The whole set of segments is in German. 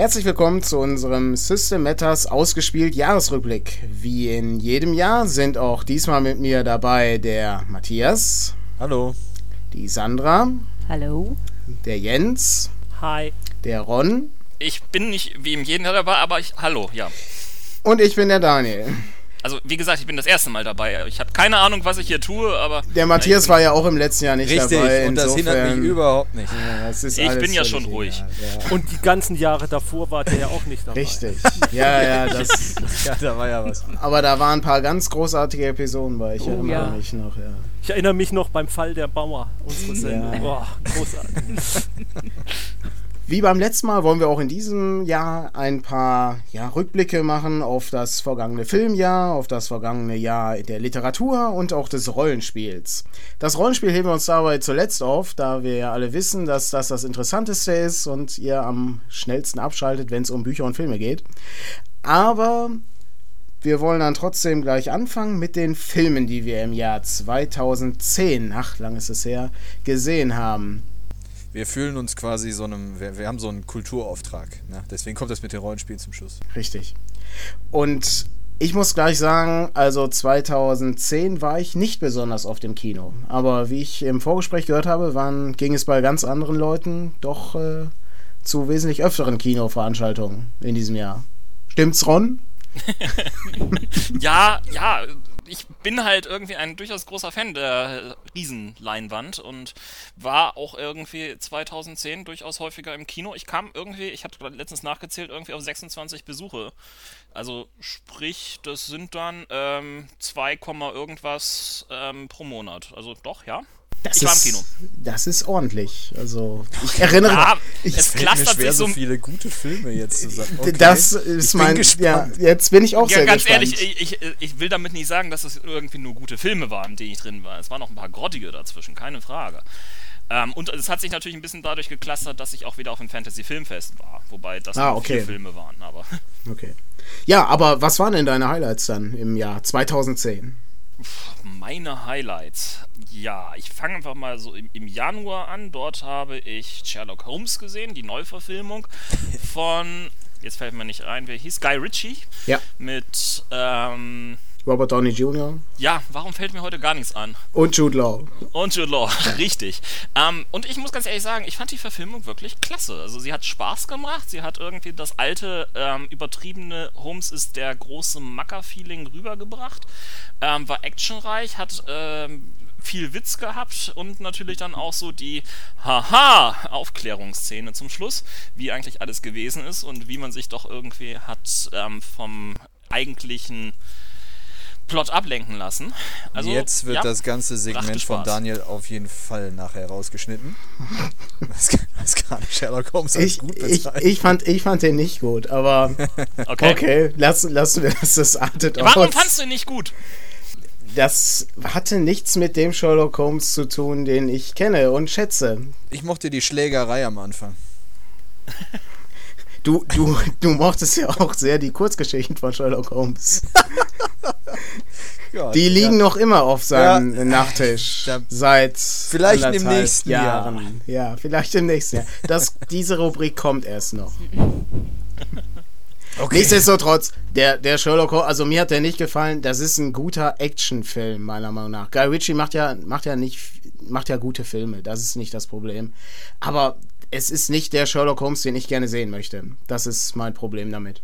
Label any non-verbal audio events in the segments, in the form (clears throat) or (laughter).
Herzlich willkommen zu unserem System Matters ausgespielt Jahresrückblick. Wie in jedem Jahr sind auch diesmal mit mir dabei der Matthias. Hallo. Die Sandra. Hallo. Der Jens. Hi. Der Ron. Ich bin nicht wie im jeden Jahr dabei, aber ich. Hallo, ja. Und ich bin der Daniel. Also, wie gesagt, ich bin das erste Mal dabei. Ich habe keine Ahnung, was ich hier tue, aber. Der Matthias war ja auch im letzten Jahr nicht Richtig, dabei. und das hindert mich überhaupt nicht. Ja, ich bin ja schon ruhig. Ja. Und die ganzen Jahre davor war der ja auch nicht dabei. Richtig. Ja, ja, (laughs) das. ja, da war ja was. Aber da waren ein paar ganz großartige Episoden bei. Ich oh, erinnere ja. mich noch, ja. Ich erinnere mich noch beim Fall der Bauer, unsere Sendung. Ja. Boah, großartig. (laughs) Wie beim letzten Mal wollen wir auch in diesem Jahr ein paar ja, Rückblicke machen auf das vergangene Filmjahr, auf das vergangene Jahr der Literatur und auch des Rollenspiels. Das Rollenspiel heben wir uns dabei zuletzt auf, da wir ja alle wissen, dass das das Interessanteste ist und ihr am schnellsten abschaltet, wenn es um Bücher und Filme geht. Aber wir wollen dann trotzdem gleich anfangen mit den Filmen, die wir im Jahr 2010, ach lang ist es her, gesehen haben. Wir fühlen uns quasi so einem, wir, wir haben so einen Kulturauftrag. Ne? Deswegen kommt das mit den Rollenspielen zum Schluss. Richtig. Und ich muss gleich sagen, also 2010 war ich nicht besonders oft im Kino. Aber wie ich im Vorgespräch gehört habe, waren, ging es bei ganz anderen Leuten doch äh, zu wesentlich öfteren Kinoveranstaltungen in diesem Jahr. Stimmt's, Ron? (laughs) ja, ja, bin halt irgendwie ein durchaus großer Fan der Riesenleinwand und war auch irgendwie 2010 durchaus häufiger im Kino. Ich kam irgendwie, ich hatte letztens nachgezählt, irgendwie auf 26 Besuche. Also sprich, das sind dann ähm, 2, irgendwas ähm, pro Monat. Also doch, ja. Das ich ist, war im Kino. Das ist ordentlich. Also, ich erinnere Ja, ich, es clustert schwer, sich so so viele gute Filme jetzt zu sagen. Okay. Das ist mein. gespannt. Ja, jetzt bin ich auch Ja, sehr ganz gespannt. ehrlich, ich, ich, ich will damit nicht sagen, dass es irgendwie nur gute Filme waren, die ich drin war. Es waren noch ein paar grottige dazwischen, keine Frage. Ähm, und es hat sich natürlich ein bisschen dadurch geklustert, dass ich auch wieder auf dem Fantasy-Filmfest war. Wobei das Ah, okay. vier Filme waren, aber. Okay. Ja, aber was waren denn deine Highlights dann im Jahr 2010? Meine Highlights. Ja, ich fange einfach mal so im, im Januar an. Dort habe ich Sherlock Holmes gesehen, die Neuverfilmung (laughs) von. Jetzt fällt mir nicht ein, wer hieß? Guy Ritchie. Ja. Mit. Ähm, Robert Downey Jr. ja, warum fällt mir heute gar nichts an? und Jude Law. Und Jude Law, (laughs) richtig. Ähm, und ich muss ganz ehrlich sagen, ich fand die Verfilmung wirklich klasse. Also sie hat Spaß gemacht, sie hat irgendwie das alte, ähm, übertriebene Holmes ist der große Macker-Feeling rübergebracht, ähm, war actionreich, hat ähm, viel Witz gehabt und natürlich dann auch so die Haha-Aufklärungsszene zum Schluss, wie eigentlich alles gewesen ist und wie man sich doch irgendwie hat ähm, vom eigentlichen Plot ablenken lassen. Also, Jetzt wird ja, das ganze Segment von. Daniel auf jeden Fall nachher rausgeschnitten. Das, das kann Sherlock Holmes als Ich, gut ich, ich, fand, ich fand den nicht gut, aber (laughs) Okay. okay, lassen, lassen wir das, das artet Warum aus. fandst du ihn nicht gut? Das hatte nichts mit dem Sherlock Holmes zu tun, den ich kenne und schätze. Ich mochte die Schlägerei am Anfang. Du, du, du mochtest ja auch sehr die Kurzgeschichten von Sherlock Holmes. (laughs) Ja, Die liegen noch immer auf seinem Ja. Nachttisch. (laughs) Da- seit Vielleicht im nächsten Jahren. Ja, vielleicht im nächsten Jahr. Das, diese Rubrik kommt erst noch. (laughs) Okay. Nichtsdestotrotz, der, der Sherlock Holmes, also mir hat der nicht gefallen, das ist ein guter Actionfilm, meiner Meinung nach. Guy Ritchie macht ja, macht ja nicht, macht ja gute Filme, das ist nicht das Problem. Aber es ist nicht der Sherlock Holmes, den ich gerne sehen möchte. Das ist mein Problem damit.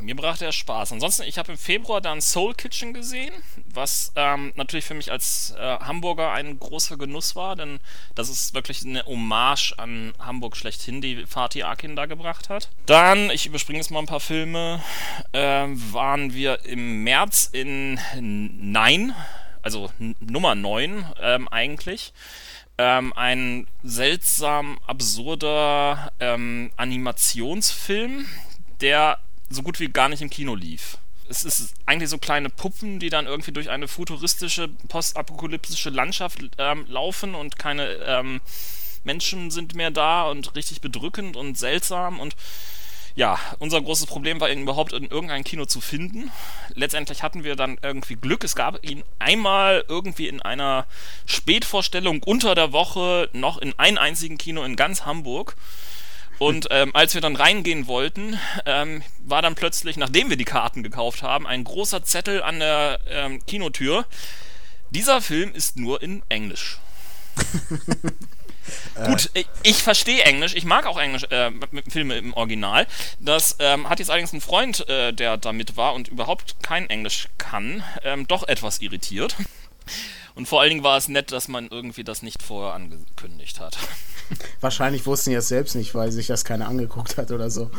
Mir brachte er Spaß. Ansonsten, ich habe im Februar dann Soul Kitchen gesehen, was ähm, natürlich für mich als äh, Hamburger ein großer Genuss war, denn das ist wirklich eine Hommage an Hamburg schlechthin, die Fatih Akin da gebracht hat. Dann, ich überspringe jetzt mal ein paar Filme, ähm, waren wir im März in Nein, also N Nummer 9 ähm, eigentlich. Ähm, ein seltsam absurder ähm, Animationsfilm, der so gut wie gar nicht im Kino lief. Es ist eigentlich so kleine Puppen, die dann irgendwie durch eine futuristische, postapokalyptische Landschaft ähm, laufen und keine ähm, Menschen sind mehr da und richtig bedrückend und seltsam und ja, unser großes Problem war überhaupt in irgendein Kino zu finden. Letztendlich hatten wir dann irgendwie Glück. Es gab ihn einmal irgendwie in einer Spätvorstellung unter der Woche noch in einem einzigen Kino in ganz Hamburg. Und ähm, als wir dann reingehen wollten, ähm, war dann plötzlich, nachdem wir die Karten gekauft haben, ein großer Zettel an der ähm, Kinotür. Dieser Film ist nur in Englisch. (laughs) Gut, ich, ich verstehe Englisch, ich mag auch Englisch, äh, Filme im Original. Das ähm, hat jetzt allerdings ein Freund, äh, der da mit war und überhaupt kein Englisch kann, ähm, doch etwas irritiert. Und vor allen Dingen war es nett, dass man irgendwie das nicht vorher angekündigt hat. (laughs) Wahrscheinlich wussten die es selbst nicht, weil sich das keiner angeguckt hat oder so.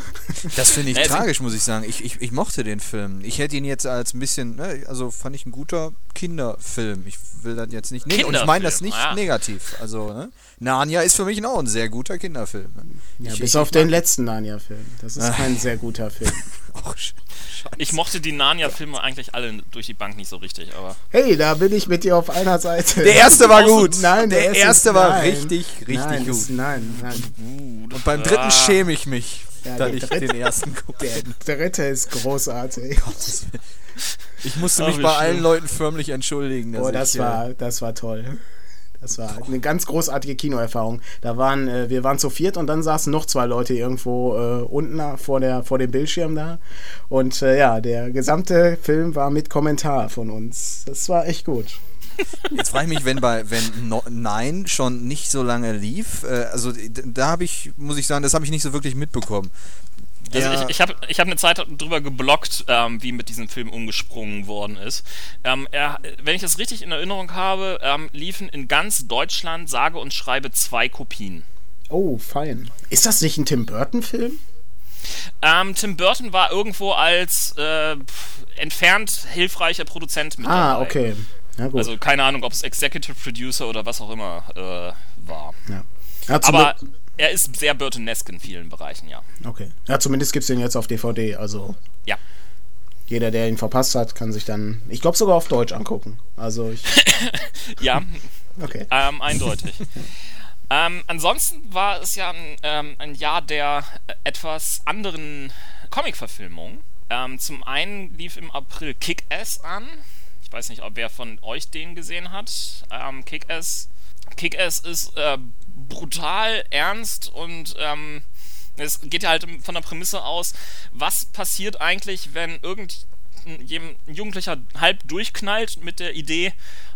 Das finde ich Also- tragisch, muss ich sagen. Ich, ich, ich mochte den Film. Ich hätte ihn jetzt als ein bisschen, ne, also fand ich ein guter Kinderfilm. Ich will das jetzt nicht neg- Und ich meine das nicht ja. negativ. Also, ne? Narnia ist für mich auch ein sehr guter Kinderfilm. Ja, ich, bis ich, auf ich den letzten Narnia-Film. Das ist kein sehr guter (laughs) Film. Oh. Ich mochte die Narnia-Filme eigentlich alle durch die Bank nicht so richtig, aber. Hey, da bin ich mit dir auf einer Seite. Der erste war gut. Nein, der erste erste ist- war nein. richtig, richtig nein, gut. Ist, nein, nein. Und beim dritten Ah. schäme ich mich, Ja, dass der ich dritte- den ersten gucke. Der dritte ist großartig. (laughs) Ich musste mich bei allen Leuten förmlich entschuldigen. Boah, das ich, äh, war, das war toll. Das war eine ganz großartige Kinoerfahrung. Da waren, äh, wir waren zu viert und dann saßen noch zwei Leute irgendwo äh, unten vor, der, vor dem Bildschirm da. Und äh, ja, der gesamte Film war mit Kommentar von uns. Das war echt gut. Jetzt frage ich mich, wenn bei wenn no, Nein schon nicht so lange lief, äh, also da habe ich, muss ich sagen, das habe ich nicht so wirklich mitbekommen. Also ich, ich habe ich hab eine Zeit drüber geblockt, ähm, wie mit diesem Film umgesprungen worden ist. Ähm, er, wenn ich das richtig in Erinnerung habe, ähm, liefen in ganz Deutschland sage und schreibe zwei Kopien. Oh, fein. Ist das nicht ein Tim Burton-Film? Ähm, Tim Burton war irgendwo als äh, entfernt hilfreicher Produzent mit Ah, dabei. okay. Also keine Ahnung, ob es Executive Producer oder was auch immer äh, war. ja. Ja, Aber Glück- er ist sehr Burtonesk in vielen Bereichen, ja. okay. Ja, zumindest gibt es den jetzt auf DVD. Also Ja. jeder, der ihn verpasst hat, kann sich dann, ich glaube, sogar auf Deutsch angucken. Also ich, (laughs) Ja, okay. Ähm, eindeutig. (laughs) ähm, ansonsten war es ja ein, ähm, ein Jahr der äh, etwas anderen Comic-Verfilmungen. Ähm, zum einen lief im April Kick-Ass an. Ich weiß nicht, ob wer von euch den gesehen hat. Ähm, Kick-Ass Kick-Ass ist äh, brutal ernst und ähm, es geht ja halt von der Prämisse aus, was passiert eigentlich, wenn irgend jem- ein Jugendlicher halb durchknallt mit der Idee,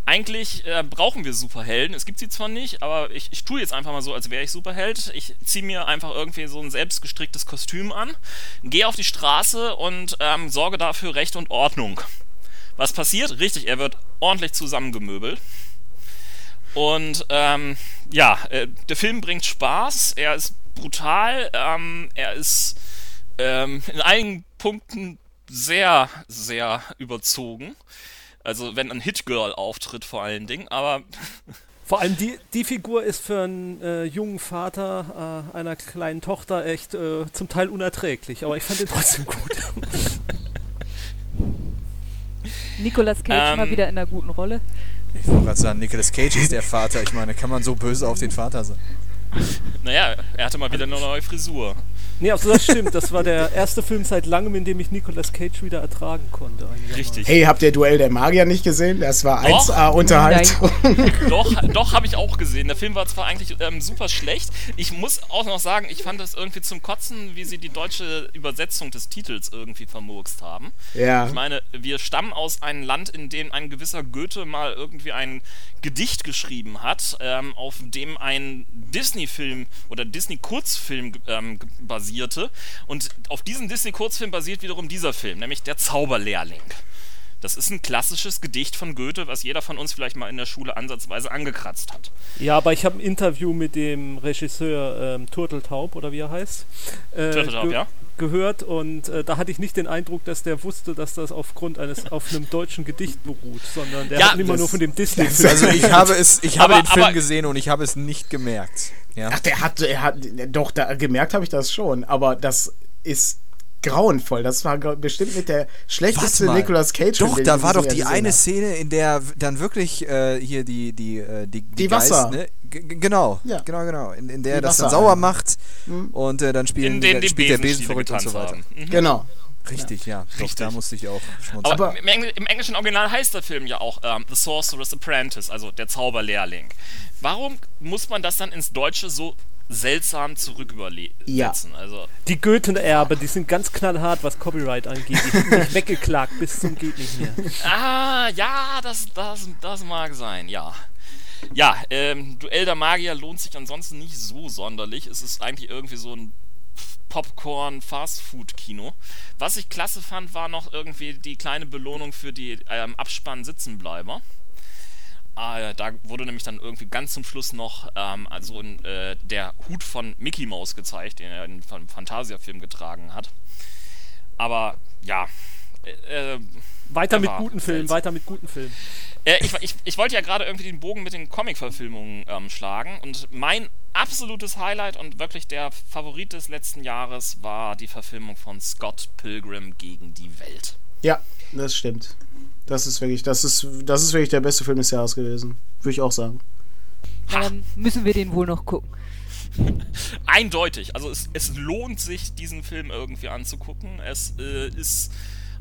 eigentlich äh, brauchen wir Superhelden. Es gibt sie zwar nicht, aber ich, ich tue jetzt einfach mal so, als wäre ich Superheld. Ich ziehe mir einfach irgendwie so ein selbstgestricktes Kostüm an, gehe auf die Straße und ähm, sorge dafür Recht und Ordnung. Was passiert? Richtig, er wird ordentlich zusammengemöbelt. Und ähm, ja, äh, der Film bringt Spaß, er ist brutal, ähm, er ist ähm, in einigen Punkten sehr, sehr überzogen. Also wenn ein Hit-Girl auftritt vor allen Dingen, aber (laughs) Vor allem die, die Figur ist für einen äh, jungen Vater äh, einer kleinen Tochter echt äh, zum Teil unerträglich, aber ich fand ihn trotzdem gut. Nicolas Cage Ähm, mal wieder in einer guten Rolle. Ich wollte gerade sagen, Nicolas Cage ist der Vater. Ich meine, kann man so böse auf den Vater sein? naja, er hatte mal wieder eine neue Frisur. Nee, also das stimmt, das war der erste Film seit langem, in dem ich Nicolas Cage wieder ertragen konnte. Richtig. Hey, habt ihr Duell der Magier nicht gesehen? Das war Doch. 1A Unterhaltung. Doch, doch habe ich auch gesehen. Der Film war zwar eigentlich ähm, super schlecht. Ich muss auch noch sagen, ich fand das irgendwie zum Kotzen, wie sie die deutsche Übersetzung des Titels irgendwie vermurkst haben. Ja. Ich meine, wir stammen aus einem Land, in dem ein gewisser Goethe mal irgendwie ein Gedicht geschrieben hat, ähm, auf dem ein Disney-Film oder Disney-Kurzfilm ähm, ge- basierte. Und auf diesem Disney-Kurzfilm basiert wiederum dieser Film, nämlich Der Zauberlehrling. Das ist ein klassisches Gedicht von Goethe, was jeder von uns vielleicht mal in der Schule ansatzweise angekratzt hat. Ja, aber ich habe ein Interview mit dem Regisseur ähm, Turteltaub oder wie er heißt. Äh, Turteltaub, ja. Gehört und äh, da hatte ich nicht den Eindruck, dass der wusste, dass das aufgrund eines auf einem deutschen Gedicht beruht, sondern der Ja, hat immer nur von dem Disney-Film. Also ich habe es, ich habe Aber- den Film aber- gesehen und ich habe es nicht gemerkt. Ja. Ach, der hat, er hat, doch, da, gemerkt habe ich das schon, aber das ist grauenvoll. Das war bestimmt mit der schlechteste. Nicolas Cage. Doch, da war doch die eine. Szene, in der dann wirklich äh, hier die die äh, die, Die Wasser. ne? G g- genau, Ja. genau, genau, in, in der Die das dann Wassereimer. sauer macht und äh, dann spielen In die spielt der Besen verrückt und so weiter. Mhm. Genau. Richtig, ja. Doch, Richtig. da musste ich auch schmunzeln. Aber, Aber- im, Engl im englischen Original heißt der Film ja auch ähm, The Sorcerer's Apprentice, also der Zauberlehrling. Warum muss man das dann ins Deutsche so seltsam zurückübersetzen. Ja. Also, Die Goethe-Erbe, die sind ganz knallhart, was Copyright angeht. Die sind nicht (laughs) weggeklagt bis zum geht nicht mehr. ah, ja, das, das, das mag sein, ja. Ja, ähm, Duell der Magier lohnt sich ansonsten nicht so sonderlich. Es ist eigentlich irgendwie so ein Popcorn-Fast-Food-Kino. Was ich klasse fand, war noch irgendwie die kleine Belohnung für die ähm, Abspann-Sitzenbleiber. Ah, da wurde nämlich dann irgendwie ganz zum Schluss noch ähm, also in, äh, der Hut von Mickey Mouse gezeigt, den er in einem Fantasia-Film getragen hat. Aber ja. Äh, Weiter der mit guten Filmen, weiter mit guten Filmen. Äh, ich, ich, ich wollte ja gerade irgendwie den Bogen mit den Comic-Verfilmungen ähm, schlagen und mein absolutes Highlight und wirklich der Favorit des letzten Jahres war die Verfilmung von Scott Pilgrim gegen die Welt. Ja, das stimmt. Das ist wirklich, das ist, das ist wirklich der beste Film des Jahres gewesen. Würde ich auch sagen. Na, dann müssen wir den wohl noch gucken. Eindeutig. Also es, es lohnt sich, diesen Film irgendwie anzugucken. Es äh, ist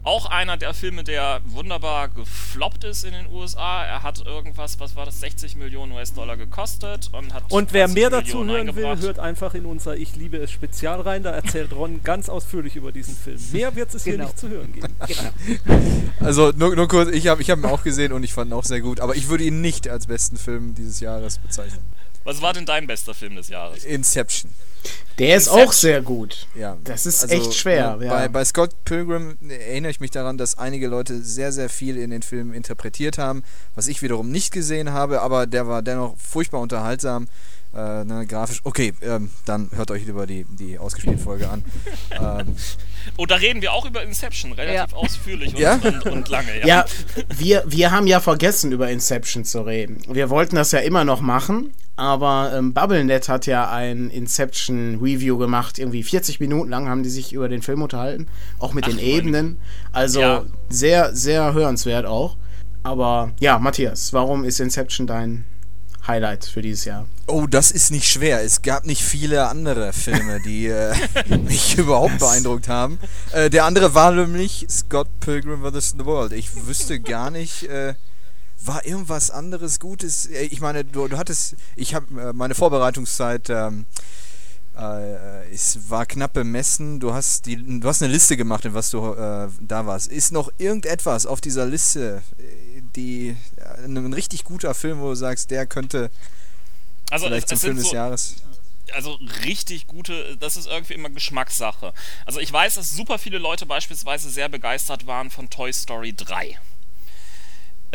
auch einer der Filme, der wunderbar gefloppt ist in den USA. Er hat irgendwas, was war das, 60 Millionen US-Dollar gekostet und hat Und wer 20 mehr dazu Millionen hören will, hört einfach in unser Ich liebe es Spezial rein. Da erzählt Ron (laughs) ganz ausführlich über diesen Film. Mehr wird es hier Genau. nicht zu hören geben. (laughs) Also nur, nur kurz, ich habe ich hab ihn auch gesehen und ich fand ihn auch sehr gut, aber ich würde ihn nicht als besten Film dieses Jahres bezeichnen. Was war denn dein bester Film des Jahres? Inception. Der ist Inception. auch sehr gut. Ja. Das ist Also, echt schwer. äh, ja. Bei, bei Scott Pilgrim erinnere ich mich daran, dass einige Leute sehr, sehr viel in den Film interpretiert haben, was ich wiederum nicht gesehen habe, aber der war dennoch furchtbar unterhaltsam. Äh, ne, grafisch. Okay, ähm, dann hört euch lieber die, die ausgespielte Folge an. (laughs) ähm, Oh, da reden wir auch über Inception, relativ Ja. ausführlich und, Ja? und, und lange. Ja. Ja, wir, wir haben ja vergessen, über Inception zu reden. Wir wollten das ja immer noch machen, aber ähm, BubbleNet hat ja ein Inception-Review gemacht. Irgendwie 40 Minuten lang haben die sich über den Film unterhalten, auch mit Ach, den Ebenen. Also Ja. sehr, sehr hörenswert auch. Aber ja, Matthias, warum ist Inception dein Highlight für dieses Jahr? Oh, das ist nicht schwer. Es gab nicht viele andere Filme, die äh, (laughs) mich überhaupt beeindruckt haben. Äh, der andere war nämlich Scott Pilgrim vs. The World. Ich wüsste gar nicht, äh, war irgendwas anderes Gutes? Äh, Ich meine, du, du hattest, ich habe äh, meine Vorbereitungszeit. Ähm, äh, es war knapp bemessen. Du hast die, du hast eine Liste gemacht, in was du äh, da warst. Ist noch irgendetwas auf dieser Liste, äh, die äh, ein richtig guter Film, wo du sagst, der könnte Also vielleicht es, zum Film sind des so, Jahres? also richtig gute, das ist irgendwie immer Geschmackssache. Also ich weiß, dass super viele Leute beispielsweise sehr begeistert waren von Toy Story 3.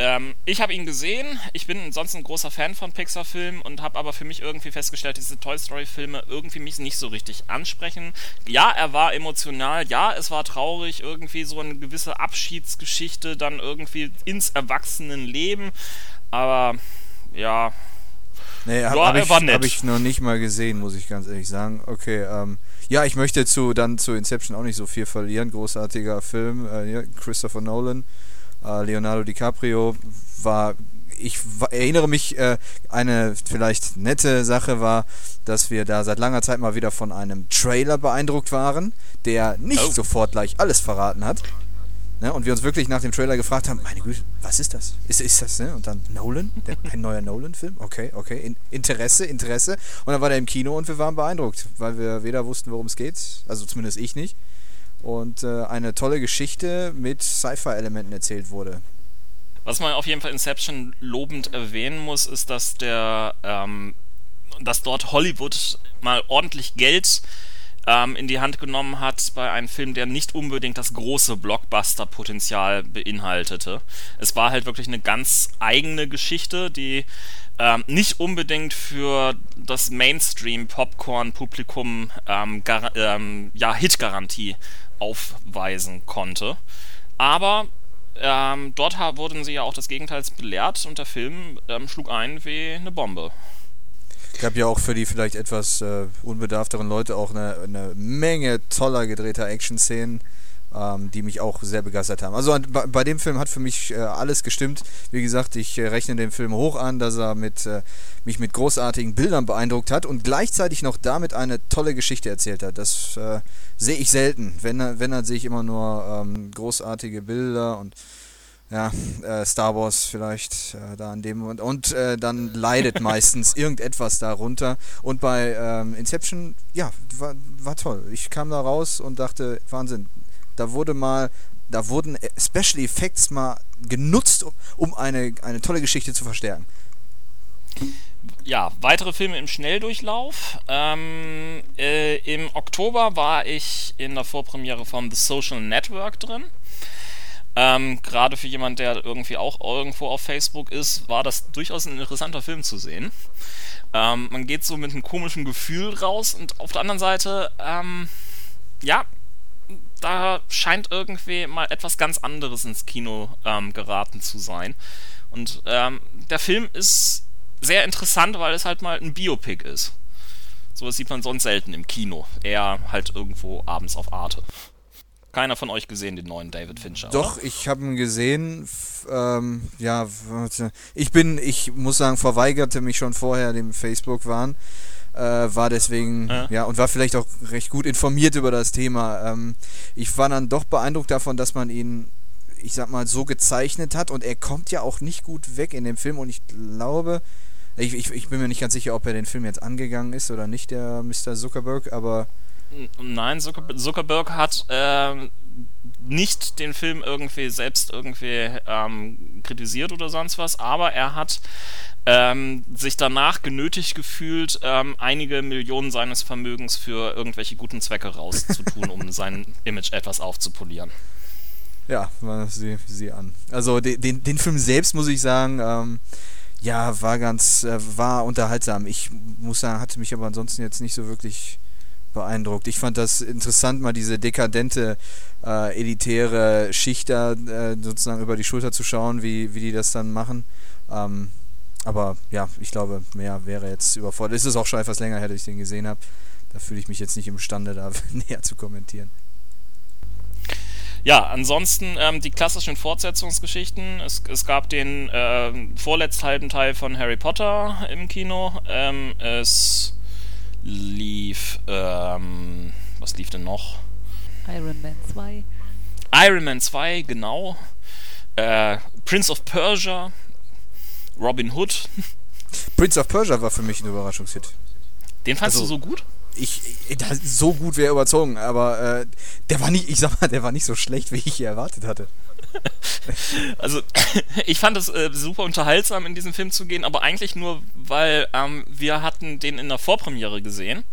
Ähm, ich habe ihn gesehen, ich bin sonst ein großer Fan von Pixar-Filmen und habe aber für mich irgendwie festgestellt, dass diese Toy Story-Filme irgendwie mich nicht so richtig ansprechen. Ja, er war emotional, ja, es war traurig, irgendwie so eine gewisse Abschiedsgeschichte dann irgendwie ins Erwachsenenleben, aber ja, Nee, habe Ja, hab ich, war nett. hab ich noch nicht mal gesehen, muss ich ganz ehrlich sagen. Okay, ähm, ja, ich möchte zu dann zu Inception auch nicht so viel verlieren. Großartiger Film, äh, Christopher Nolan, Leonardo DiCaprio war. Ich erinnere mich, äh, eine vielleicht nette Sache war, dass wir da seit langer Zeit mal wieder von einem Trailer beeindruckt waren, der nicht Oh. sofort gleich alles verraten hat. Ne, und wir uns wirklich nach dem Trailer gefragt haben, meine Güte, was ist das? Ist, ist das, ne? Und dann Nolan, der, ein neuer Nolan-Film? Okay, okay. In, Interesse, Interesse. Und dann war der im Kino und wir waren beeindruckt, weil wir weder wussten, worum es geht, also zumindest ich nicht. Und äh, eine tolle Geschichte mit Sci-Fi-Elementen erzählt wurde. Was man auf jeden Fall Inception lobend erwähnen muss, ist, dass der, ähm, dass dort Hollywood mal ordentlich Geld ähm, in die Hand genommen hat bei einem Film, der nicht unbedingt das große Blockbuster-Potenzial beinhaltete. Es war halt wirklich eine ganz eigene Geschichte, die ähm, nicht unbedingt für das Mainstream-Popcorn-Publikum ähm, ähm, ja, Hit-Garantie aufweisen konnte. Aber ähm, dort wurden sie ja auch des Gegenteils belehrt und der Film ähm, schlug ein wie eine Bombe. gab ja auch für die vielleicht etwas äh, unbedarfteren Leute auch eine, eine Menge toller gedrehter Action-Szenen, ähm, die mich auch sehr begeistert haben. Also bei, bei dem Film hat für mich äh, alles gestimmt. Wie gesagt, ich äh, rechne den Film hoch an, dass er mit, äh, mich mit großartigen Bildern beeindruckt hat und gleichzeitig noch damit eine tolle Geschichte erzählt hat. Das äh, sehe ich selten. Wenn, wenn dann sehe ich immer nur ähm, großartige Bilder und ja, äh, Star Wars vielleicht äh, da an dem und, und äh, dann leidet (laughs) meistens irgendetwas darunter. Und bei ähm, Inception, ja, war, war toll. Ich kam da raus und dachte, Wahnsinn, da wurde mal, da wurden Special Effects mal genutzt, um, eine, eine tolle Geschichte zu verstärken. Ja, weitere Filme im Schnelldurchlauf. Ähm, äh, Im Oktober war ich in der Vorpremiere von The Social Network drin. Ähm, Gerade für jemanden, der irgendwie auch irgendwo auf Facebook ist, war das durchaus ein interessanter Film zu sehen. Ähm, man geht so mit einem komischen Gefühl raus und auf der anderen Seite, ähm, ja, da scheint irgendwie mal etwas ganz anderes ins Kino ähm, geraten zu sein. Und ähm, der Film ist sehr interessant, weil es halt mal ein Biopic ist. Sowas sieht man sonst selten im Kino. Eher halt irgendwo abends auf Arte keiner von euch gesehen, den neuen David Fincher. Doch, oder? ich habe ihn gesehen. Ähm, ja, ich bin, ich muss sagen, verweigerte mich schon vorher dem Facebook-Wahn. Äh, war deswegen, ja. ja. und war vielleicht auch recht gut informiert über das Thema. Ähm, ich war dann doch beeindruckt davon, dass man ihn, ich sag mal, so gezeichnet hat und er kommt ja auch nicht gut weg in dem Film und ich glaube, ich, ich, ich bin mir nicht ganz sicher, ob er den Film jetzt angegangen ist oder nicht, der Mr. Zuckerberg, aber Nein, Zuckerberg hat äh, nicht den Film irgendwie selbst irgendwie ähm, kritisiert oder sonst was, aber er hat ähm, sich danach genötigt gefühlt, ähm, einige Millionen seines Vermögens für irgendwelche guten Zwecke rauszutun, um sein Image etwas aufzupolieren. Ja, sie, sie an. Also den, den, den Film selbst muss ich sagen, ähm, ja, war ganz, äh, war unterhaltsam. Ich muss sagen, hatte mich aber ansonsten jetzt nicht so wirklich beeindruckt. Ich fand das interessant, mal diese dekadente, äh, elitäre Schicht da äh, sozusagen über die Schulter zu schauen, wie, wie die das dann machen. Ähm, aber ja, ich glaube, mehr wäre jetzt überfordert. Es ist auch schon etwas länger her, dass ich den gesehen habe. Da fühle ich mich jetzt nicht imstande, da (laughs) näher zu kommentieren. Ja, ansonsten ähm, die klassischen Fortsetzungsgeschichten. Es, es gab den äh, vorletzten Teil von Harry Potter im Kino. Ähm, es lief, ähm, was lief denn noch? Iron Man 2. Iron Man 2, genau. Äh, Prince of Persia, Robin Hood. Prince of Persia war für mich ein Überraschungshit. Den fandst also, du so gut? Ich, so gut wäre überzogen, aber äh, der war nicht, ich sag mal, der war nicht so schlecht, wie ich erwartet hatte. (laughs) Also, ich fand es äh, super unterhaltsam, in diesen Film zu gehen, aber eigentlich nur, weil ähm, wir hatten den in der Vorpremiere gesehen.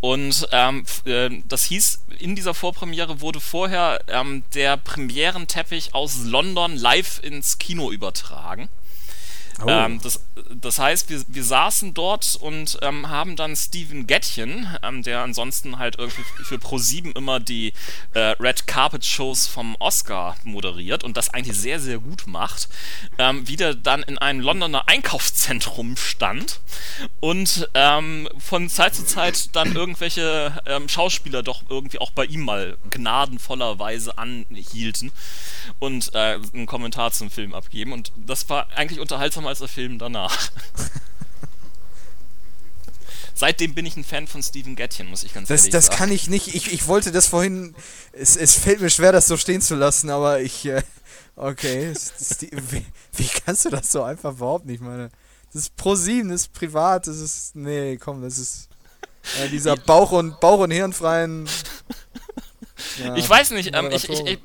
Und ähm, äh, das hieß, in dieser Vorpremiere wurde vorher ähm, der Premierenteppich aus London live ins Kino übertragen. Oh. Ähm, das, das heißt, wir, wir saßen dort und ähm, haben dann Steven Gettchen, ähm, der ansonsten halt irgendwie für Pro7 immer die äh, Red Carpet Shows vom Oscar moderiert und das eigentlich sehr, sehr gut macht, ähm, wieder dann in einem Londoner Einkaufszentrum stand und ähm, von Zeit zu Zeit dann irgendwelche ähm, Schauspieler doch irgendwie auch bei ihm mal gnadenvollerweise anhielten und äh, einen Kommentar zum Film abgeben und das war eigentlich unterhaltsam als der Film danach. (laughs) Seitdem bin ich ein Fan von Steven Gettchen, muss ich ganz das, ehrlich das sagen. Das kann ich nicht. Ich, ich wollte das vorhin. Es, es fällt mir schwer, das so stehen zu lassen, aber ich. Äh, okay. wie, wie, kannst du das so einfach überhaupt nicht, meine? Das ist pro sieben, das ist privat, das ist. Nee, komm, das ist. Äh, dieser Bauch- und, Bauch und Hirnfreien ja, ich weiß nicht, ähm, ich, ich,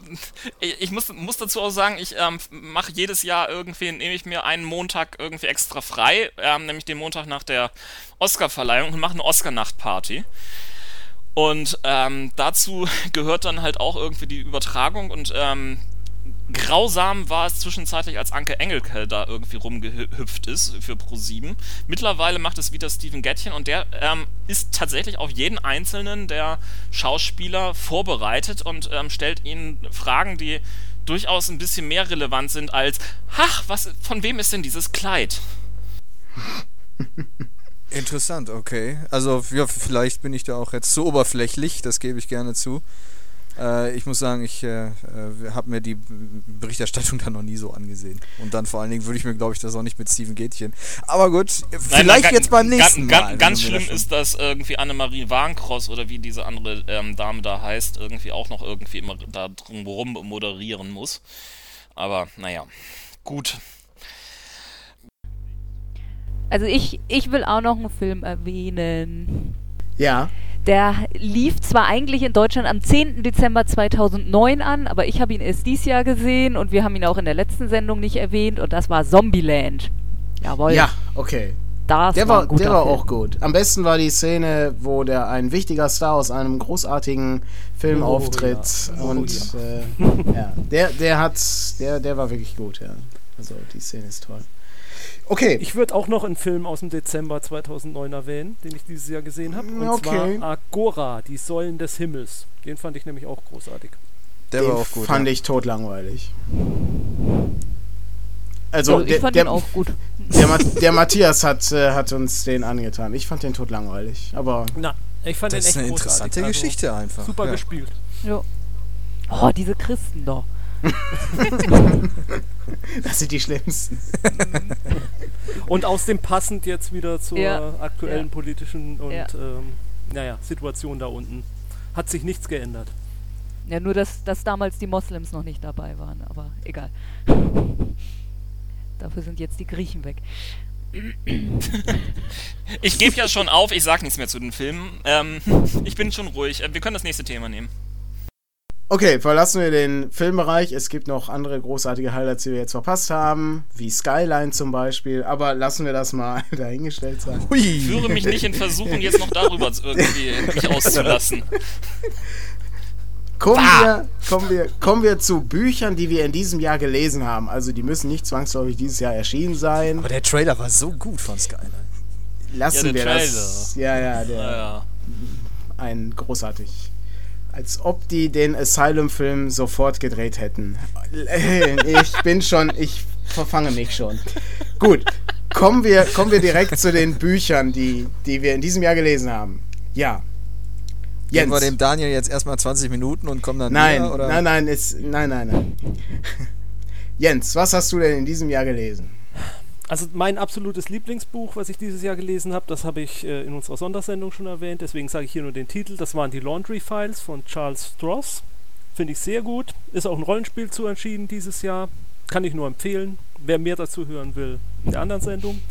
ich, ich, muss, muss dazu auch sagen, ich ähm, mache jedes Jahr irgendwie, nehme ich mir einen Montag irgendwie extra frei, ähm, nämlich den Montag nach der Oscar-Verleihung und mache eine Oscar-Nacht-Party. Und ähm, dazu (laughs) gehört dann halt auch irgendwie die Übertragung und ähm, grausam war es zwischenzeitlich, als Anke Engelke da irgendwie rumgehüpft ist für Pro7. Mittlerweile macht es wieder Steven Gettchen und der ähm, ist tatsächlich auf jeden einzelnen der Schauspieler vorbereitet und ähm, stellt ihnen Fragen, die durchaus ein bisschen mehr relevant sind als Ach, was, von wem ist denn dieses Kleid? (laughs) Interessant, okay. Also ja, vielleicht bin ich da auch jetzt zu oberflächlich, das gebe ich gerne zu. Äh, ich muss sagen, ich äh, äh habe mir die Berichterstattung (laughs) da noch nie so angesehen. Und dann vor allen Dingen würde ich mir, glaube ich, das auch nicht mit Steven Gätchen. Aber gut, vielleicht nein, jetzt beim nächsten Mal. Ganz, ganz schlimm ist, dass irgendwie Annemarie Warnkross oder wie diese andere ähm, Dame da heißt, irgendwie auch noch irgendwie immer da drum moderieren muss. Aber naja, gut. Also ich, ich will auch noch einen Film erwähnen. Ja. Der lief zwar eigentlich in Deutschland am 10. Dezember 2009 an, aber ich habe ihn erst dieses Jahr gesehen und wir haben ihn auch in der letzten Sendung nicht erwähnt und das war Zombieland. Jawohl. Ja, okay. das Der war, war, der war Film. auch gut. Am besten war die Szene, wo der ein wichtiger Star aus einem großartigen Film Oh, auftritt. ja. Oh, und Äh, ja, der, der hat, der, der war wirklich gut, ja. Also die Szene ist toll. Okay. Ich würde auch noch einen Film aus dem Dezember 2009 erwähnen, den ich dieses Jahr gesehen habe. Und Okay. zwar Agora, die Säulen des Himmels. Den fand ich nämlich auch großartig. Der den war auch gut. fand ja. ich totlangweilig. Also, Also ich der, fand der, ihn auch gut. (laughs) der, Ma- der Matthias hat, äh, hat uns den angetan. Ich fand den totlangweilig. Aber Na, ich fand Das den ist echt eine großartig. interessante Also, Geschichte einfach. Super ja. gespielt. Ja. Oh, diese Christen doch. (laughs) das sind die schlimmsten. Und aus dem passend jetzt wieder zur Ja. aktuellen Ja. politischen und Ja. ähm, naja, Situation da unten. Hat sich nichts geändert. Ja, nur dass, dass damals die Moslems noch nicht dabei waren, aber egal. (laughs) Dafür sind jetzt die Griechen weg. Ich gebe ja schon auf, ich sag nichts mehr zu den Filmen. Ähm, ich bin schon ruhig. Äh, Wir können das nächste Thema nehmen. Okay, verlassen wir den Filmbereich. Es gibt noch andere großartige Highlights, die wir jetzt verpasst haben, wie Skyline zum Beispiel. Aber lassen wir das mal (laughs) dahingestellt sein. Ich Hui. führe mich nicht in Versuchung, jetzt noch darüber irgendwie mich auszulassen. Kommen wir, kommen, wir, kommen wir zu Büchern, die wir in diesem Jahr gelesen haben. Also die müssen nicht zwangsläufig dieses Jahr erschienen sein. Aber der Trailer war so gut von Skyline. Lassen Ja, der wir das. Ja, ja, der, Naja. ein großartig. Als ob die den Asylum-Film sofort gedreht hätten. (laughs) Ich bin schon, ich verfange mich schon. Gut, kommen wir, kommen wir direkt zu den Büchern, die, die wir in diesem Jahr gelesen haben. Ja. Geben wir Jens. dem Daniel jetzt erstmal 20 Minuten und kommen dann Nein, wieder, oder? nein, nein, ist, nein, nein, nein. Jens, was hast du denn in diesem Jahr gelesen? Also mein absolutes Lieblingsbuch, was ich dieses Jahr gelesen habe, das habe ich äh, in unserer Sondersendung schon erwähnt, deswegen sage ich hier nur den Titel. Das waren die Laundry Files von Charles Stross. Finde ich sehr gut. Ist auch ein Rollenspiel zu entschieden dieses Jahr. Kann ich nur empfehlen. Wer mehr dazu hören will, in der anderen Sendung.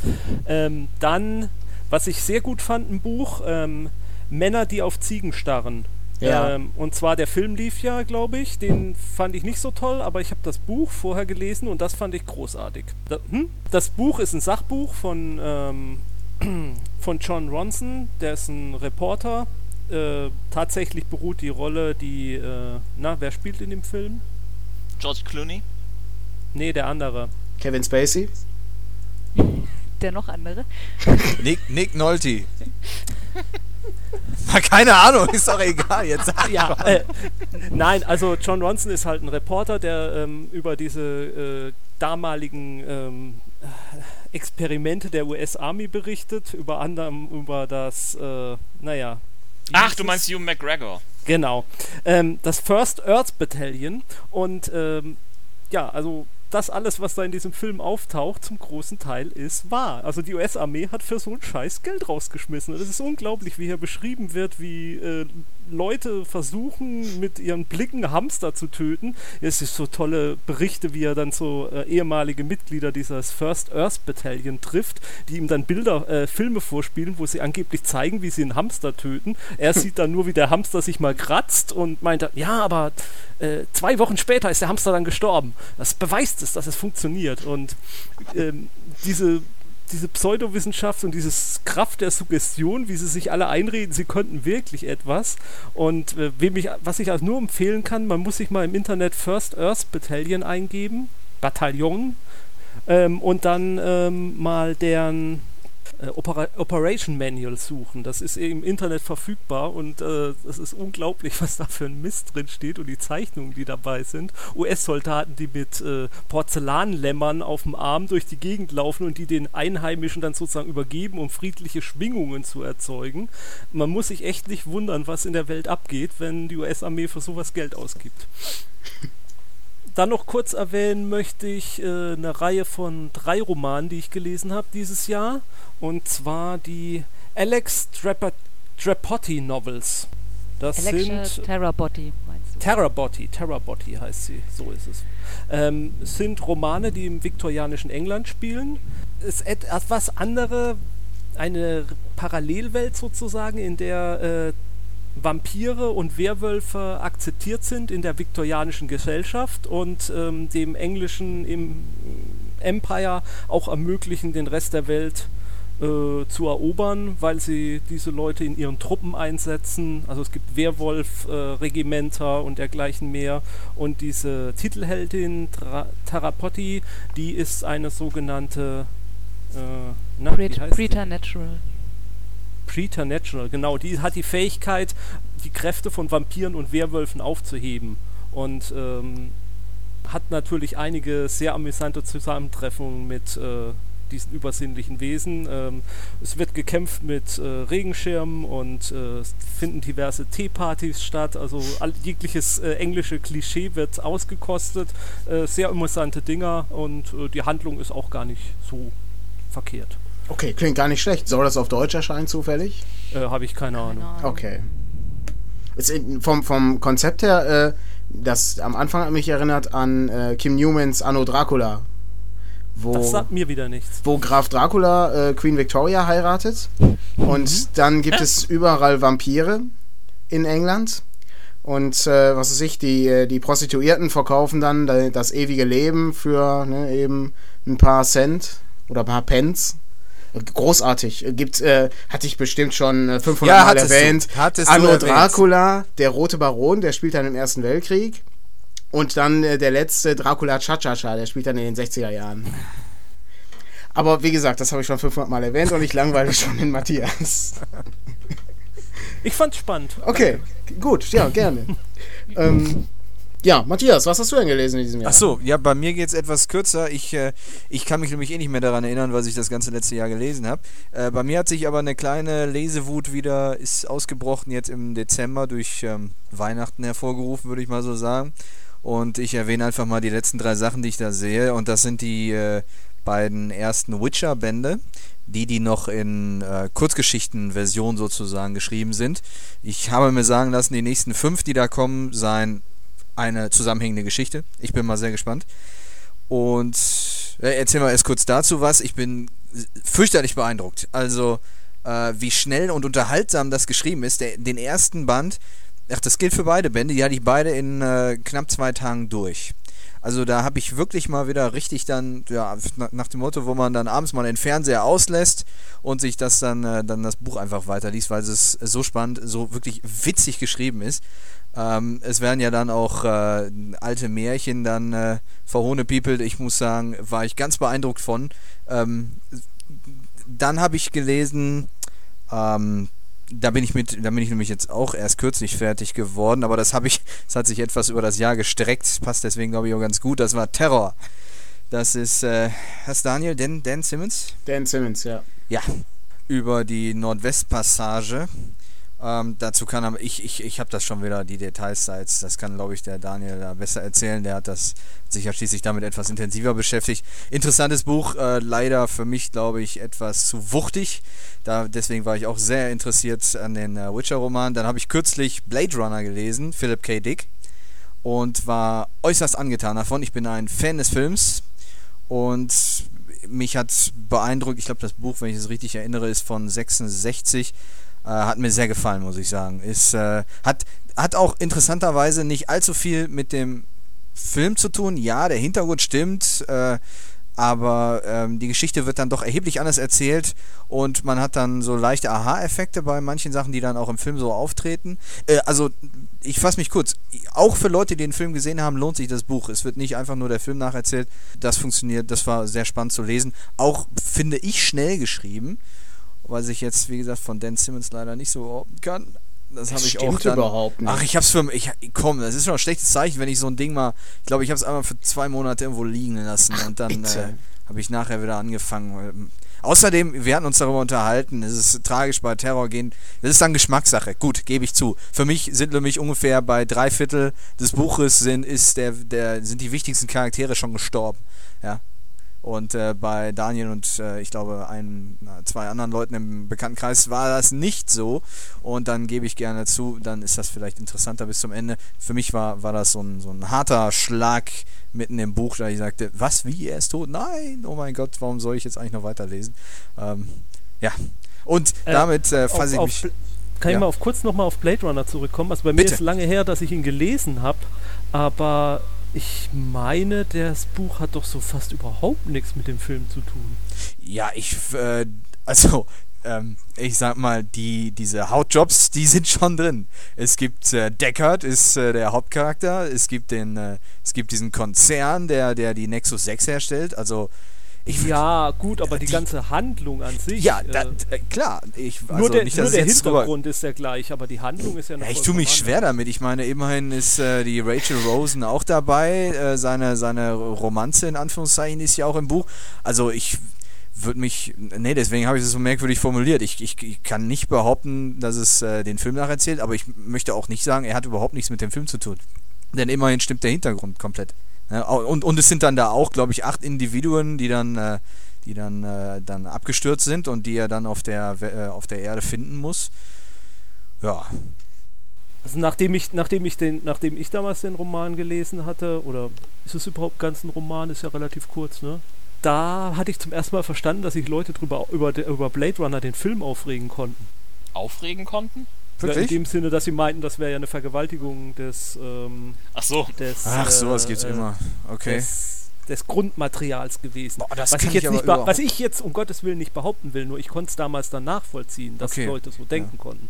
Ähm, dann, was ich sehr gut fand, ein Buch, ähm, Männer, die auf Ziegen starren. Ja. Ähm, und zwar der Film lief ja, glaube ich. Den fand ich nicht so toll, aber ich habe das Buch vorher gelesen und das fand ich großartig. Da, hm? Das Buch ist ein Sachbuch von, ähm, (clears throat) von John Ronson. Der ist ein Reporter. Äh, tatsächlich beruht die Rolle, die. Äh, na, wer spielt in dem Film? George Clooney? Nee, der andere. Kevin Spacey? Der noch andere. (laughs) Nick, Nick Nolte. (laughs) Na, keine Ahnung, ist doch egal. Jetzt sag Ja, äh, nein, also John Ronson ist halt ein Reporter, der ähm, über diese äh, damaligen ähm, äh, Experimente der US Army berichtet, über anderem über das, äh, naja. Ach, du meinst Hugh McGregor. Genau. Ähm, das First Earth Battalion und ähm, ja, also das alles, was da in diesem Film auftaucht, zum großen Teil ist wahr. Also die US-Armee hat für so einen Scheiß Geld rausgeschmissen. Und es ist unglaublich, wie hier beschrieben wird, wie äh, Leute versuchen, mit ihren Blicken Hamster zu töten. Es ist so tolle Berichte, wie er dann so äh, ehemalige Mitglieder dieses First Earth Battalion trifft, die ihm dann Bilder, äh, Filme vorspielen, wo sie angeblich zeigen, wie sie einen Hamster töten. Er (laughs) sieht dann nur, wie der Hamster sich mal kratzt und meint, ja, aber äh, zwei Wochen später ist der Hamster dann gestorben. Das beweist es, dass es funktioniert. Und ähm, diese, diese Pseudowissenschaft und diese Kraft der Suggestion, wie sie sich alle einreden, sie könnten wirklich etwas. Und äh, ich, was ich also nur empfehlen kann, man muss sich mal im Internet First Earth Battalion eingeben, Bataillon, ähm, und dann ähm, mal deren äh, Opera Operation Manual suchen. Das ist im Internet verfügbar und äh, es ist unglaublich, (laughs) was da für ein Mist drin steht und die Zeichnungen, die dabei sind. US-Soldaten, die mit äh, Porzellanlämmern auf dem Arm durch die Gegend laufen und die den Einheimischen dann sozusagen übergeben, um friedliche Schwingungen zu erzeugen. Man muss sich echt nicht wundern, was in der Welt abgeht, wenn die US-Armee für sowas Geld ausgibt. (laughs) Dann noch kurz erwähnen möchte ich äh, eine Reihe von drei Romanen, die ich gelesen habe dieses Jahr. Und zwar die Alex Drapa- Drapotti Novels. Das Alexa sind Terrabotti, meinst du? Terrorbotti, Terrorbotti heißt sie, so ist es. Ähm, sind Romane, die im viktorianischen England spielen. Es ist etwas andere, eine Parallelwelt sozusagen, in der äh, Vampire und Werwölfe akzeptiert sind in der viktorianischen Gesellschaft und ähm, dem englischen im Empire auch ermöglichen, den Rest der Welt äh, zu erobern, weil sie diese Leute in ihren Truppen einsetzen. Also es gibt Werwolf-Regimenter äh, und dergleichen mehr. Und diese Titelheldin Tra Tarapotti, die ist eine sogenannte äh, na, Preternatural. Preternatural, genau. Die hat die Fähigkeit, die Kräfte von Vampiren und Werwölfen aufzuheben. Und ähm, hat natürlich einige sehr amüsante Zusammentreffen mit äh, diesen übersinnlichen Wesen. Ähm, es wird gekämpft mit äh, Regenschirmen und äh, finden diverse Teepartys statt. Also all, jegliches äh, englische Klischee wird ausgekostet. Äh, sehr amüsante Dinger und äh, die Handlung ist auch gar nicht so verkehrt. Okay, klingt gar nicht schlecht. Soll das auf Deutsch erscheinen zufällig? Äh, Habe ich keine, keine Ahnung. Okay. Jetzt vom, vom Konzept her, das am Anfang hat mich erinnert an Kim Newmans Anno Dracula wo, das sagt mir wieder nichts. Wo Graf Dracula äh, Queen Victoria heiratet. Und mhm. dann gibt es überall Vampire in England. Und äh, was weiß ich, die, äh, die Prostituierten verkaufen dann das ewige Leben für ne, eben ein paar Cent oder ein paar Pence. Großartig. Gibt, äh, hatte ich bestimmt schon 500 äh, ja, Mal erwähnt. Du, Anno Dracula, der Rote Baron, der spielt dann im Ersten Weltkrieg. Und dann äh, der letzte, Dracula Cha-Cha-Cha, der spielt dann in den 60er Jahren. Aber wie gesagt, das habe ich schon 500 Mal erwähnt und ich langweile schon den Matthias. Ich fand's spannend. Okay, gut, ja, gerne. ähm, ja, Matthias, was hast du denn gelesen in diesem Jahr? Achso, ja, bei mir geht es etwas kürzer. Ich, äh, ich kann mich nämlich eh nicht mehr daran erinnern, was ich das ganze letzte Jahr gelesen habe. Äh, bei mir hat sich aber eine kleine Lesewut wieder, ist ausgebrochen jetzt im Dezember durch ähm, Weihnachten hervorgerufen, würde ich mal so sagen. Und ich erwähne einfach mal die letzten drei Sachen, die ich da sehe. Und das sind die äh, beiden ersten Witcher-Bände, die, die noch in äh, Kurzgeschichten-Version sozusagen geschrieben sind. Ich habe mir sagen lassen, die nächsten fünf, die da kommen, seien eine zusammenhängende Geschichte. Ich bin mal sehr gespannt. Und äh, erzähl mal erst kurz dazu was. Ich bin fürchterlich beeindruckt. Also, äh, wie schnell und unterhaltsam das geschrieben ist. Der, den ersten Band Ach, das gilt für beide Bände. Die hatte ich beide in äh, knapp zwei Tagen durch. Also da habe ich wirklich mal wieder richtig dann, ja, nach dem Motto, wo man dann abends mal den Fernseher auslässt und sich das dann, äh, dann das Buch einfach weiterliest, weil es so spannend, so wirklich witzig geschrieben ist. Ähm, es werden ja dann auch äh, alte Märchen dann äh, verhohnepiepelt. Ich muss sagen, war ich ganz beeindruckt von. Ähm, dann habe ich gelesen, ähm, da bin ich mit, da bin ich nämlich jetzt auch erst kürzlich fertig geworden, aber das habe ich, das hat sich etwas über das Jahr gestreckt, passt deswegen glaube ich auch ganz gut. Das war Terror. Das ist, äh, was Daniel, Dan, Dan Simmons? Dan Simmons, ja. Ja, über die Nordwestpassage ähm, dazu kann aber ich, ich, ich habe das schon wieder, die Details da jetzt, das kann glaube ich der Daniel da besser erzählen, der hat das sich ja schließlich damit etwas intensiver beschäftigt. Interessantes Buch, äh, leider für mich glaube ich etwas zu wuchtig, da, deswegen war ich auch sehr interessiert an den äh, Witcher-Roman. Dann habe ich kürzlich Blade Runner gelesen, Philip K. Dick, und war äußerst angetan davon. Ich bin ein Fan des Films und mich hat beeindruckt, ich glaube das Buch, wenn ich es richtig erinnere, ist von 66 äh, hat mir sehr gefallen, muss ich sagen. Ist, äh, hat, hat auch interessanterweise nicht allzu viel mit dem Film zu tun. Ja, der Hintergrund stimmt, äh, aber ähm, die Geschichte wird dann doch erheblich anders erzählt und man hat dann so leichte Aha-Effekte bei manchen Sachen, die dann auch im Film so auftreten. Äh, also, ich fasse mich kurz. Auch für Leute, die den Film gesehen haben, lohnt sich das Buch. Es wird nicht einfach nur der Film nacherzählt. Das funktioniert, das war sehr spannend zu lesen. Auch finde ich schnell geschrieben was ich jetzt, wie gesagt, von Dan Simmons leider nicht so behaupten kann. Das, das habe ich auch dann, überhaupt nicht. Ach, ich hab's für ich komm, das ist schon ein schlechtes Zeichen, wenn ich so ein Ding mal, ich glaube, ich habe es einmal für zwei Monate irgendwo liegen lassen und dann äh, habe ich nachher wieder angefangen. Außerdem, wir hatten uns darüber unterhalten, es ist tragisch bei Terror gehen. Das ist dann Geschmackssache. Gut, gebe ich zu. Für mich sind nämlich ungefähr bei drei Viertel des Buches sind, ist der, der, sind die wichtigsten Charaktere schon gestorben. Ja, Und äh, bei Daniel und äh, ich glaube ein, zwei anderen Leuten im Bekanntenkreis war das nicht so. Und dann gebe ich gerne zu, dann ist das vielleicht interessanter bis zum Ende. Für mich war, war das so ein, so ein harter Schlag mitten im Buch, da ich sagte, was, wie, er ist tot? Nein, oh mein Gott, warum soll ich jetzt eigentlich noch weiterlesen? Ähm, ja, und Äh, damit äh, fasse ich mich... Kann Ja. ich mal auf, kurz nochmal auf Blade Runner zurückkommen? Also bei mir Bitte. ist lange her, dass ich ihn gelesen habe, aber ich meine, das Buch hat doch so fast überhaupt nichts mit dem Film zu tun. Ja, ich, äh, also, ähm, ich sag mal, die, diese Hautjobs, die sind schon drin. Es gibt, äh, Deckard ist äh, der Hauptcharakter, es gibt den, äh, es gibt diesen Konzern, der, der die Nexus 6 herstellt, also, ich Ja, gut, aber die, die- ganze Handlung an sich. ja, äh, da, äh, klar, ich, also nur der, nicht, nur der Hintergrund ist ja gleich, aber die Handlung ist ja noch Ja, ich tue mich schwer damit. Ich meine, immerhin ist äh, die Rachel Rosen auch dabei. Äh, seine, seine Romanze in Anführungszeichen ist ja auch im Buch. Also ich würde mich. Nee, deswegen habe ich es so merkwürdig formuliert. Ich, ich, ich kann nicht behaupten, dass es äh, den Film nacherzählt, aber ich möchte auch nicht sagen, er hat überhaupt nichts mit dem Film zu tun. Denn immerhin stimmt der Hintergrund komplett. Und, und es sind dann da auch, glaube ich, acht Individuen, die dann, äh, die dann, äh, dann abgestürzt sind und die er dann auf der, äh, auf der Erde finden muss. Ja, Also nachdem ich, nachdem ich den, nachdem ich damals den Roman gelesen hatte, oder ist es überhaupt ganz ein Roman, ist ja relativ kurz, ne? Da hatte ich zum ersten Mal verstanden, dass sich Leute drüber über, über Blade Runner den Film aufregen konnten. Aufregen konnten? Ja, in wirklich? dem Sinne, dass sie meinten, das wäre ja eine Vergewaltigung des, ähm, Ach so. des, Ach, sowas äh, gibt's äh, immer. Okay. des, des Grundmaterials gewesen. Boah, das was, kann ich ich jetzt aber nicht, was ich jetzt um Gottes Willen nicht behaupten will, nur ich konnte es damals dann nachvollziehen, dass Okay. Leute so denken konnten.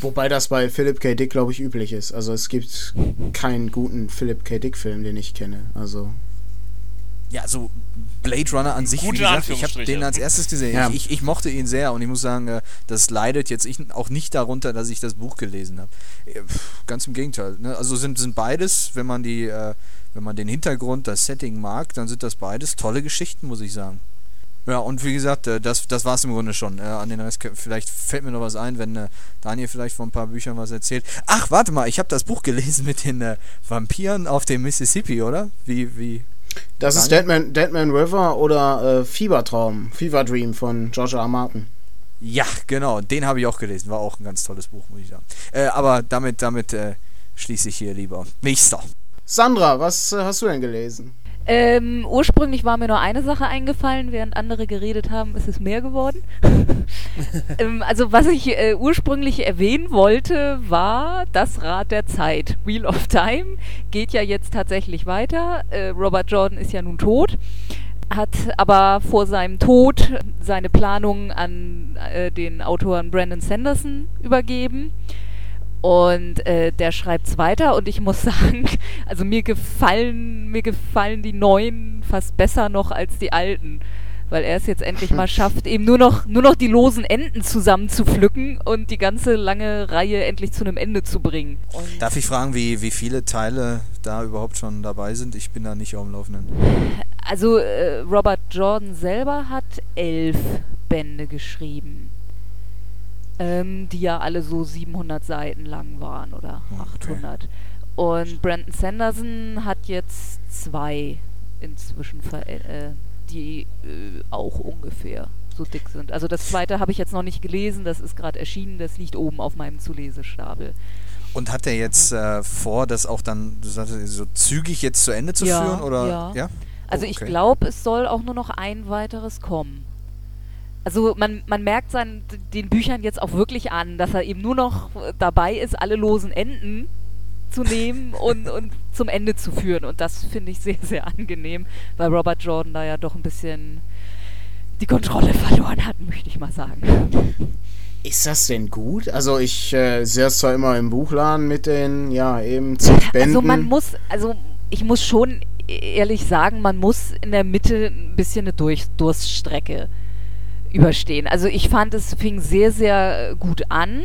Wobei das bei Philip K. Dick, glaube ich, üblich ist. Also es gibt keinen guten Philip K. Dick-Film, den ich kenne. Also Ja, so Blade Runner an sich, Gute wie gesagt, ich habe den als erstes gesehen. Ja. Ich, ich, ich mochte ihn sehr und ich muss sagen, äh, das leidet jetzt ich auch nicht darunter, dass ich das Buch gelesen habe. Äh, Ganz im Gegenteil. Ne? Also sind, sind beides, wenn man die, äh, wenn man den Hintergrund, das Setting mag, dann sind das beides tolle Geschichten, muss ich sagen. Ja, und wie gesagt, das, das war es im Grunde schon. Äh, An den Rest, vielleicht fällt mir noch was ein, wenn Daniel vielleicht von ein paar Büchern was erzählt. Ach, warte mal, ich habe das Buch gelesen mit den Vampiren auf dem Mississippi, oder? Wie, wie, das ist Deadman, Deadman River oder äh, Fiebertraum, Fever Dream von George R. R. Martin. Ja, genau, den habe ich auch gelesen. War auch ein ganz tolles Buch, muss ich sagen. Äh, aber damit, damit äh, schließe ich hier lieber. Nächster. Sandra, was äh, hast du denn gelesen? Ähm, ursprünglich war mir nur eine Sache eingefallen, während andere geredet haben, ist es mehr geworden. (laughs) ähm, also was ich äh, ursprünglich erwähnen wollte, war das Rad der Zeit. Wheel of Time geht ja jetzt tatsächlich weiter. Äh, Robert Jordan ist ja nun tot, hat aber vor seinem Tod seine Planungen an äh, den Autoren Brandon Sanderson übergeben. Und äh, der schreibt's weiter und ich muss (laughs) sagen, also mir gefallen, mir gefallen die neuen fast besser noch als die alten. Weil er es jetzt endlich mal (laughs) schafft, eben nur noch, nur noch die losen Enden zusammen zu pflücken und die ganze lange Reihe endlich zu einem Ende zu bringen. Und Darf ich fragen, wie, wie viele Teile da überhaupt schon dabei sind? Ich bin da nicht auf dem Laufenden. also äh, Robert Jordan selber hat elf Bände geschrieben. Ähm, die ja alle so 700 Seiten lang waren oder Okay. 800. Und Brandon Sanderson hat jetzt zwei inzwischen, ver äh, die äh, auch ungefähr so dick sind. Also das zweite habe ich jetzt noch nicht gelesen, das ist gerade erschienen, das liegt oben auf meinem Zulesestapel. Und hat er jetzt äh, vor, das auch dann, so zügig jetzt zu Ende zu Ja, führen? Oder? ja. Also Oh, ich okay. glaube, es soll auch nur noch ein weiteres kommen. Also man, man merkt seinen, den Büchern jetzt auch wirklich an, dass er eben nur noch dabei ist, alle losen Enden zu nehmen (laughs) und, und zum Ende zu führen. Und das finde ich sehr, sehr angenehm, weil Robert Jordan da ja doch ein bisschen die Kontrolle verloren hat, möchte ich mal sagen. Ist das denn gut? Also ich äh, sehe es zwar immer im Buchladen mit den, ja, eben zig Bänden. Also man muss, also ich muss schon ehrlich sagen, man muss in der Mitte ein bisschen eine Durch Durststrecke überstehen. Also ich fand, es fing sehr, sehr gut an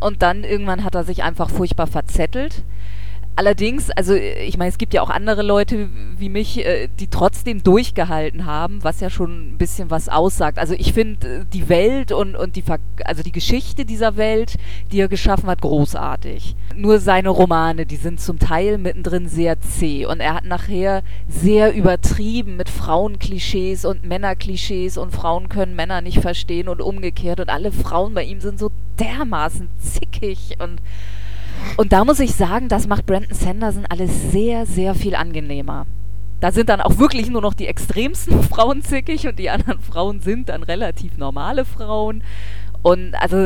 und dann irgendwann hat er sich einfach furchtbar verzettelt. Allerdings, also ich meine, es gibt ja auch andere Leute wie mich, äh, die trotzdem durchgehalten haben, was ja schon ein bisschen was aussagt. Also ich finde äh, die Welt und, und die, also die Geschichte dieser Welt, die er geschaffen hat, großartig. Nur seine Romane, die sind zum Teil mittendrin sehr zäh und er hat nachher sehr übertrieben mit Frauenklischees und Männerklischees und Frauen können Männer nicht verstehen und umgekehrt und alle Frauen bei ihm sind so dermaßen zickig und und da muss ich sagen, das macht Brandon Sanderson alles sehr, sehr viel angenehmer. Da sind dann auch wirklich nur noch die extremsten (laughs) Frauen zickig und die anderen Frauen sind dann relativ normale Frauen. Und also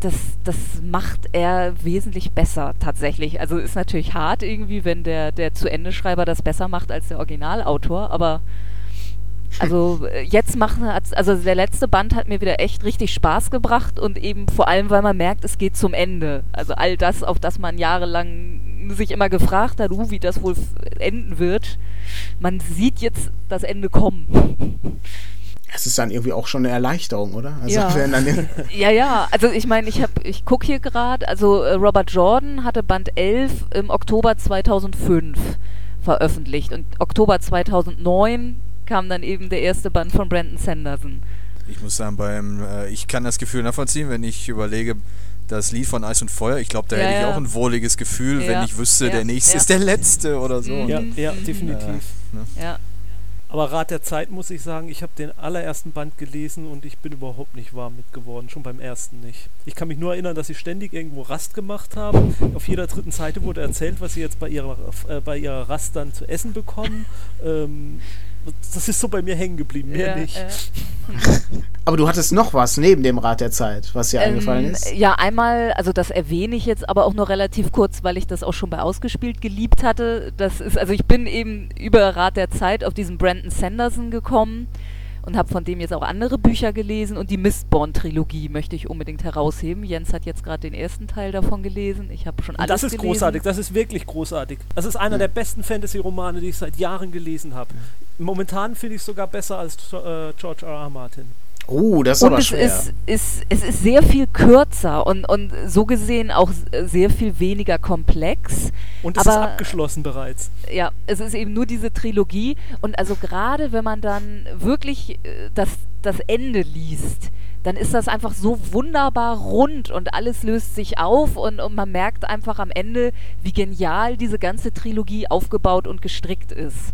das, das macht er wesentlich besser tatsächlich. Also ist natürlich hart irgendwie, wenn der, der Zu-Ende-Schreiber das besser macht als der Originalautor, aber also äh, jetzt machen, also der letzte Band hat mir wieder echt richtig Spaß gebracht und eben vor allem, weil man merkt, es geht zum Ende. Also all das, auf das man jahrelang sich immer gefragt hat, uh, wie das wohl enden wird. Man sieht jetzt das Ende kommen. Es ist dann irgendwie auch schon eine Erleichterung, oder? Also ja. (laughs) ja, ja, also ich meine, ich ich gucke hier gerade, also äh, Robert Jordan hatte Band 11 im Oktober 2005 veröffentlicht und Oktober 2009 kam dann eben der erste Band von Brandon Sanderson. Ich muss sagen, beim, äh, ich kann das Gefühl nachvollziehen, wenn ich überlege, das Lied von Eis und Feuer, ich glaube, da ja, hätte ich auch ein wohliges Gefühl, ja. wenn ich wüsste, der nächste ist der letzte oder so. Ja, ja definitiv. Äh, ne? Ja. Aber Rat der Zeit muss ich sagen, ich habe den allerersten Band gelesen und ich bin überhaupt nicht warm mit geworden, schon beim ersten nicht. Ich kann mich nur erinnern, dass sie ständig irgendwo Rast gemacht haben. Auf jeder dritten Seite wurde erzählt, was sie jetzt bei ihrer, äh, bei ihrer Rast dann zu essen bekommen. Ähm, das ist so bei mir hängen geblieben, mehr ja, nicht. Äh. (laughs) aber du hattest noch was neben dem Rat der Zeit, was dir ähm, eingefallen ist? Ja, einmal, also das erwähne ich jetzt aber auch nur relativ kurz, weil ich das auch schon bei Ausgespielt geliebt hatte. Das ist, also ich bin eben über Rat der Zeit auf diesen Brandon Sanderson gekommen und habe von dem jetzt auch andere Bücher gelesen und die Mistborn-Trilogie möchte ich unbedingt herausheben. Jens hat jetzt gerade den ersten Teil davon gelesen. Ich habe schon alles Das ist gelesen. großartig, das ist wirklich großartig. Das ist einer ja. der besten Fantasy-Romane, die ich seit Jahren gelesen habe. Momentan finde ich es sogar besser als äh, George R. R. Martin. Oh, das ist und aber es schwer. Ist, ist, es ist sehr viel kürzer und, und so gesehen auch sehr viel weniger komplex. Und es aber, ist abgeschlossen bereits. Ja, es ist eben nur diese Trilogie. Und also gerade wenn man dann wirklich äh, das, das Ende liest, dann ist das einfach so wunderbar rund und alles löst sich auf und, und man merkt einfach am Ende, wie genial diese ganze Trilogie aufgebaut und gestrickt ist.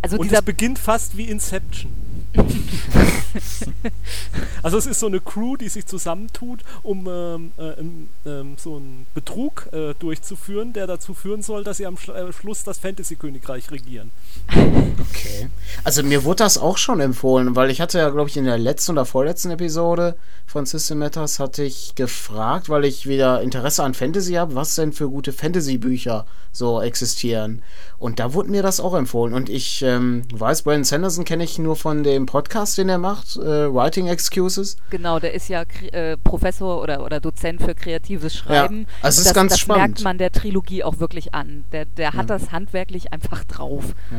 Also und es beginnt fast wie Inception. (laughs) (laughs) also es ist so eine Crew, die sich zusammentut, um ähm, äh, ähm, so einen Betrug äh, durchzuführen, der dazu führen soll, dass sie am Sch äh, Schluss das Fantasy-Königreich regieren. Okay. Also mir wurde das auch schon empfohlen, weil ich hatte ja, glaube ich, in der letzten oder vorletzten Episode von System Matters hatte ich gefragt, weil ich wieder Interesse an Fantasy habe, was denn für gute Fantasy-Bücher so existieren. Und da wurde mir das auch empfohlen. Und ich ähm, weiß, Brandon Sanderson kenne ich nur von dem Podcast, den er macht, äh, Writing Excuses. Genau, der ist ja äh, Professor oder, oder Dozent für kreatives Schreiben. Ja, also das ist ganz das spannend. merkt man der Trilogie auch wirklich an. Der, der hat ja. das handwerklich einfach drauf. Ja.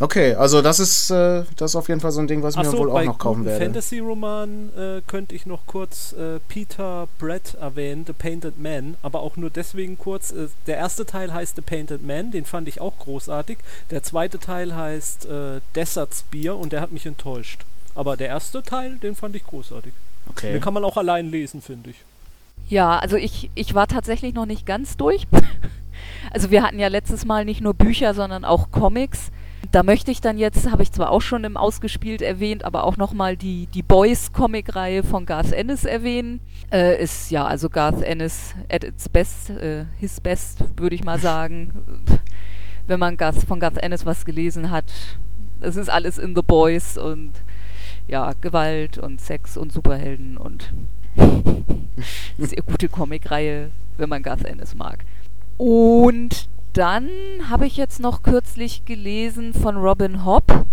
Okay, also das ist, äh, das ist auf jeden Fall so ein Ding, was ich Ach mir so, wohl auch noch kaufen werde. Fantasy-Roman äh, könnte ich noch kurz äh, Peter Brett erwähnen, The Painted Man, aber auch nur deswegen kurz. Äh, der erste Teil heißt The Painted Man, den fand ich auch großartig. Der zweite Teil heißt äh, Desert Spear und der hat mich enttäuscht. Aber der erste Teil, den fand ich großartig. Okay. Den kann man auch allein lesen, finde ich. Ja, also ich, ich war tatsächlich noch nicht ganz durch. (laughs) also wir hatten ja letztes Mal nicht nur Bücher, sondern auch Comics. Da möchte ich dann jetzt, habe ich zwar auch schon im Ausgespielt erwähnt, aber auch nochmal die, die Boys-Comic-Reihe von Garth Ennis erwähnen. Äh, ist ja also Garth Ennis at its best, äh, his best, würde ich mal sagen. (laughs) Wenn man Garth, von Garth Ennis was gelesen hat, es ist alles in The Boys und ja, Gewalt und Sex und Superhelden und (laughs) sehr gute Comic-Reihe, wenn man Garth Ennis mag. Und dann habe ich jetzt noch kürzlich gelesen von Robin Hobb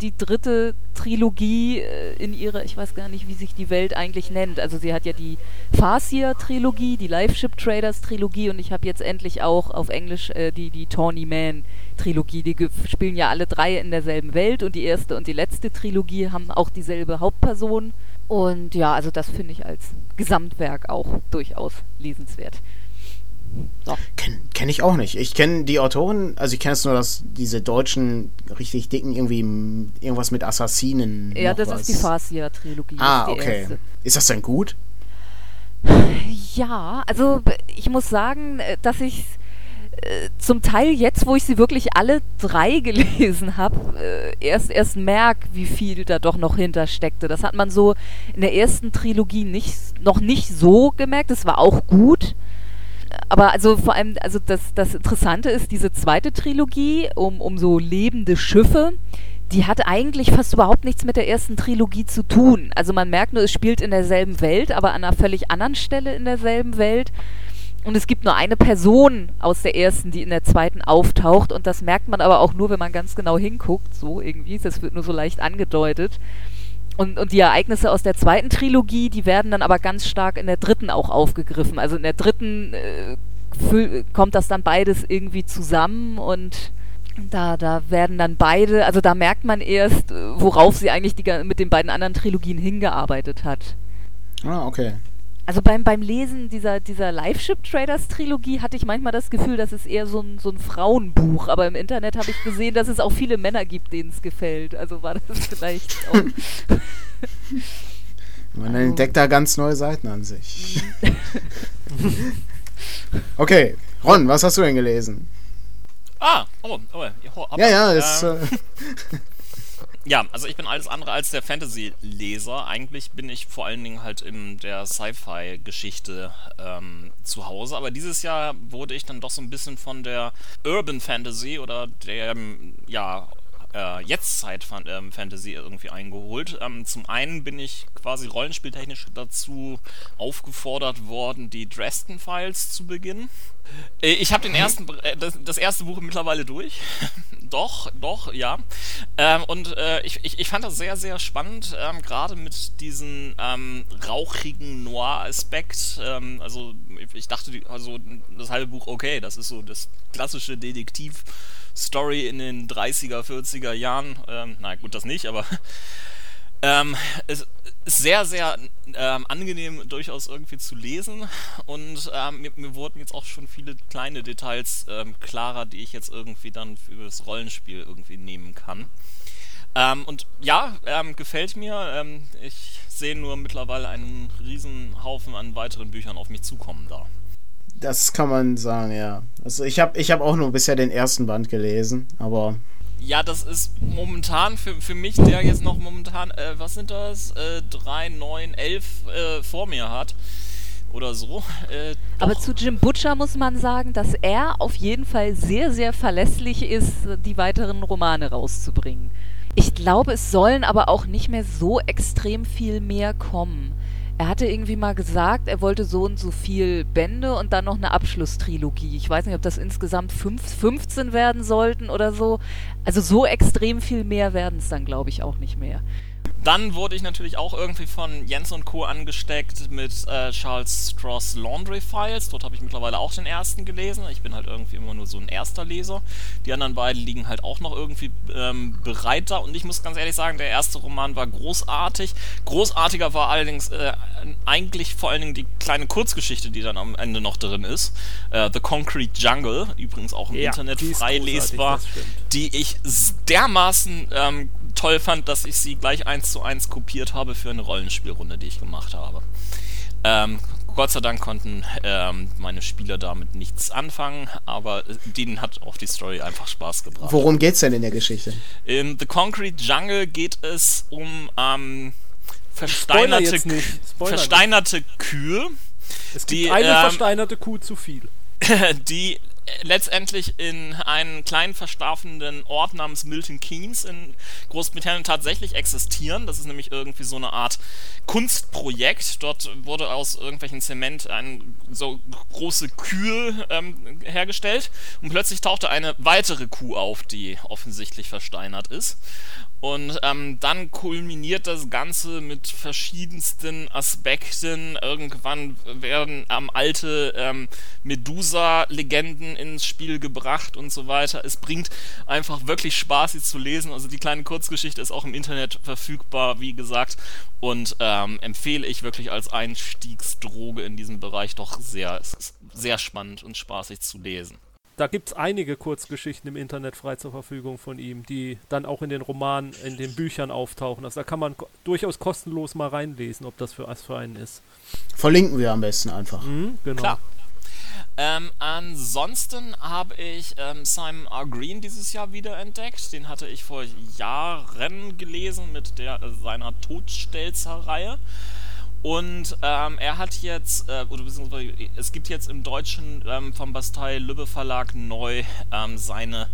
die dritte Trilogie äh, in ihrer, ich weiß gar nicht, wie sich die Welt eigentlich nennt. Also sie hat ja die Farseer-Trilogie, die Live-Ship Traders-Trilogie und ich habe jetzt endlich auch auf Englisch äh, die, die Tawny Man-Trilogie. Die spielen ja alle drei in derselben Welt und die erste und die letzte Trilogie haben auch dieselbe Hauptperson. Und ja, also das finde ich als Gesamtwerk auch durchaus lesenswert. So. Kenne kenn ich auch nicht. Ich kenne die Autoren, also ich kenne es nur, dass diese deutschen richtig dicken irgendwie irgendwas mit Assassinen. Ja, das was. ist die Farsia-Trilogie. Ah, okay. erste. Ist das denn gut? Ja, also ich muss sagen, äh, dass ich äh, zum Teil jetzt, wo ich sie wirklich alle drei (laughs) gelesen habe, äh, erst erst merke, wie viel da doch noch hintersteckte. Das hat man so in der ersten Trilogie nicht, noch nicht so gemerkt. Das war auch gut. Aber also vor allem, also das, das Interessante ist, diese zweite Trilogie um, um so lebende Schiffe, die hat eigentlich fast überhaupt nichts mit der ersten Trilogie zu tun. Also man merkt nur, es spielt in derselben Welt, aber an einer völlig anderen Stelle in derselben Welt. Und es gibt nur eine Person aus der ersten, die in der zweiten auftaucht. Und das merkt man aber auch nur, wenn man ganz genau hinguckt. So irgendwie. Das wird nur so leicht angedeutet. Und, und die Ereignisse aus der zweiten Trilogie, die werden dann aber ganz stark in der dritten auch aufgegriffen. Also in der dritten äh, kommt das dann beides irgendwie zusammen und da, da werden dann beide, also da merkt man erst, äh, worauf sie eigentlich die, mit den beiden anderen Trilogien hingearbeitet hat. Ah, okay. Also beim, beim Lesen dieser, dieser Live-Ship Traders Trilogie hatte ich manchmal das Gefühl, das ist eher so ein, so ein Frauenbuch. Aber im Internet habe ich gesehen, dass es auch viele Männer gibt, denen es gefällt. Also war das (laughs) vielleicht auch. (laughs) Man Also- entdeckt da ganz neue Seiten an sich. (laughs) okay, Ron, was hast du denn gelesen? Ah, oh, oh, oh Ja, ja, das, ähm, äh, Ja, also ich bin alles andere als der Fantasy-Leser. Eigentlich bin ich vor allen Dingen halt in der Sci-Fi-Geschichte ähm, zu Hause. Aber dieses Jahr wurde ich dann doch so ein bisschen von der Urban Fantasy oder der, ähm, ja, äh, Jetztzeit-Fantasy irgendwie eingeholt. Ähm, zum einen bin ich quasi rollenspieltechnisch dazu aufgefordert worden, die Dresden Files zu beginnen. Äh, Ich habe den ersten, äh, das, das erste Buch mittlerweile durch. (laughs) doch, doch, ja. Ähm, und äh, ich, ich, ich fand das sehr, sehr spannend, ähm, gerade mit diesem ähm, rauchigen Noir-Aspekt. Ähm, also ich- ich dachte, also das halbe Buch, okay, das ist so das klassische Detektiv-Story in den 30er, 40er Jahren. Ähm, na gut, das nicht, aber (laughs) ähm, es ist sehr, sehr ähm, angenehm durchaus irgendwie zu lesen und ähm, mir, mir wurden jetzt auch schon viele kleine Details ähm, klarer, die ich jetzt irgendwie dann für das Rollenspiel irgendwie nehmen kann. Ähm, und ja, ähm, gefällt mir. Ich sehe nur mittlerweile einen riesen Haufen an weiteren Büchern auf mich zukommen da. Das kann man sagen, ja. Also ich habe ich hab auch nur bisher den ersten Band gelesen, aber Ja, das ist momentan für, für mich, der jetzt noch momentan, äh, was sind das, äh, 3, 9, 11 äh, vor mir hat. Oder so. Äh, Aber zu Jim Butcher muss man sagen, dass er auf jeden Fall sehr, sehr verlässlich ist, die weiteren Romane rauszubringen. Ich glaube, es sollen aber auch nicht mehr so extrem viel mehr kommen. Er hatte irgendwie mal gesagt, er wollte so und so viel Bände und dann noch eine Abschlusstrilogie. Ich weiß nicht, ob das insgesamt fünf, 15 werden sollten oder so. Also so extrem viel mehr werden es dann, glaube ich, auch nicht mehr. Dann wurde ich natürlich auch irgendwie von Jens und Co. angesteckt mit äh, Charles Stross Laundry Files. Dort habe ich mittlerweile auch den ersten gelesen. Ich bin halt irgendwie immer nur so ein erster Leser. Die anderen beiden liegen halt auch noch irgendwie ähm, bereit da. Und ich muss ganz ehrlich sagen, der erste Roman war großartig. Großartiger war allerdings äh, eigentlich vor allen Dingen die kleine Kurzgeschichte, die dann am Ende noch drin ist. Äh, The Concrete Jungle, übrigens auch im Ja, Internet frei lesbar, die ich dermaßen ähm, toll fand, dass ich sie gleich eins zu eins kopiert habe für eine Rollenspielrunde, die ich gemacht habe. Ähm, Gott sei Dank konnten ähm, meine Spieler damit nichts anfangen, aber denen hat auch die Story einfach Spaß gebracht. worum geht's denn in der Geschichte? In The Concrete Jungle geht es um ähm, versteinerte, versteinerte Kühe, Es gibt die, eine ähm, versteinerte Kuh zu viel. (laughs) die letztendlich in einen kleinen verstaffenden Ort namens Milton Keynes in Großbritannien tatsächlich existieren. Das ist nämlich irgendwie so eine Art Kunstprojekt. Dort wurde aus irgendwelchen Zement eine so große Kühe ähm, hergestellt und plötzlich tauchte eine weitere Kuh auf, die offensichtlich versteinert ist. Und ähm, dann kulminiert das Ganze mit verschiedensten Aspekten. Irgendwann werden ähm, alte ähm, Medusa-Legenden ins Spiel gebracht und so weiter. Es bringt einfach wirklich Spaß, sie zu lesen. Also die kleine Kurzgeschichte ist auch im Internet verfügbar, wie gesagt. Und ähm, empfehle ich wirklich als Einstiegsdroge in diesem Bereich doch sehr. Es ist sehr spannend und spaßig zu lesen. Da gibt es einige Kurzgeschichten im Internet frei zur Verfügung von ihm, die dann auch in den Romanen, in den Büchern auftauchen. Also da kann man durchaus kostenlos mal reinlesen, ob das für was für einen ist. Verlinken wir am besten einfach. Mhm, genau. Klar. Ähm, ansonsten habe ich ähm, Simon R. Green dieses Jahr wieder entdeckt. Den hatte ich vor Jahren gelesen mit der, äh, seiner Todstelzer-Reihe. Und ähm, er hat jetzt, äh, oder beziehungsweise es gibt jetzt im Deutschen ähm, vom Bastei Lübbe Verlag neu ähm, seine,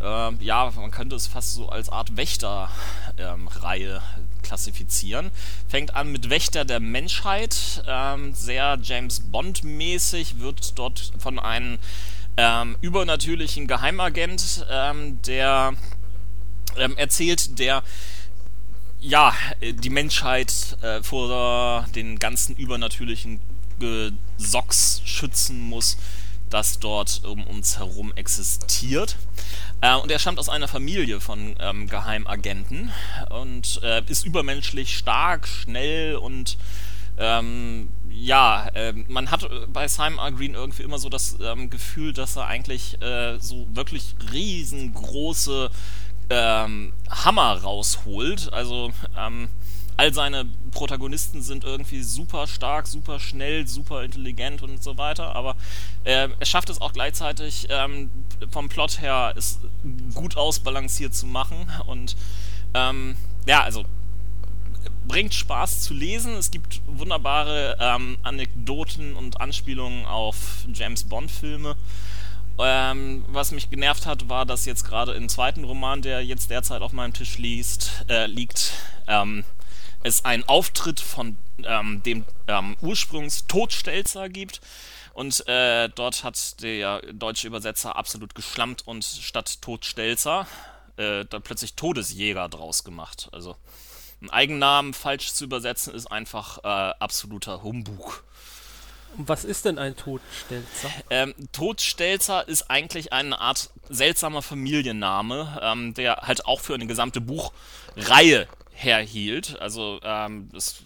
ähm, ja, man könnte es fast so als Art Wächter-Reihe klassifizieren. Fängt an mit Wächter der Menschheit, ähm, sehr James Bond-mäßig, wird dort von einem ähm, übernatürlichen Geheimagent, ähm, der ähm, erzählt, der ja, die Menschheit äh, vor den ganzen übernatürlichen Gesocks schützen muss, das dort um uns herum existiert. Äh, und er stammt aus einer Familie von ähm, Geheimagenten und äh, ist übermenschlich stark, schnell und ähm, ja, äh, man hat bei Simon R. Green irgendwie immer so das ähm, Gefühl, dass er eigentlich äh, so wirklich riesengroße ähm, Hammer rausholt. Also ähm, all seine Protagonisten sind irgendwie super stark, super schnell, super intelligent und so weiter, aber äh, er schafft es auch gleichzeitig ähm, vom Plot her es gut ausbalanciert zu machen und ähm, ja, also bringt Spaß zu lesen. Es gibt wunderbare ähm, Anekdoten und Anspielungen auf James Bond Filme. Ähm, was mich genervt hat, war, dass jetzt gerade im zweiten Roman, der jetzt derzeit auf meinem Tisch liest, äh, liegt, ähm, es einen Auftritt von ähm, dem ähm, Ursprungs-Todstelzer gibt. Und äh, dort hat der deutsche Übersetzer absolut geschlampt und statt Todstelzer äh, dann plötzlich Todesjäger draus gemacht. Also einen Eigennamen falsch zu übersetzen ist einfach äh, absoluter Humbug. Und was ist denn ein Todstelzer? Ähm, Todstelzer ist eigentlich eine Art seltsamer Familienname, ähm, der halt auch für eine gesamte Buchreihe herhielt. Also ähm, das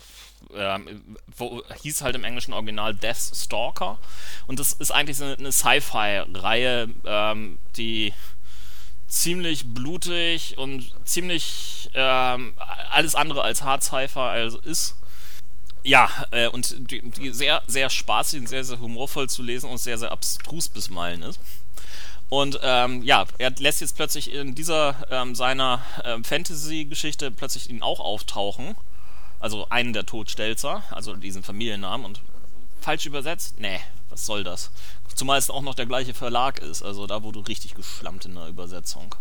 ähm, wo, hieß halt im englischen Original Death Stalker. Und das ist eigentlich so eine, eine Sci-Fi-Reihe, ähm, die ziemlich blutig und ziemlich ähm, alles andere als Hard Sci-Fi also ist. Ja, äh, und die, die, sehr, sehr spaßig und sehr, sehr humorvoll zu lesen und sehr, sehr abstrus bismalen ist. Und ähm, ja, er lässt jetzt plötzlich in dieser ähm, seiner ähm, Fantasy-Geschichte plötzlich ihn auch auftauchen. Also einen der Todstelzer, also diesen Familiennamen und falsch übersetzt? Nee, was soll das? Zumal es auch noch der gleiche Verlag ist, also da wurde richtig geschlammt in der Übersetzung.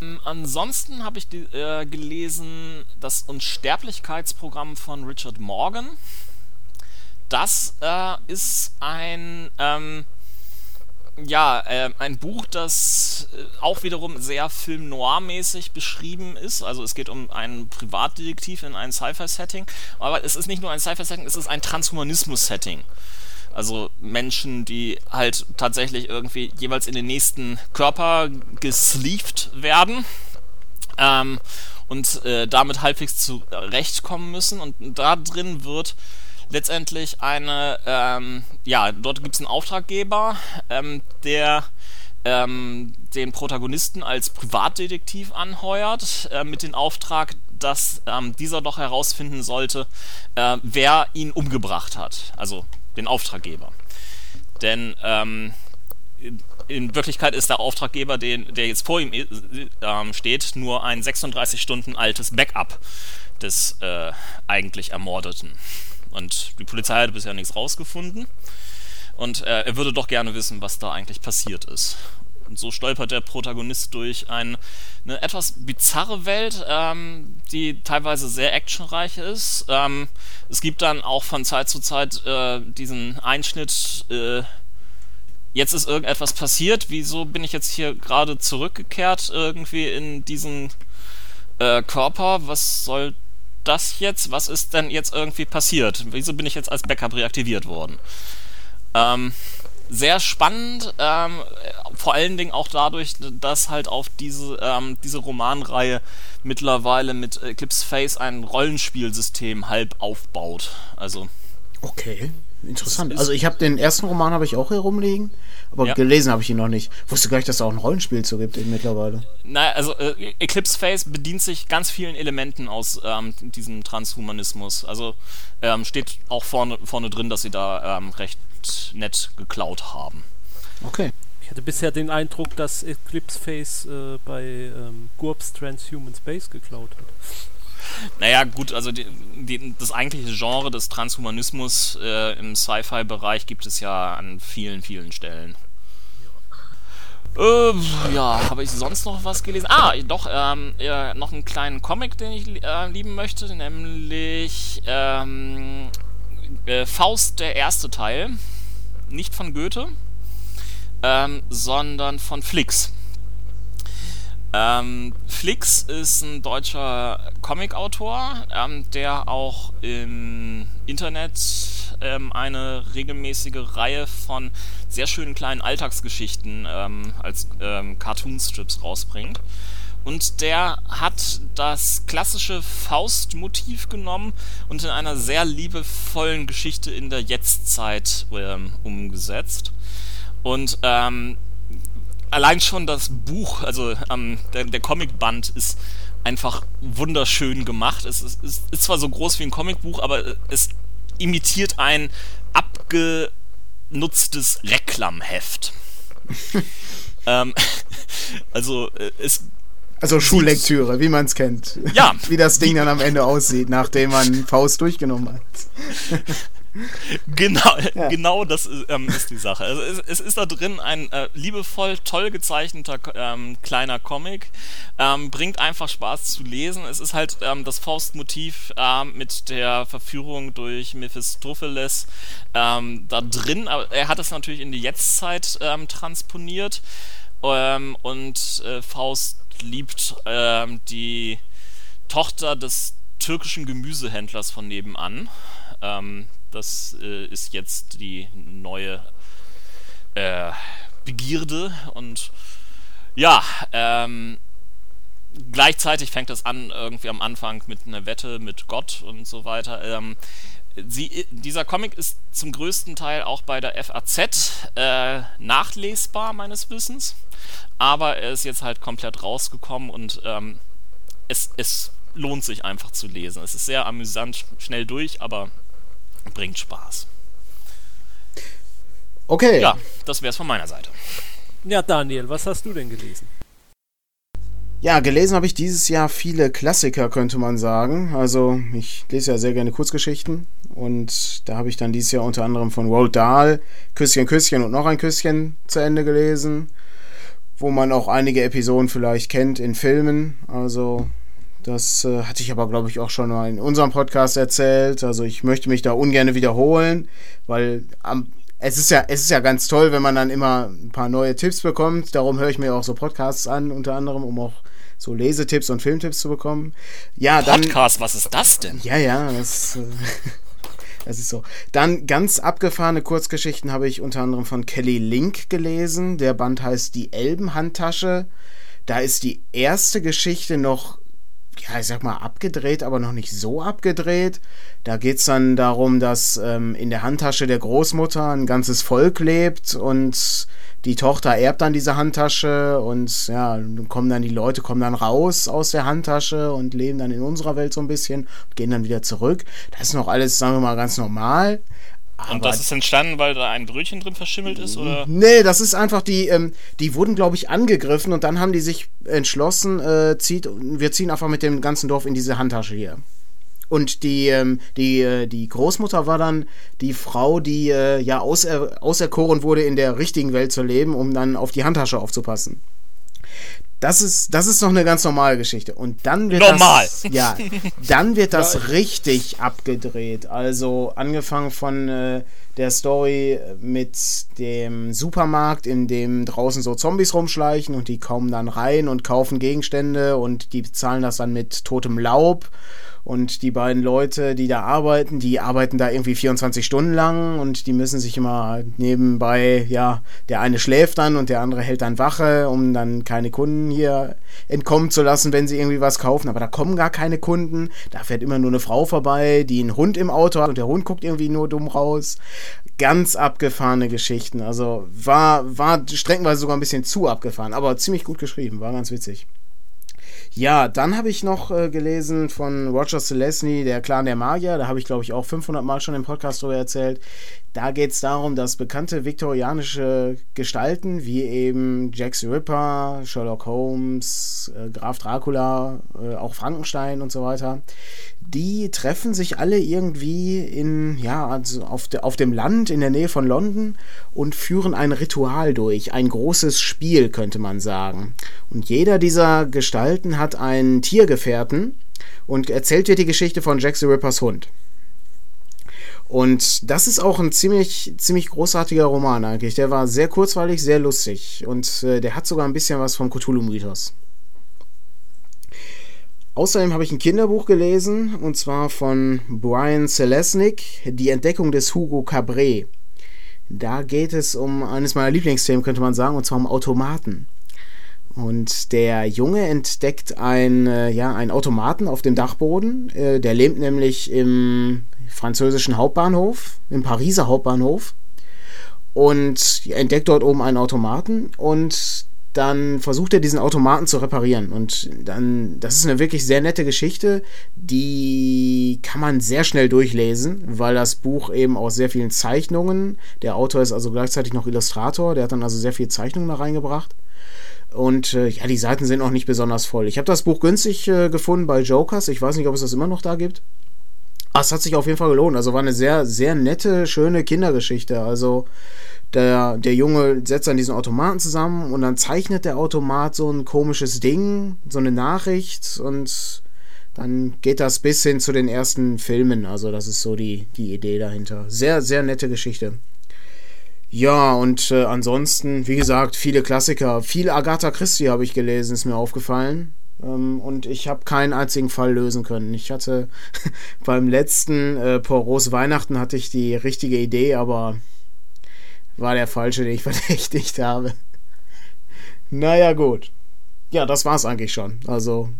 Ähm, ansonsten habe ich äh, gelesen das Unsterblichkeitsprogramm von Richard Morgan. Das äh, ist ein ähm, ja, äh, ein Buch, das äh, auch wiederum sehr Film Noir-mäßig beschrieben ist. Also es geht um einen Privatdetektiv in einem Sci-Fi-Setting. Aber es ist nicht nur ein Sci-Fi-Setting, es ist ein Transhumanismus-Setting. Also Menschen, die halt tatsächlich irgendwie jeweils in den nächsten Körper gesleeved werden. Ähm, und äh, damit halbwegs zurechtkommen müssen. Und da drin wird letztendlich eine, ähm, ja, dort gibt es einen Auftraggeber, ähm, der ähm, den Protagonisten als Privatdetektiv anheuert, äh, mit dem Auftrag, dass ähm, dieser doch herausfinden sollte, äh, wer ihn umgebracht hat. Also den Auftraggeber. Denn ähm, in Wirklichkeit ist der Auftraggeber, den, der jetzt vor ihm äh, äh, steht, nur ein 36 Stunden altes Backup des äh, eigentlich Ermordeten. Und die Polizei hat bisher nichts rausgefunden. Und äh, er würde doch gerne wissen, was da eigentlich passiert ist. Und so stolpert der Protagonist durch ein, eine etwas bizarre Welt, ähm, die teilweise sehr actionreich ist. Ähm, es gibt dann auch von Zeit zu Zeit äh, diesen Einschnitt, äh, jetzt ist irgendetwas passiert, wieso bin ich jetzt hier gerade zurückgekehrt irgendwie in diesen äh, Körper, was soll das jetzt? Was ist denn jetzt irgendwie passiert? Wieso bin ich jetzt als Backup reaktiviert worden? Ähm, sehr spannend, ähm, vor allen Dingen auch dadurch, dass halt auf diese, ähm, diese Romanreihe mittlerweile mit Eclipse Face ein Rollenspielsystem halb aufbaut. Also. Okay, interessant. Also ich habe den ersten Roman habe ich auch hier rumliegen, aber Ja. gelesen habe ich ihn noch nicht. Wusste gar nicht, dass es auch ein Rollenspiel zu gibt eben mittlerweile. Naja, also äh, Eclipse Face bedient sich ganz vielen Elementen aus ähm, diesem Transhumanismus. Also ähm, steht auch vorne, vorne drin, dass sie da ähm, recht nett geklaut haben. Okay. Ich hatte bisher den Eindruck, dass Eclipse Face äh, bei ähm, GURPS Transhuman Space geklaut hat. Naja, gut, also die, die, das eigentliche Genre des Transhumanismus äh, im Sci-Fi-Bereich gibt es ja an vielen, vielen Stellen. Äh, ja, habe ich sonst noch was gelesen? Ah, doch, ähm, äh, noch einen kleinen Comic, den ich äh, lieben möchte, nämlich ähm, äh, Faust, der erste Teil. Nicht von Goethe, ähm, sondern von Flix. Ähm, Flix ist ein deutscher Comicautor, ähm, der auch im Internet ähm, eine regelmäßige Reihe von sehr schönen kleinen Alltagsgeschichten ähm, als ähm, Cartoon-Strips rausbringt. Und der hat das klassische Faust-Motiv genommen und in einer sehr liebevollen Geschichte in der Jetztzeit ähm, umgesetzt. Und ähm, allein schon das Buch, also ähm, der, der Comicband ist einfach wunderschön gemacht. Es ist, ist, ist zwar so groß wie ein Comicbuch, aber es imitiert ein abgenutztes Reklamheft. (laughs) ähm, also äh, es Also Schullektüre, wie man es kennt. Ja. (laughs) wie das Ding dann am Ende aussieht, nachdem man Faust durchgenommen hat. (laughs) (laughs) Genau, Ja. genau das ist, ähm, ist die Sache. Also es, es ist da drin ein äh, liebevoll, toll gezeichneter ähm, kleiner Comic. Ähm, bringt einfach Spaß zu lesen. Es ist halt ähm, das Faustmotiv ähm, mit der Verführung durch Mephistopheles ähm, da drin. Aber er hat es natürlich in die Jetztzeit transponiert. Und äh, Faust liebt die Tochter des türkischen Gemüsehändlers von nebenan. Ähm, das äh, ist jetzt die neue äh, Begierde und ja, ähm, gleichzeitig fängt es an irgendwie am Anfang mit einer Wette mit Gott und so weiter. Ähm, sie, dieser Comic ist zum größten Teil auch bei der FAZ äh, nachlesbar, meines Wissens. Aber er ist jetzt halt komplett rausgekommen und ähm, es, es lohnt sich einfach zu lesen. Es ist sehr amüsant, schnell durch, aber bringt Spaß. Okay. Ja, das wär's von meiner Seite. Ja, Daniel, was hast du denn gelesen? Ja, gelesen habe ich dieses Jahr viele Klassiker, könnte man sagen. Also, ich lese ja sehr gerne Kurzgeschichten. Und da habe ich dann dieses Jahr unter anderem von Roald Dahl Küsschen, Küsschen und noch ein Küsschen zu Ende gelesen. Wo man auch einige Episoden vielleicht kennt in Filmen. Also, das äh, hatte ich aber, glaube ich, auch schon mal in unserem Podcast erzählt. Also, ich möchte mich da ungern wiederholen, weil am es ist ja, es ist ja ganz toll, wenn man dann immer ein paar neue Tipps bekommt. Darum höre ich mir auch so Podcasts an, unter anderem, um auch so Lesetipps und Filmtipps zu bekommen. Ja, dann. Podcast, was ist das denn? Ja, ja, das, äh, (laughs) das ist so. Dann ganz abgefahrene Kurzgeschichten habe ich unter anderem von Kelly Link gelesen. Der Band heißt Die Elbenhandtasche. Da ist die erste Geschichte noch, ja, ich sag mal, abgedreht, aber noch nicht so abgedreht. Da geht es dann darum, dass ähm, in der Handtasche der Großmutter ein ganzes Volk lebt und die Tochter erbt dann diese Handtasche und ja, kommen dann die Leute, kommen dann raus aus der Handtasche und leben dann in unserer Welt so ein bisschen und gehen dann wieder zurück. Das ist noch alles, sagen wir mal, ganz normal. Und Aber das ist entstanden, weil da ein Brötchen drin verschimmelt ist, oder? Nee, das ist einfach die, ähm, die wurden, glaube ich, angegriffen und dann haben die sich entschlossen, äh, zieht, wir ziehen einfach mit dem ganzen Dorf in diese Handtasche hier. Und die, ähm, die, äh, die Großmutter war dann die Frau, die äh, ja auser auserkoren wurde, in der richtigen Welt zu leben, um dann auf die Handtasche aufzupassen. Das ist, das ist noch eine ganz normale Geschichte. Und dann wird Normal. das. Ja, (laughs) dann wird das richtig abgedreht. Also angefangen von äh, der Story mit dem Supermarkt, in dem draußen so Zombies rumschleichen und die kommen dann rein und kaufen Gegenstände und die bezahlen das dann mit totem Laub. Und die beiden Leute, die da arbeiten, die arbeiten da irgendwie 24 Stunden lang und die müssen sich immer nebenbei, ja, der eine schläft dann und der andere hält dann Wache, um dann keine Kunden hier entkommen zu lassen, wenn sie irgendwie was kaufen. Aber da kommen gar keine Kunden. Da fährt immer nur eine Frau vorbei, die einen Hund im Auto hat und der Hund guckt irgendwie nur dumm raus. Ganz abgefahrene Geschichten. Also war, war streckenweise sogar ein bisschen zu abgefahren, aber ziemlich gut geschrieben, war ganz witzig. Ja, dann habe ich noch äh, gelesen von Roger Selesny, der Clan der Magier. Da habe ich, glaube ich, auch 500 Mal schon im Podcast drüber erzählt. Da geht es darum, dass bekannte viktorianische Gestalten wie eben Jack the Ripper, Sherlock Holmes, äh, Graf Dracula, äh, auch Frankenstein und so weiter, die treffen sich alle irgendwie in, ja, also auf, de, auf dem Land in der Nähe von London und führen ein Ritual durch. Ein großes Spiel, könnte man sagen. Und jeder dieser Gestalten hat einen Tiergefährten und erzählt dir die Geschichte von Jack the Rippers Hund. Und das ist auch ein ziemlich, ziemlich großartiger Roman eigentlich. Der war sehr kurzweilig, sehr lustig. Und äh, der hat sogar ein bisschen was vom Cthulhu-Mythos. Außerdem habe ich ein Kinderbuch gelesen, und zwar von Brian Selesnik, Die Entdeckung des Hugo Cabret. Da geht es um eines meiner Lieblingsthemen, könnte man sagen, und zwar um Automaten. Und der Junge entdeckt ein, äh, ja, einen Automaten auf dem Dachboden. Äh, der lebt nämlich im französischen Hauptbahnhof, im Pariser Hauptbahnhof. Und entdeckt dort oben einen Automaten und dann versucht er diesen Automaten zu reparieren. Und dann, das ist eine wirklich sehr nette Geschichte, die kann man sehr schnell durchlesen, weil das Buch eben aus sehr vielen Zeichnungen, der Autor ist also gleichzeitig noch Illustrator, der hat dann also sehr viele Zeichnungen da reingebracht. Und äh, ja, die Seiten sind auch nicht besonders voll. Ich habe das Buch günstig äh, gefunden bei Jokers. Ich weiß nicht, ob es das immer noch da gibt. Ah, es hat sich auf jeden Fall gelohnt. Also war eine sehr, sehr nette, schöne Kindergeschichte. Also der, der Junge setzt dann diesen Automaten zusammen und dann zeichnet der Automat so ein komisches Ding, so eine Nachricht und dann geht das bis hin zu den ersten Filmen. Also das ist so die, die Idee dahinter. Sehr, sehr nette Geschichte. Ja, und äh, ansonsten, wie gesagt, viele Klassiker. Viel Agatha Christie habe ich gelesen, ist mir aufgefallen. Ähm, und ich habe keinen einzigen Fall lösen können. Ich hatte (laughs) beim letzten äh, Poros Weihnachten hatte ich die richtige Idee, aber war der falsche, den ich (laughs) verdächtigt habe. Naja, gut. Ja, das war's eigentlich schon. Also,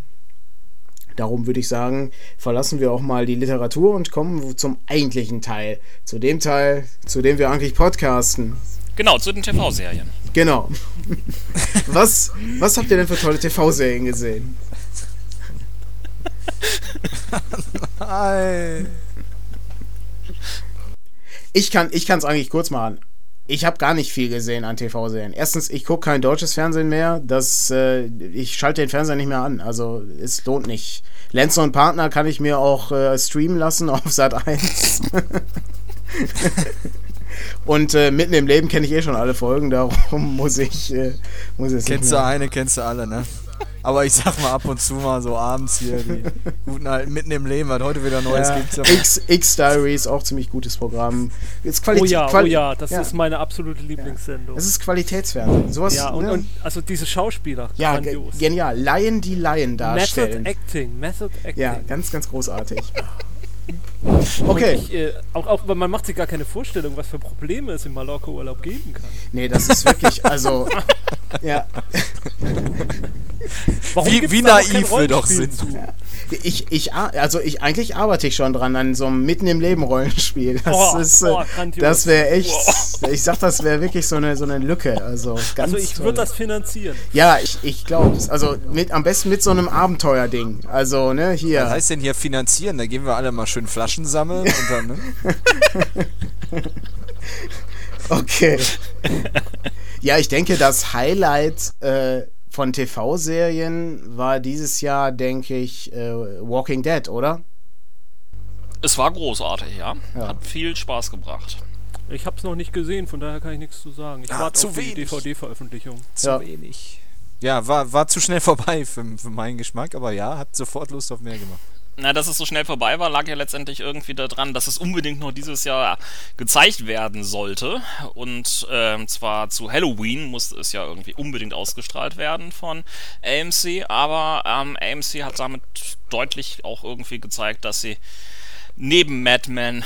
darum würde ich sagen, verlassen wir auch mal die Literatur und kommen zum eigentlichen Teil. Zu dem Teil, zu dem wir eigentlich podcasten. Genau, zu den TV-Serien. Genau. was, was habt ihr denn für tolle TV-Serien gesehen? Nein. Ich kann es eigentlich kurz machen ich habe gar nicht viel gesehen an TV-Serien. Erstens, ich gucke kein deutsches Fernsehen mehr. Das, äh, ich schalte den Fernseher nicht mehr an. Also es lohnt nicht. Lenzer und Partner kann ich mir auch äh, streamen lassen auf Sat 1. (laughs) und äh, mitten im Leben kenne ich eh schon alle Folgen, darum (laughs) muss ich. Äh, muss ich kennst du eine, kennst du alle, ne? Aber ich sag mal ab und zu mal so abends hier die (laughs) guten alten mitten im Leben, was heute wieder Neues ja, gibt. X, X Diaries, auch ziemlich gutes Programm. Ist Quali oh ja, Quali oh ja, das ja. ist meine absolute Lieblingssendung. Das ist Qualitätsfernsehen. Sowas, ja, und, ne? und also diese Schauspieler. Ja, grandios. genial. Laien, die Laien darstellen. Method Acting, Method Acting. Ja, ganz, ganz großartig. (laughs) Okay. Ich, äh, auch, auch, man macht sich gar keine Vorstellung, was für Probleme es im Mallorca-Urlaub geben kann. Nee, das ist wirklich, (laughs) also, ja. Warum wie, wie naiv wir doch sind. Ja. Ich, ich, also ich, eigentlich arbeite ich schon dran an so einem Mitten im Leben Rollenspiel. Das oh, ist, oh, das wäre echt, oh. ich sag, das wäre wirklich so eine, so eine Lücke. Also, ganz also ich würde das finanzieren. Ja, ich, ich glaube es. Also mit, am besten mit so einem Abenteuerding. Also, ne, hier. Was heißt denn hier finanzieren? Da gehen wir alle mal schön Flaschen sammeln und dann, ne? (laughs) okay. ja, ich denke, das Highlight äh, von TV-Serien war dieses Jahr, denke ich, äh, Walking Dead, oder? Es war großartig, ja. ja. Hat viel Spaß gebracht. Ich habe es noch nicht gesehen, von daher kann ich nichts zu sagen. Ich ah, warte auf wenig. die DVD-Veröffentlichung. Zu ja. wenig. Ja, war, war zu schnell (laughs) vorbei für, für meinen Geschmack, aber ja, hat sofort Lust auf mehr gemacht. Na, dass es so schnell vorbei war, lag ja letztendlich irgendwie daran, dass es unbedingt noch dieses Jahr gezeigt werden sollte. Und äh, zwar zu Halloween musste es ja irgendwie unbedingt ausgestrahlt werden von AMC. Aber ähm, AMC hat damit deutlich auch irgendwie gezeigt, dass sie neben Mad Men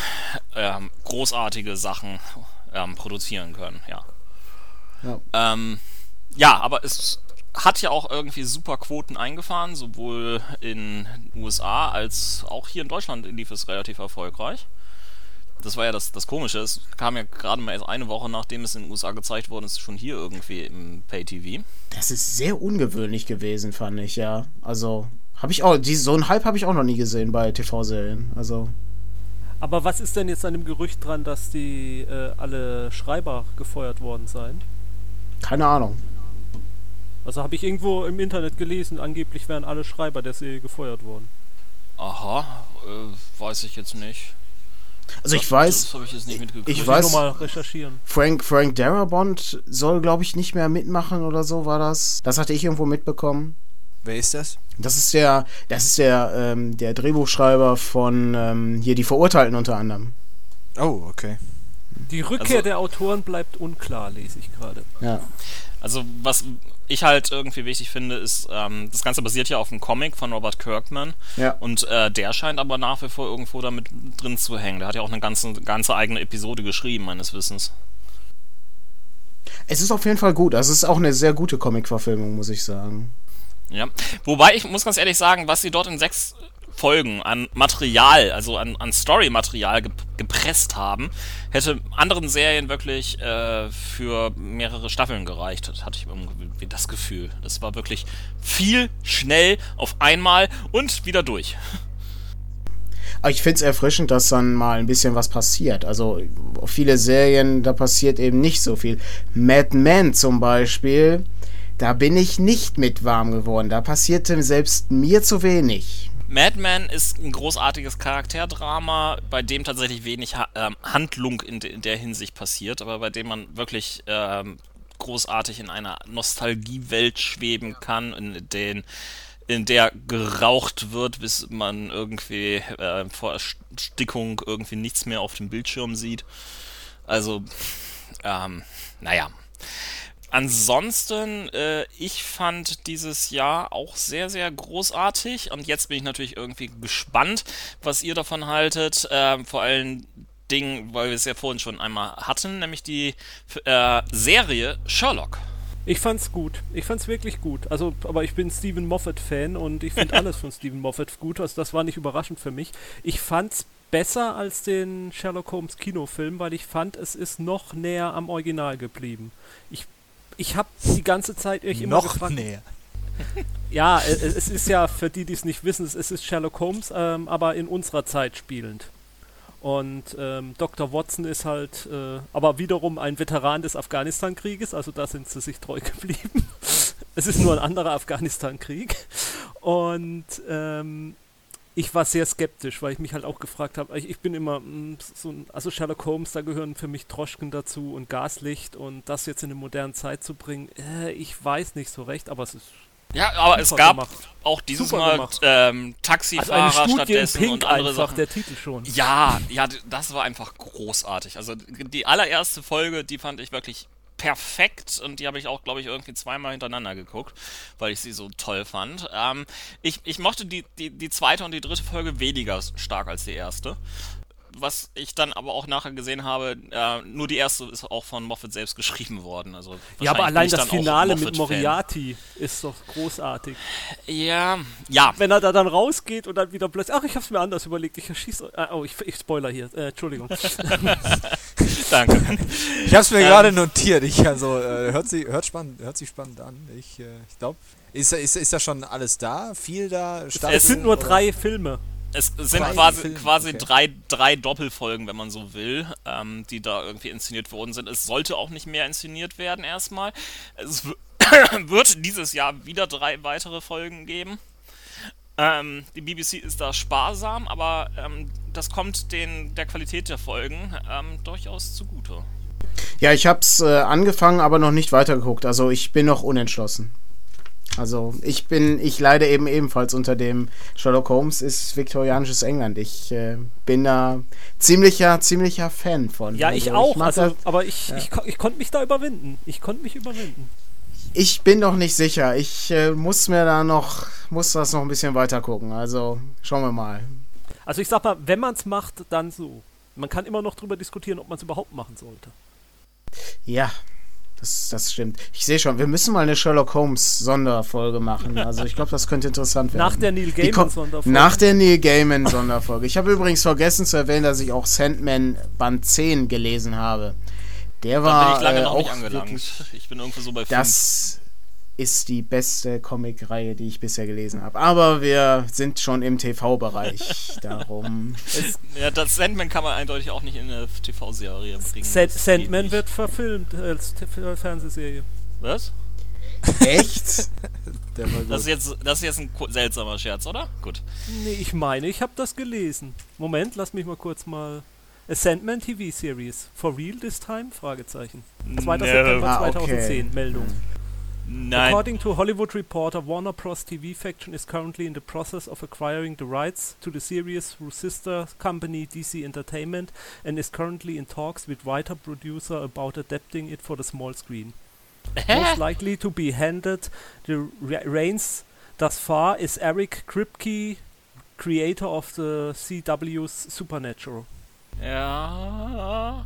ähm, großartige Sachen ähm, produzieren können. Ja. Ja. Ähm, ja, aber es hat ja auch irgendwie super Quoten eingefahren, sowohl in USA als auch hier in Deutschland lief es relativ erfolgreich. Das war ja das, das Komische. Es kam ja gerade mal erst eine Woche nachdem es in den USA gezeigt worden ist, schon hier irgendwie im Pay-TV. Das ist sehr ungewöhnlich gewesen, fand ich, ja. Also, habe ich auch, die, so einen Hype habe ich auch noch nie gesehen bei TV-Serien. Also. Aber was ist denn jetzt an dem Gerücht dran, dass die äh, alle Schreiber gefeuert worden seien? Keine Ahnung. Also habe ich irgendwo im Internet gelesen, angeblich wären alle Schreiber der Serie gefeuert worden. Aha, äh, weiß ich jetzt nicht. Also ich weiß, das habe ich jetzt nicht mitgekriegt. Ich weiß, ich mal recherchieren. Frank Frank Darabont soll, glaube ich, nicht mehr mitmachen oder so war das. Das hatte ich irgendwo mitbekommen. Wer ist das? Das ist der, das ist der, ähm, der Drehbuchschreiber von ähm, hier die Verurteilten unter anderem. Oh, okay. Die Rückkehr also, der Autoren bleibt unklar, lese ich gerade. Ja. Also was ich halt irgendwie wichtig finde, ist, ähm, das Ganze basiert ja auf einem Comic von Robert Kirkman. Ja. Und äh, der scheint aber nach wie vor irgendwo damit drin zu hängen. Der hat ja auch eine ganze, ganze eigene Episode geschrieben, meines Wissens. Es ist auf jeden Fall gut. Also es ist auch eine sehr gute Comic-Verfilmung, muss ich sagen. Ja. Wobei ich muss ganz ehrlich sagen, was sie dort in sechs Folgen an Material, also an, an Story-Material gep gepresst haben, hätte anderen Serien wirklich äh, für mehrere Staffeln gereicht. Das hatte ich irgendwie das Gefühl. Das war wirklich viel, schnell, auf einmal und wieder durch. Ich finde es erfrischend, dass dann mal ein bisschen was passiert. Also viele Serien, da passiert eben nicht so viel. Mad Men zum Beispiel, da bin ich nicht mit warm geworden. Da passierte selbst mir zu wenig. Madman ist ein großartiges Charakterdrama, bei dem tatsächlich wenig ha äh, Handlung in, de in, der Hinsicht passiert, aber bei dem man wirklich äh, großartig in einer Nostalgiewelt schweben kann, in den in der geraucht wird, bis man irgendwie äh, vor Erstickung irgendwie nichts mehr auf dem Bildschirm sieht. Also, ähm, naja. Ansonsten, äh, ich fand dieses Jahr auch sehr, sehr großartig und jetzt bin ich natürlich irgendwie gespannt, was ihr davon haltet. Äh, vor allen Dingen, weil wir es ja vorhin schon einmal hatten, nämlich die äh, Serie Sherlock. Ich fand's gut. Ich fand's wirklich gut. Also, aber ich bin Stephen Moffat-Fan und ich finde (laughs) alles von Stephen Moffat gut. Also, das war nicht überraschend für mich. Ich fand's besser als den Sherlock Holmes Kinofilm, weil ich fand, es ist noch näher am Original geblieben. Ich ich habe die ganze Zeit euch immer Noch gefragt, näher. (laughs) Ja, es, es, ist ja für die, die es nicht wissen, es ist Sherlock Holmes, ähm, aber in unserer Zeit spielend. Und ähm, Dr. Watson ist halt äh, aber wiederum ein Veteran des Afghanistan-Krieges, also da sind sie sich treu (laughs) geblieben. es ist nur ein anderer Afghanistan-Krieg. Und ähm, ich war sehr skeptisch, weil ich mich halt auch gefragt habe, ich, ich, bin immer mh, mm, so ein, also Sherlock Holmes, da gehören für mich Droschken dazu und Gaslicht und das jetzt in eine moderne Zeit zu bringen, äh, ich weiß nicht so recht, aber es ist ja, aber es gab gemacht. auch dieses super Mal ähm, Taxifahrer also stattdessen Pink und andere einfach, Sachen. der Titel schon. Ja, ja, das war einfach großartig. Also die allererste Folge, die fand ich wirklich perfekt und die habe ich auch, glaube ich, irgendwie zweimal hintereinander geguckt, weil ich sie so toll fand. Ähm, ich, ich mochte die, die, die zweite und die dritte Folge weniger stark als die erste was ich dann aber auch nachher gesehen habe, äh, nur die erste ist auch von Moffat selbst geschrieben worden. Also ja, aber allein das Finale mit Moriarty ist doch großartig. Ja, ja. Wenn er da dann rausgeht und dann wieder plötzlich, ach, ich hab's mir anders überlegt, ich erschieße, äh, oh, ich, ich spoiler hier, äh, Entschuldigung. (laughs) Danke. (laughs) Ich hab's mir ähm, gerade notiert, ich also, äh, hört, sie, hört, spannend, hört sich spannend an. Ich, äh, ich glaube, ist, ist, ist da schon alles da? Viel da? es sind nur oder? drei Filme. Es sind drei quasi, Filme? quasi okay. drei, drei Doppelfolgen, wenn man so will, ähm, die da irgendwie inszeniert worden sind. Es sollte auch nicht mehr inszeniert werden erstmal. Es (coughs) wird dieses Jahr wieder drei weitere Folgen geben. Ähm, die BBC ist da sparsam, aber ähm, das kommt den, der Qualität der Folgen ähm, durchaus zugute. Ja, ich hab's äh, angefangen, aber noch nicht weitergeguckt. Also ich bin noch unentschlossen. Also ich bin, ich leide eben ebenfalls unter dem Sherlock Holmes ist viktorianisches England. Ich äh, bin da ziemlicher, ziemlicher Fan von. Ja, also ich auch. mag also, das- aber ich, Ja. ich, kon- ich konnte mich da überwinden. Ich konnte mich überwinden. Ich bin noch nicht sicher. Ich äh, muss mir da noch, muss das noch ein bisschen weiter gucken. Also schauen wir mal. Also ich sag mal, wenn man es macht, dann so. Man kann immer noch drüber diskutieren, ob man es überhaupt machen sollte. Ja, das, das stimmt. Ich sehe schon, wir müssen mal eine Sherlock Holmes Sonderfolge machen. Also ich glaube, das könnte interessant werden. Nach der Neil Gaiman Sonderfolge. Nach der Neil Gaiman Sonderfolge. Ich habe übrigens vergessen zu erwähnen, dass ich auch Sandman Band 10 gelesen habe. Der Da war bin ich lange äh, noch auch nicht angelangt. wirklich Ich bin irgendwo so bei fünf. Das ist die beste Comicreihe, die ich bisher gelesen habe. Aber wir sind schon im TV-Bereich. (laughs) Darum. Ja, das Sandman kann man eindeutig auch nicht in eine TV-Serie bringen. Sand, Sandman wird verfilmt als T- Fernsehserie. Was? Echt? (laughs) Der war Das ist jetzt, das ist jetzt ein seltsamer Scherz, oder? Gut. Nee, ich meine, ich habe das gelesen. Moment, lass mich mal kurz mal. A Sandman TV Series. For real this time? Fragezeichen. 2. No. September Ah, okay. 2010. Meldung. Nein. According to Hollywood Reporter, Warner Bros. TV Faction is currently in the process of acquiring the rights to the series through sister company DC Entertainment and is currently in talks with writer-producer about adapting it for the small screen. (laughs) Most likely to be handed the re- reins thus far is Eric Kripke, creator of the CW's Supernatural. Ja.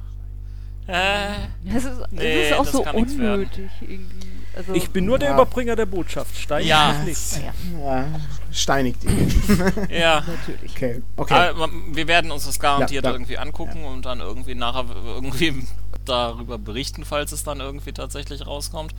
Äh. Das ist, das Nee, ist auch das so kann nichts werden. unnötig irgendwie. Also, Ich bin nur der Ja. Überbringer der Botschaft. Stein Ja. nicht. Ja, steinigt ihn. (laughs) Ja. natürlich. Okay, okay. Aber wir werden uns das garantiert Ja, ja. irgendwie angucken und dann irgendwie nachher irgendwie darüber berichten, falls es dann irgendwie tatsächlich rauskommt.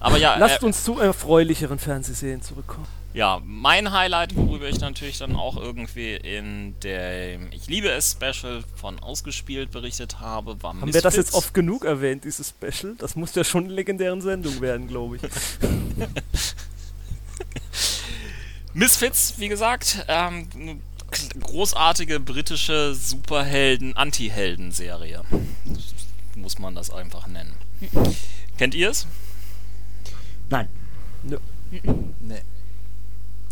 Aber ja, Lasst äh, uns zu erfreulicheren Fernsehserien zurückkommen. ja, mein Highlight, worüber ich natürlich dann auch irgendwie in dem Ich liebe es Special von ausgespielt berichtet habe, war Haben wir das jetzt Misfits. oft genug erwähnt, dieses Special? Das muss ja schon eine legendären Sendung werden, glaube ich. (laughs) Misfits, wie gesagt, ähm, großartige britische Superhelden-Anti-Helden-Serie. Muss man das einfach nennen. Kennt ihr es? Nein. Nee.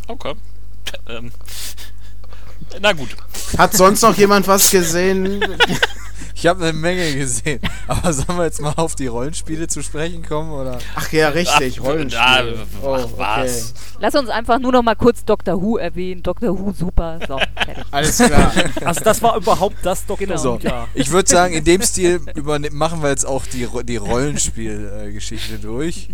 Okay. ähm. Na gut. Hat sonst noch jemand was gesehen? Ich habe eine Menge gesehen. Aber sollen wir jetzt mal auf die Rollenspiele zu sprechen kommen? Oder? Ach ja, richtig, Ach, Rollenspiel. ach, Oh, was? Lass uns einfach nur noch mal kurz Doctor Who erwähnen. Doctor Who, super. So, fertig. Alles klar. Also das war überhaupt das Dr. Genau. Who, ja. Ich würde sagen, in dem Stil machen wir jetzt auch die, die Rollenspielgeschichte durch.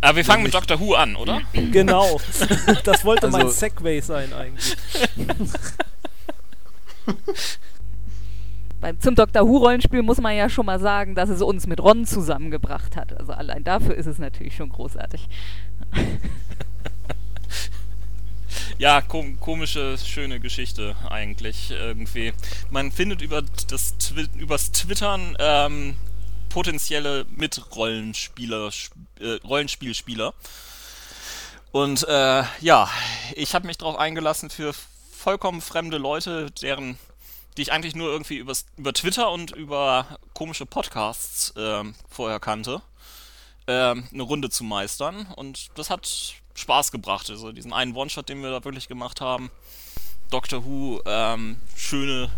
Aber wir fangen mit Doctor Who an, oder? (clears throat) Genau. (laughs) Das wollte mein Also- Segway sein eigentlich. Beim, zum Doctor Who-Rollenspiel muss man ja schon mal sagen, dass es uns mit Ron zusammengebracht hat. Also allein dafür ist es natürlich schon großartig. (laughs) Ja, kom komische, schöne Geschichte eigentlich irgendwie. Man findet über das Twi übers Twittern ähm, potenzielle Mitrollenspieler, sp- äh, Rollenspielspieler. Und äh, ja, ich habe mich darauf eingelassen für vollkommen fremde Leute, deren die ich eigentlich nur irgendwie übers, über Twitter und über komische Podcasts ähm, vorher kannte, ähm, eine Runde zu meistern. Und das hat Spaß gebracht. Also diesen einen One-Shot, den wir da wirklich gemacht haben. Doctor Who, ähm, schöne,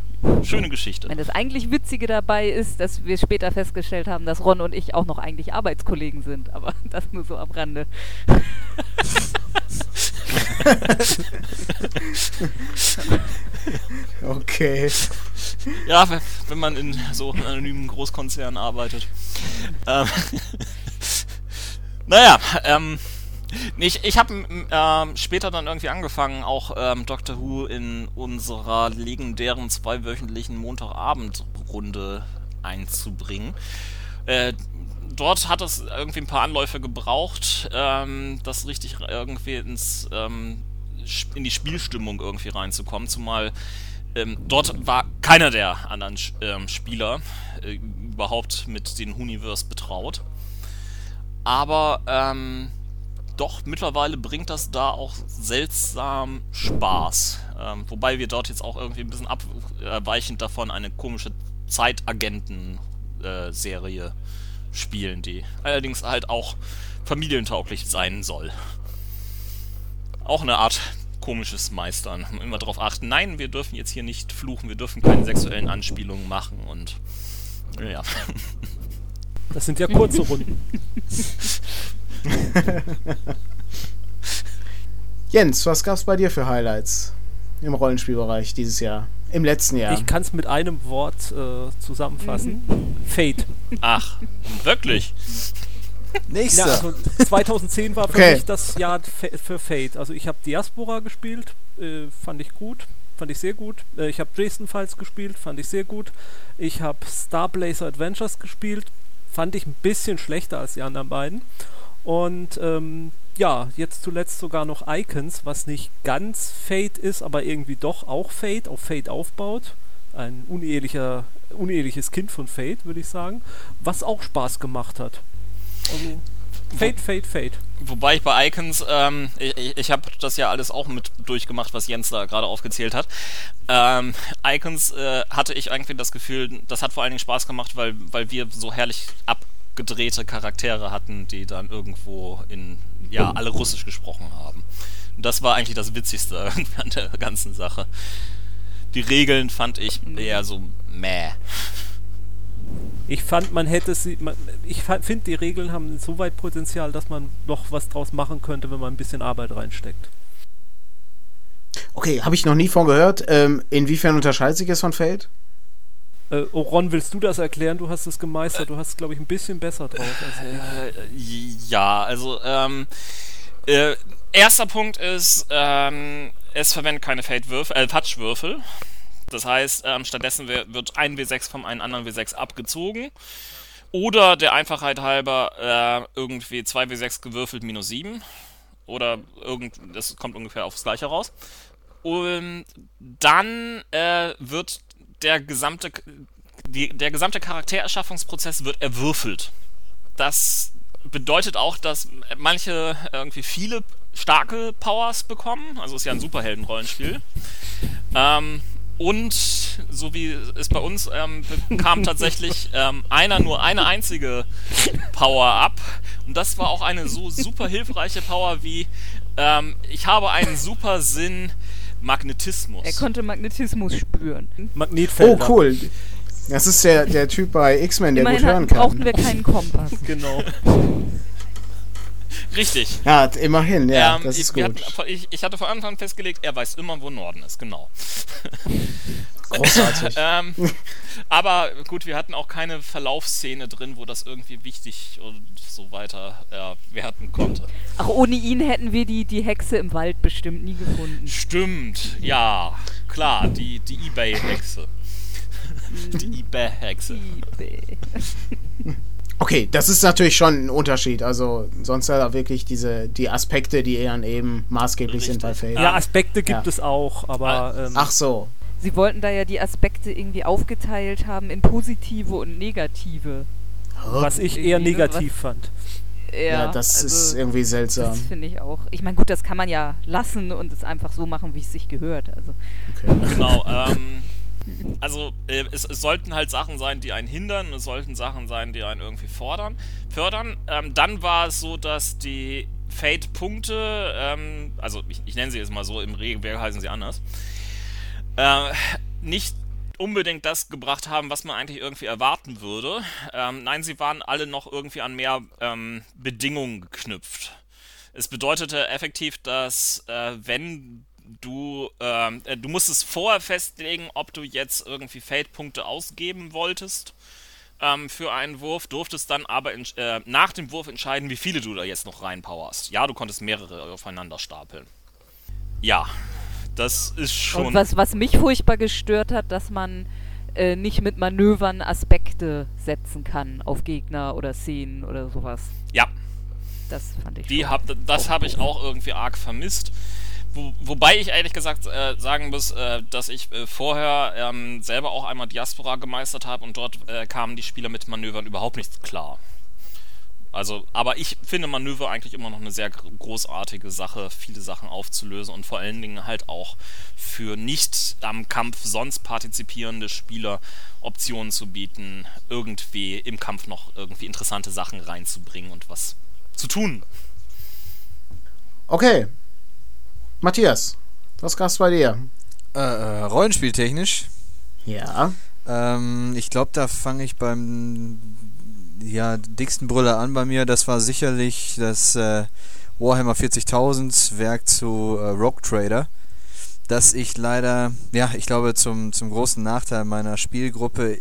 schöne Geschichte. Wenn das eigentlich Witzige dabei ist, dass wir später festgestellt haben, dass Ron und ich auch noch eigentlich Arbeitskollegen sind. Aber (laughs) das nur so am Rande. (laughs) Okay. Ja, wenn man in so anonymen Großkonzernen arbeitet. Ähm, (laughs) naja, ähm, nee, ich, ich habe ähm, später dann irgendwie angefangen, auch ähm, Doctor Who in unserer legendären zweiwöchentlichen Montagabendrunde einzubringen. Äh, dort hat es irgendwie ein paar Anläufe gebraucht, ähm, das richtig irgendwie ins ähm, in die Spielstimmung irgendwie reinzukommen, zumal ähm, dort war keiner der anderen ähm, Spieler äh, überhaupt mit den Universe betraut. Aber ähm, doch mittlerweile bringt das da auch seltsam Spaß. Ähm, wobei wir dort jetzt auch irgendwie ein bisschen abweichend davon eine komische Zeitagenten-Serie spielen, die allerdings halt auch familientauglich sein soll. auch eine Art komisches Meistern. Immer darauf achten, nein, wir dürfen jetzt hier nicht fluchen, wir dürfen keine sexuellen Anspielungen machen und ja. Das sind ja kurze Runden. (laughs) (laughs) Jens, was gab's bei dir für Highlights im Rollenspielbereich dieses Jahr? Im letzten Jahr? Ich kann es mit einem Wort äh, zusammenfassen. Fate. Ach, wirklich? Nächster. Ja, also 2010 war für Okay. mich das Jahr für Fate. Also ich habe Diaspora gespielt, äh, fand ich gut, fand ich sehr gut. Äh, ich habe Dresden Files gespielt, fand ich sehr gut. Ich habe Star Blazer Adventures gespielt, fand ich ein bisschen schlechter als die anderen beiden. Und ähm, ja, jetzt zuletzt sogar noch Icons, was nicht ganz Fate ist, aber irgendwie doch auch Fate, auf Fate aufbaut. Ein unehelicher, uneheliches Kind von Fate, würde ich sagen. Was auch Spaß gemacht hat. Also, Fate, Fate, Fate. Wobei ich bei Icons, ähm, ich, ich, habe das ja alles auch mit durchgemacht, was Jens da gerade aufgezählt hat. Ähm, Icons äh, hatte ich irgendwie das Gefühl, das hat vor allen Dingen Spaß gemacht, weil, weil wir so herrlich abgedrehte Charaktere hatten, die dann irgendwo in, ja, alle Russisch gesprochen haben. Und das war eigentlich das Witzigste (laughs) an der ganzen Sache. Die Regeln fand ich eher so meh. Ich fand, man hätte sie. Man, ich finde, die Regeln haben insoweit Potenzial, dass man noch was draus machen könnte, wenn man ein bisschen Arbeit reinsteckt. Okay, habe ich noch nie von gehört. Ähm, inwiefern unterscheidet sich es von Fate? Äh, oh, Ron, willst du das erklären? Du hast es gemeistert. Du hast es, glaube ich, ein bisschen besser drauf als ich. Äh, ja, also ähm, äh, erster Punkt ist, ähm, es verwendet keine Fate-Würfel, äh, Patchwürfel. Das heißt, ähm, stattdessen wird ein W6 vom einen anderen W6 abgezogen. Oder der Einfachheit halber äh, irgendwie 2 W6 gewürfelt minus 7. Oder irgend, das kommt ungefähr aufs gleiche raus. Und dann äh, wird der gesamte, die, der gesamte Charaktererschaffungsprozess wird erwürfelt. Das bedeutet auch, dass manche irgendwie viele starke Powers bekommen. Also ist ja ein Superhelden-Rollenspiel. Ähm, und so wie es bei uns ähm, bekam (laughs) tatsächlich ähm, einer nur eine einzige Power ab. Und das war auch eine so super hilfreiche Power wie ähm, ich habe einen super Sinn Magnetismus. Er konnte Magnetismus spüren. Oh, Magnetfelder. cool. Das ist der, der Typ bei X-Men, der gut hören hatten- brauchten kann. wir keinen Kompass. (laughs) Genau. (laughs) Richtig. Ja, immerhin, ja, Ähm, das ich, ist gut. Hatten, ich, ich hatte von Anfang an festgelegt, er weiß immer, wo Norden ist, genau. (laughs) Großartig. (laughs) ähm, aber gut, wir hatten auch keine Verlaufsszene drin, wo das irgendwie wichtig und so weiter ja, werden konnte. Ach, ohne ihn hätten wir die, die Hexe im Wald bestimmt nie gefunden. Stimmt, ja, klar, die, die Ebay-Hexe. die Ebay-Hexe. Liebe. (laughs) Okay, das ist natürlich schon ein Unterschied. Also, sonst ja wirklich diese, die Aspekte, die eher eben maßgeblich sind bei Fate. Ja, Aspekte gibt Ja. es auch, aber. Ähm, Ach so. Sie wollten da ja die Aspekte irgendwie aufgeteilt haben in positive und negative. was ich eher irgendwie, ne, negativ fand. Ja, Ja, das ist also, irgendwie Das seltsam. finde ich auch. Ich meine, gut, das kann man ja lassen und es einfach so machen, wie es sich gehört. Also, Okay. Genau, (laughs) ähm, also äh, es, es sollten halt Sachen sein, die einen hindern, es sollten Sachen sein, die einen irgendwie fordern, fördern. Ähm, dann war es so, dass die Fate-Punkte, ähm, also ich, ich nenne sie jetzt mal so, im Regelwerk heißen sie anders, äh, nicht unbedingt das gebracht haben, was man eigentlich irgendwie erwarten würde. Ähm, nein, sie waren alle noch irgendwie an mehr ähm, Bedingungen geknüpft. Es bedeutete effektiv, dass äh, wenn du, ähm, äh, du musstest vorher festlegen, ob du jetzt irgendwie Feldpunkte ausgeben wolltest ähm, für einen Wurf, durftest dann aber in, äh, nach dem Wurf entscheiden, wie viele du da jetzt noch reinpowerst. Ja, du konntest mehrere aufeinander stapeln. Ja, das ist schon. und was, was mich furchtbar gestört hat, dass man äh, nicht mit Manövern Aspekte setzen kann auf Gegner oder Szenen oder sowas. ja, Das fand ich Die hab, das habe ich auch irgendwie arg vermisst. Wo, wobei ich ehrlich gesagt äh, sagen muss, äh, dass ich äh, vorher ähm, selber auch einmal Diaspora gemeistert habe und dort äh, kamen die Spieler mit Manövern überhaupt nicht klar. Also, aber ich finde Manöver eigentlich immer noch eine sehr gr- großartige Sache, viele Sachen aufzulösen und vor allen Dingen halt auch für nicht am Kampf sonst partizipierende Spieler Optionen zu bieten, irgendwie im Kampf noch irgendwie interessante Sachen reinzubringen und was zu tun. Okay. Matthias, was gab's bei dir? Äh, äh, Rollenspieltechnisch. Ja. Ähm, ich glaube, da fange ich beim ja, dicksten Brüller an bei mir. Das war sicherlich das äh, Warhammer 40.000 Werk zu äh, Rogue Trader. Das ich leider, ja, ich glaube, zum, zum großen Nachteil meiner Spielgruppe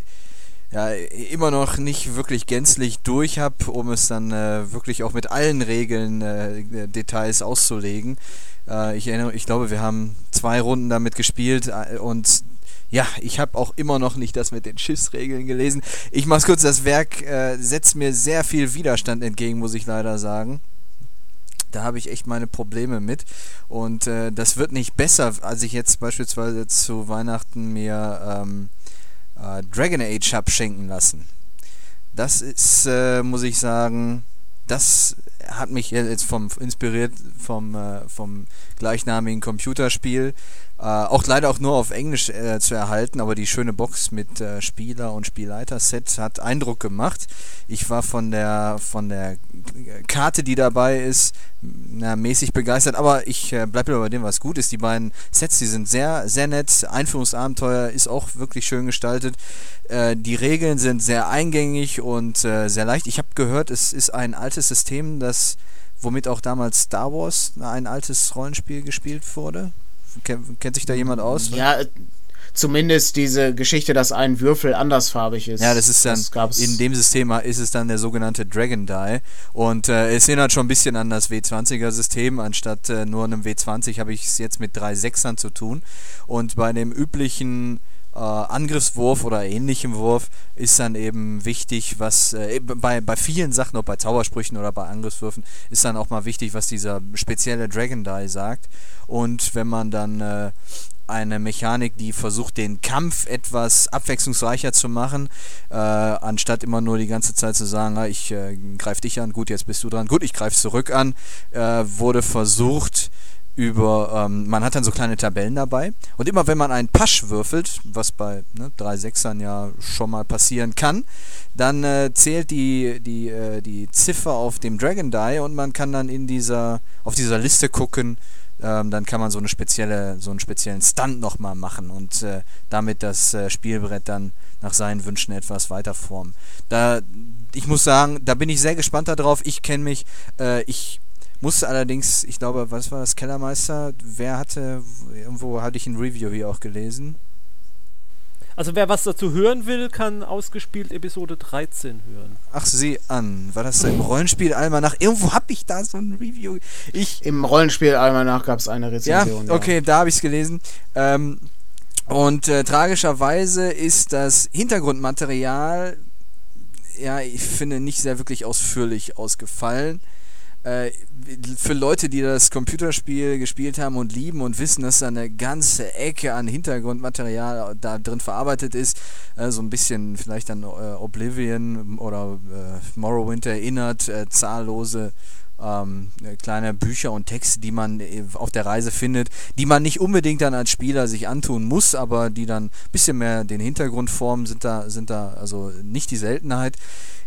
ja, immer noch nicht wirklich gänzlich durch habe, um es dann äh, wirklich auch mit allen Regeln äh, Details auszulegen. Äh, ich erinnere, ich glaube, wir haben zwei Runden damit gespielt äh, und ja, ich habe auch immer noch nicht das mit den Schiffsregeln gelesen. Ich mach's kurz, das Werk äh, setzt mir sehr viel Widerstand entgegen, muss ich leider sagen. Da habe ich echt meine Probleme mit. Und äh, das wird nicht besser, als ich jetzt beispielsweise zu Weihnachten mir ähm, äh, Dragon Age habe schenken lassen. Das ist, äh, muss ich sagen, das hat mich jetzt vom inspiriert vom, äh, vom gleichnamigen Computerspiel. Äh, auch leider auch nur auf Englisch äh, zu erhalten, aber die schöne Box mit äh, Spieler und Spielleiter-Set hat Eindruck gemacht. Ich war von der von der Karte, die dabei ist, na, mäßig begeistert, aber ich äh, bleibe bei dem, was gut ist. Die beiden Sets, die sind sehr, sehr nett. Einführungsabenteuer ist auch wirklich schön gestaltet. Äh, die Regeln sind sehr eingängig und äh, sehr leicht. Ich habe gehört, es ist ein altes System, das womit auch damals Star Wars ein altes Rollenspiel gespielt wurde. Kennt, kennt sich da jemand aus? Ja, zumindest diese Geschichte, dass ein Würfel andersfarbig ist. Ja, das ist dann, das in dem System ist es dann der sogenannte Dragon Die. Und äh, es erinnert schon ein bisschen an das W20er System. Anstatt äh, nur einem W20 habe ich es jetzt mit drei Sechsern zu tun. Und bei dem üblichen äh, Angriffswurf oder ähnlichem Wurf ist dann eben wichtig, was äh, bei, bei vielen Sachen, ob bei Zaubersprüchen oder bei Angriffswürfen, ist dann auch mal wichtig, was dieser spezielle Dragon Die sagt. Und wenn man dann äh, eine Mechanik, die versucht, den Kampf etwas abwechslungsreicher zu machen, äh, anstatt immer nur die ganze Zeit zu sagen, ah, ich äh, greife dich an, gut, jetzt bist du dran, gut, ich greife zurück an, äh, wurde versucht, über, ähm, man hat dann so kleine Tabellen dabei und immer wenn man einen Pasch würfelt, was bei ne, drei Sechsern ja schon mal passieren kann, dann äh, zählt die, die, äh, die Ziffer auf dem Dragon Die und man kann dann in dieser, auf dieser Liste gucken, ähm, dann kann man so eine spezielle, so einen speziellen Stunt nochmal machen und äh, damit das äh, Spielbrett dann nach seinen Wünschen etwas weiter formen. Da, ich muss sagen, da bin ich sehr gespannt darauf. Ich kenne mich, äh, ich musste allerdings, ich glaube, was war das, Kellermeister? Wer hatte, irgendwo hatte ich ein Review hier auch gelesen. Also wer was dazu hören will, kann ausgespielt Episode 13 hören. Ach, sieh an. War das im Rollenspiel Almanach? Irgendwo hab ich da so ein Review. Ich Im Rollenspiel Almanach gab es eine Rezension. Ja, okay, ja. da habe ich es gelesen. Ähm, und äh, tragischerweise ist das Hintergrundmaterial, ja, ich finde, nicht sehr wirklich ausführlich ausgefallen äh, für Leute, die das Computerspiel gespielt haben und lieben und wissen, dass da eine ganze Ecke an Hintergrundmaterial da drin verarbeitet ist, äh, so ein bisschen vielleicht an äh, Oblivion oder äh, Morrowind erinnert, äh, zahllose ähm, kleine Bücher und Texte, die man äh, auf der Reise findet, die man nicht unbedingt dann als Spieler sich antun muss, aber die dann ein bisschen mehr den Hintergrund formen, sind da, sind da also nicht die Seltenheit.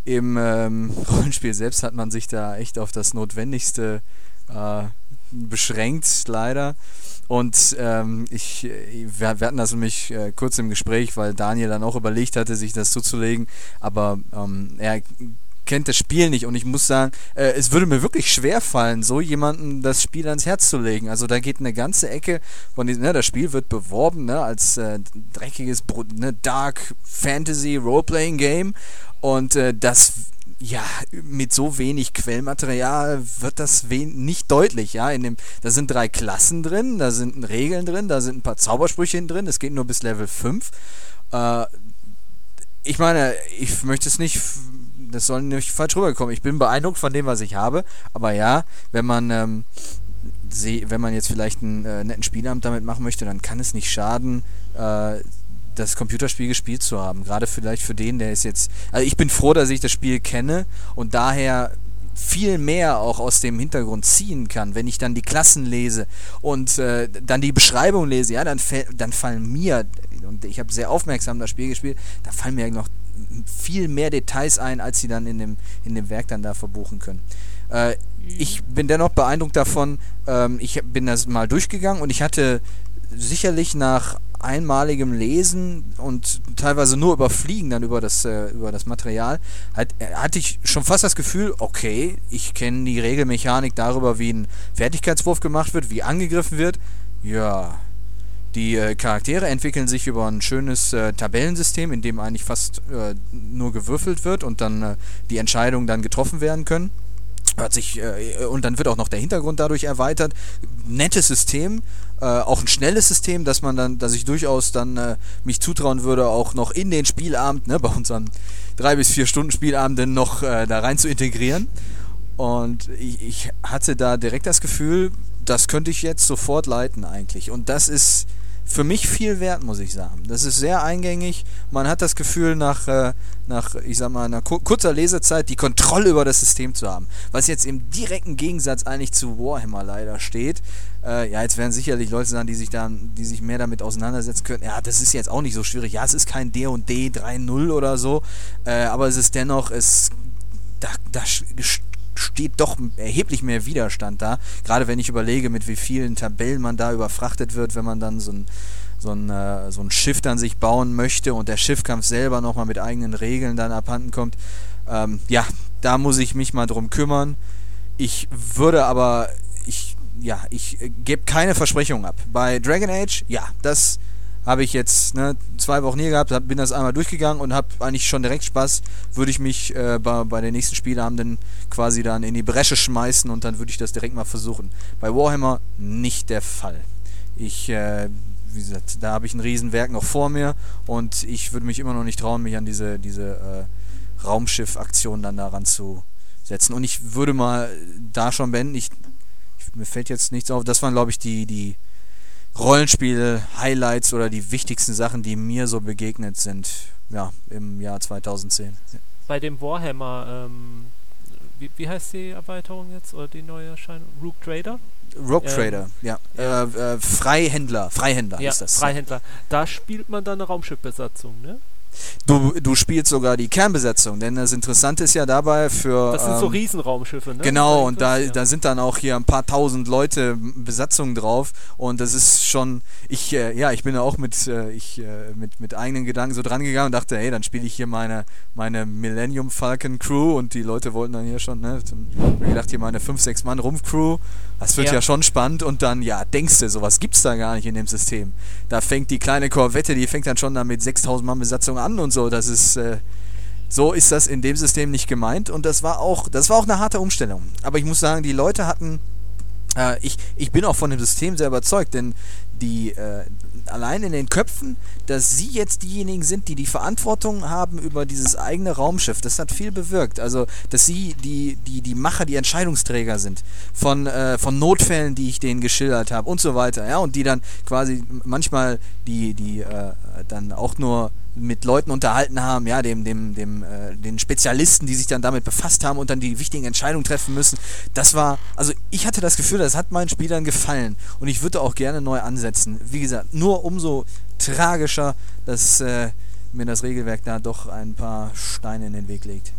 Im ähm, (laughs) Rollenspiel selbst hat man sich da echt auf das Notwendigste äh, beschränkt, leider. Und ähm, ich, wir, hatten das nämlich äh, kurz im Gespräch, weil Daniel dann auch überlegt hatte, sich das zuzulegen. Aber ähm, er kennt das Spiel nicht und ich muss sagen, äh, es würde mir wirklich schwer fallen, so jemanden das Spiel ans Herz zu legen. Also da geht eine ganze Ecke von diesem, ne, das Spiel wird beworben ne, als äh, dreckiges, ne, Dark Fantasy Roleplaying Game und äh, das ja, mit so wenig Quellmaterial wird das nicht deutlich, ja. In dem, da sind drei Klassen drin, da sind Regeln drin, da sind ein paar Zaubersprüche drin, es geht nur bis Level 5. Äh, ich meine, ich möchte es nicht das soll nicht falsch rüberkommen. Ich bin beeindruckt von dem, was ich habe. Aber ja, wenn man, ähm, seh, wenn man jetzt vielleicht einen äh, netten Spielabend damit machen möchte, dann kann es nicht schaden, äh, das Computerspiel gespielt zu haben. Gerade vielleicht für den, der ist jetzt. Also ich bin froh, dass ich das Spiel kenne und daher viel mehr auch aus dem Hintergrund ziehen kann, wenn ich dann die Klassen lese und äh, dann die Beschreibung lese, ja, dann, dann fallen mir, und ich habe sehr aufmerksam das Spiel gespielt, da fallen mir noch viel mehr Details ein, als sie dann in dem, in dem Werk dann da verbuchen können. Äh, ich bin dennoch beeindruckt davon, ähm, ich bin das mal durchgegangen und ich hatte sicherlich nach einmaligem Lesen und teilweise nur überfliegen dann über das, äh, über das Material, äh, hatte ich schon fast das Gefühl, okay, ich kenne die Regelmechanik darüber, wie ein Fertigkeitswurf gemacht wird, wie angegriffen wird. Ja, die äh, Charaktere entwickeln sich über ein schönes äh, Tabellensystem, in dem eigentlich fast äh, nur gewürfelt wird und dann äh, die Entscheidungen dann getroffen werden können. Hat sich, äh, und dann wird auch noch der Hintergrund dadurch erweitert. Nettes System, auch ein schnelles System, dass man dann, dass ich durchaus dann mich zutrauen würde, auch noch in den Spielabend, ne, bei unseren drei bis vier Stunden Spielabenden noch da rein zu integrieren. Und ich, ich hatte da direkt das Gefühl, das könnte ich jetzt sofort leiten eigentlich. Und das ist für mich viel wert, muss ich sagen. Das ist sehr eingängig. Man hat das Gefühl, nach, äh, nach ich sag mal, einer kurzer Lesezeit die Kontrolle über das System zu haben. Was jetzt im direkten Gegensatz eigentlich zu Warhammer leider steht. Äh, ja, jetzt werden sicherlich Leute sagen, die sich da, die sich mehr damit auseinandersetzen können. Ja, das ist jetzt auch nicht so schwierig. Ja, es ist kein D&D 3.0 oder so. Äh, aber es ist dennoch, es da, da steht doch erheblich mehr Widerstand da. Gerade wenn ich überlege, mit wie vielen Tabellen man da überfrachtet wird, wenn man dann so ein, so ein, äh, so ein Schiff dann sich bauen möchte und der Schiffkampf selber nochmal mit eigenen Regeln dann abhanden kommt. Ähm, ja, da muss ich mich mal drum kümmern. Ich würde aber, ich, ja, ich äh, gebe keine Versprechungen ab. Bei Dragon Age, ja, das habe ich jetzt ne, zwei Wochen hier gehabt, bin das einmal durchgegangen und habe eigentlich schon direkt Spaß. Würde ich mich äh, bei, bei den nächsten Spielabenden quasi dann in die Bresche schmeißen und dann würde ich das direkt mal versuchen. Bei Warhammer nicht der Fall. Ich, äh, wie gesagt, da habe ich ein Riesenwerk noch vor mir und ich würde mich immer noch nicht trauen, mich an diese, diese äh, Raumschiff-Aktion dann daran zu setzen. Und ich würde mal da schon beenden. Ich, ich, mir fällt jetzt nichts auf. Das waren, glaube ich, die, die Rollenspiel-Highlights oder die wichtigsten Sachen, die mir so begegnet sind, ja, im Jahr 2010. Bei dem Warhammer, ähm, wie, wie heißt die Erweiterung jetzt oder die neue Erscheinung? Rook Trader? Rogue ähm, Trader, ja. ja. Äh, äh, Freihändler, Freihändler ja, ist das. Freihändler. Da spielt man dann eine Raumschiffbesatzung, ne? Du, du spielst sogar die Kernbesetzung, denn das Interessante ist ja dabei für. Das sind ähm, so Riesenraumschiffe, ne? Genau, und da, ja. da sind dann auch hier ein paar tausend Leute Besatzungen drauf und das ist schon. Ich, äh, ja, ich bin da auch mit, äh, ich, äh, mit, mit eigenen Gedanken so dran gegangen und dachte, hey, dann spiele ich hier meine, meine Millennium Falcon Crew und die Leute wollten dann hier schon, ne? Ich gedacht, hier meine 5, 6 Mann Rumpf Crew. Das wird ja. ja schon spannend und dann, ja, denkst du, sowas gibt's da gar nicht in dem System. Da fängt die kleine Korvette, die fängt dann schon da mit 6000 Mann Besatzung an und so. Das ist, äh, so ist das in dem System nicht gemeint. Und das war auch, das war auch eine harte Umstellung. Aber ich muss sagen, die Leute hatten, äh, ich, ich bin auch von dem System sehr überzeugt, denn die, äh, allein in den Köpfen, dass sie jetzt diejenigen sind, die die Verantwortung haben über dieses eigene Raumschiff. Das hat viel bewirkt. Also, dass sie die, die, die Macher, die Entscheidungsträger sind von, äh, von Notfällen, die ich denen geschildert habe und so weiter. Ja, und die dann quasi manchmal die, die äh, dann auch nur mit Leuten unterhalten haben, ja, dem, dem, dem, äh, den Spezialisten, die sich dann damit befasst haben und dann die wichtigen Entscheidungen treffen müssen. Das war, also ich hatte das Gefühl, das hat meinen Spielern gefallen und ich würde auch gerne neu ansetzen. Wie gesagt, nur umso tragischer, dass äh, mir das Regelwerk da doch ein paar Steine in den Weg legt.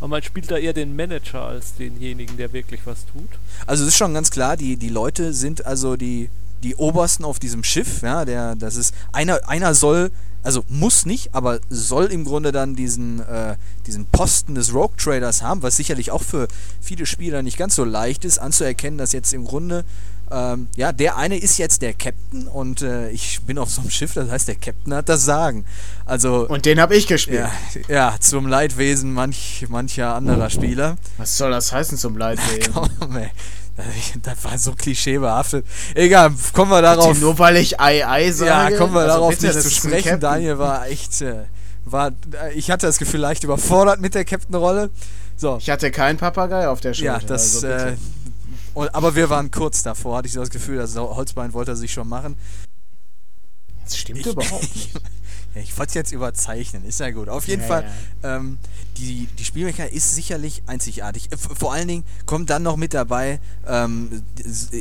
Aber man spielt da eher den Manager als denjenigen, der wirklich was tut. Also es ist schon ganz klar, die, die Leute sind also die, die Obersten auf diesem Schiff, ja, der, das ist, einer, einer soll also muss nicht, aber soll im Grunde dann diesen, äh, diesen Posten des Rogue Traders haben, was sicherlich auch für viele Spieler nicht ganz so leicht ist, anzuerkennen, dass jetzt im Grunde, ähm, ja, der eine ist jetzt der Captain und äh, ich bin auf so einem Schiff, das heißt, der Captain hat das Sagen. Also, und den habe ich gespielt. Ja, ja, zum Leidwesen manch, mancher anderer Spieler. Was soll das heißen zum Leidwesen? (laughs) Komm, ey. (laughs) Das war so klischeebehaftet. Egal, kommen wir darauf. Bitte nur weil ich Ei Ei sage. Ja, kommen wir also darauf bitte, nicht zu sprechen. Daniel war echt, äh, war, ich hatte das Gefühl leicht überfordert mit der Captain-Rolle. So. Ich hatte keinen Papagei auf der Schulter. Ja, das. Also äh, aber wir waren kurz davor, hatte ich das Gefühl, das Holzbein wollte er sich schon machen. Das stimmt ich, überhaupt (laughs) nicht. Ja, ich wollte es jetzt überzeichnen, ist ja gut. Auf jeden ja, Fall, ja. Ähm, die, die Spielmechanik ist sicherlich einzigartig. Äh, vor allen Dingen kommt dann noch mit dabei, ähm,